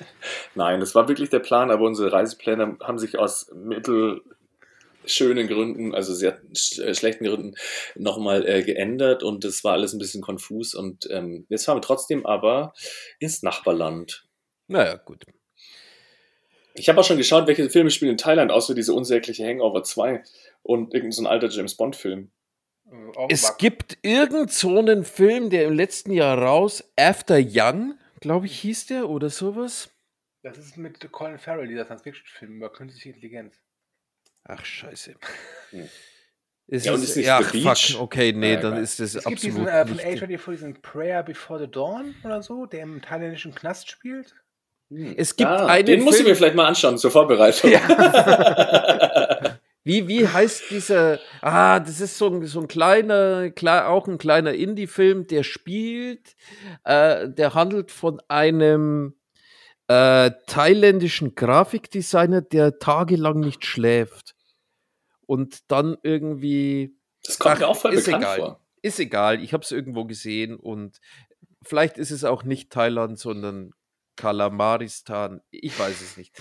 Nein, das war wirklich der Plan, aber unsere Reisepläne haben sich aus mittelschönen Gründen, also sehr sch äh, schlechten Gründen, nochmal äh, geändert und das war alles ein bisschen konfus und ähm, jetzt fahren wir trotzdem aber ins Nachbarland. Naja, gut. Ich habe auch schon geschaut, welche Filme spielen in Thailand, außer diese unsägliche Hangover 2 und irgendein so ein alter James Bond-Film. Es gibt irgend so einen Film, der im letzten Jahr raus, After Young, glaube ich, hieß der oder sowas. Das ist mit Colin Farrell, dieser Science-Fiction-Film über künstliche Intelligenz. Ach, scheiße. Hm. Ist Ja, und ist nicht ja, The fuck, Beach? okay, nee, Ja, dann ist das Es gibt absolut diesen äh, von nicht. A24, diesen Prayer Before the Dawn oder so, der im thailändischen Knast spielt. Es gibt ah, einen den muss ich mir vielleicht mal anschauen zur Vorbereitung. Wie, wie heißt dieser? Ah, das ist so ein, so ein kleiner, klar, auch ein kleiner Indie-Film, der spielt, äh, der handelt von einem äh, thailändischen Grafikdesigner, der tagelang nicht schläft. Und dann irgendwie. das kommt Ach, mir auch voll ist bekannt egal. vor. Ist egal, ich habe es irgendwo gesehen und vielleicht ist es auch nicht Thailand, sondern Kalamaristan. Ich weiß es nicht.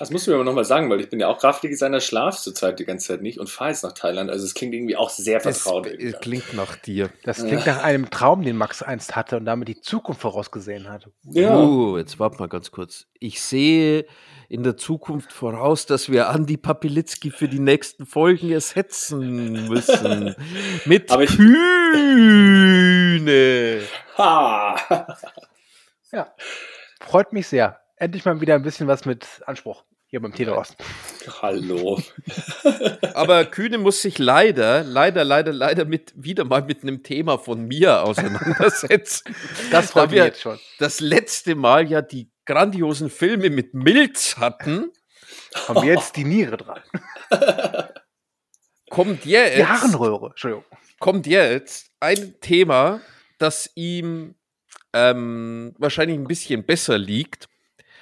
Das musst du mir aber nochmal sagen, weil ich bin ja auch Grafikdesigner, schlaf zurzeit die ganze Zeit nicht und fahre jetzt nach Thailand. Also es klingt irgendwie auch sehr Das vertraut. irgendwie. klingt nach dir. Das klingt nach einem Traum, den Max einst hatte und damit die Zukunft vorausgesehen hat. Ja. Uh, jetzt warte mal ganz kurz. Ich sehe in der Zukunft voraus, dass wir Andi Papilitzki für die nächsten Folgen ersetzen müssen. Mit Aber ich- Kühne. Ha! Ja, freut mich sehr. Endlich mal wieder ein bisschen was mit Anspruch hier beim Teleros. Hallo. Aber Kühne muss sich leider, leider, leider, leider mit, wieder mal mit einem Thema von mir auseinandersetzen. Das freut Da mich wir jetzt schon. das letzte Mal ja die grandiosen Filme mit Milz hatten, Kommt mir jetzt die Niere dran. kommt jetzt. Die Harnröhre. Entschuldigung. kommt jetzt ein Thema, das ihm ähm, wahrscheinlich ein bisschen besser liegt.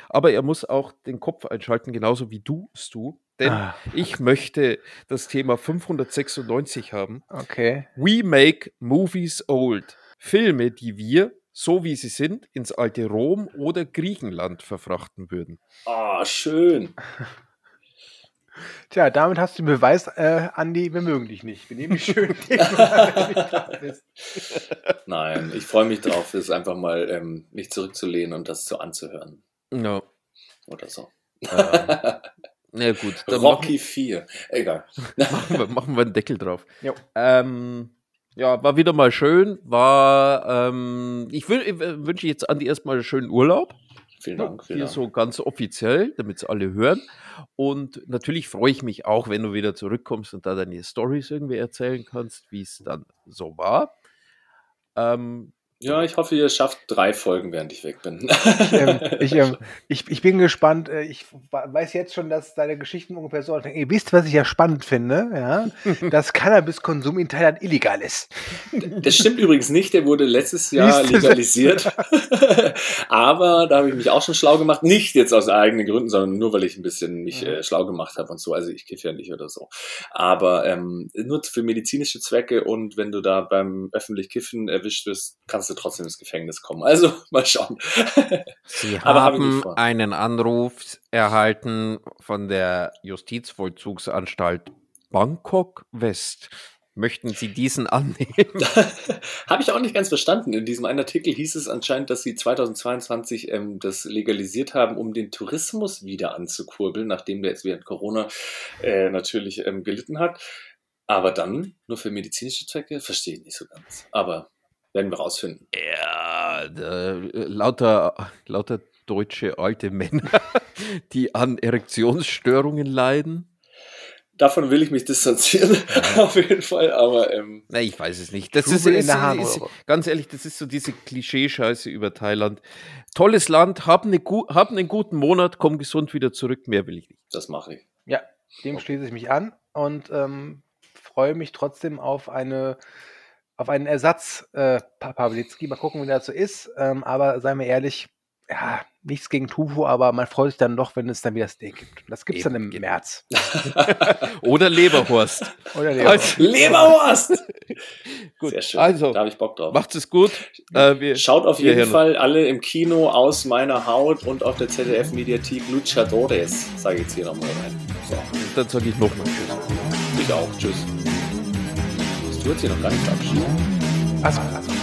Aber er muss auch den Kopf einschalten, genauso wie du, Stu. Denn Ah. ich möchte das Thema 596 haben. Okay. We make movies old. Filme, die wir, so wie sie sind, ins alte Rom oder Griechenland verfrachten würden. Ah, schön. Tja, damit hast du den Beweis, äh, Andi, wir mögen dich nicht. Wir nehmen dich schön. Nein, ich freue mich drauf, es einfach mal ähm, mich zurückzulehnen und das so anzuhören. Ja. Oder so. Ähm, na gut, dann Rocky 4. Egal. machen wir, machen wir einen Deckel drauf. Jo. Ähm, ja, war wieder mal schön. War, ähm, ich wün- äh, wünsche jetzt Andi erstmal einen schönen Urlaub. Vielen Dank. Vielen Hier Dank. so ganz offiziell, damit es alle hören. Und natürlich freue ich mich auch, wenn du wieder zurückkommst und da deine Stories irgendwie erzählen kannst, wie es dann so war. Ähm, Ja, ich hoffe, ihr schafft drei Folgen, während ich weg bin. ähm, ich, ähm, ich, ich bin gespannt. Äh, ich weiß jetzt schon, dass deine Geschichten ungefähr so aussehen. Ihr wisst, was ich ja spannend finde, ja? dass Cannabiskonsum in Thailand illegal ist. Das stimmt übrigens nicht, der wurde letztes Jahr legalisiert. Aber da habe ich mich auch schon schlau gemacht. Nicht jetzt aus eigenen Gründen, sondern nur, weil ich ein bisschen mich Mhm. äh, schlau gemacht habe und so. Also ich kiffe ja nicht oder so. Aber ähm, nur für medizinische Zwecke und wenn du da beim öffentlich Kiffen erwischt wirst, kannst du trotzdem ins Gefängnis kommen. Also mal schauen. Sie haben vor. einen Anruf erhalten von der Justizvollzugsanstalt Bangkok West. Möchten Sie diesen annehmen? Habe ich auch nicht ganz verstanden. In diesem einen Artikel hieß es anscheinend, dass sie 2022 ähm, das legalisiert haben, um den Tourismus wieder anzukurbeln, nachdem der jetzt während Corona äh, natürlich ähm, gelitten hat. Aber dann nur für medizinische Zwecke verstehe ich nicht so ganz. Aber werden wir rausfinden. Ja, äh, lauter, lauter deutsche alte Männer, die an Erektionsstörungen leiden. Davon will ich mich distanzieren, auf jeden Fall. Aber ähm, Na, ich weiß es nicht. Das ist, ist, der ist, ganz ehrlich, das ist so diese Klischeescheiße über Thailand. Tolles Land, hab, eine, hab einen guten Monat, komm gesund wieder zurück, mehr will ich nicht. das mache ich. Ja, dem schließe ich mich an und ähm, freue mich trotzdem auf eine auf einen Ersatz äh, Pa- Pawlitzki. Mal gucken, wie das so ist. Ähm, aber seien wir ehrlich, ja, nichts gegen Tufu, aber man freut sich dann doch, wenn es dann wieder Steak gibt. Das gibt es dann im genau. März. Oder Leberhorst. Oder Also, Leberwurst! Gut, Sehr schön. also, da habe ich Bock drauf. Macht es gut. Äh, wir, Schaut auf jeden uns. Fall alle im Kino aus meiner Haut und auf der ZDF-Mediathek Luchadores. Sage ich jetzt hier nochmal rein. So, Dann sage ich nochmal Tschüss. ich auch. Tschüss. Hast hier noch gar nicht verabschiedet. Also, also.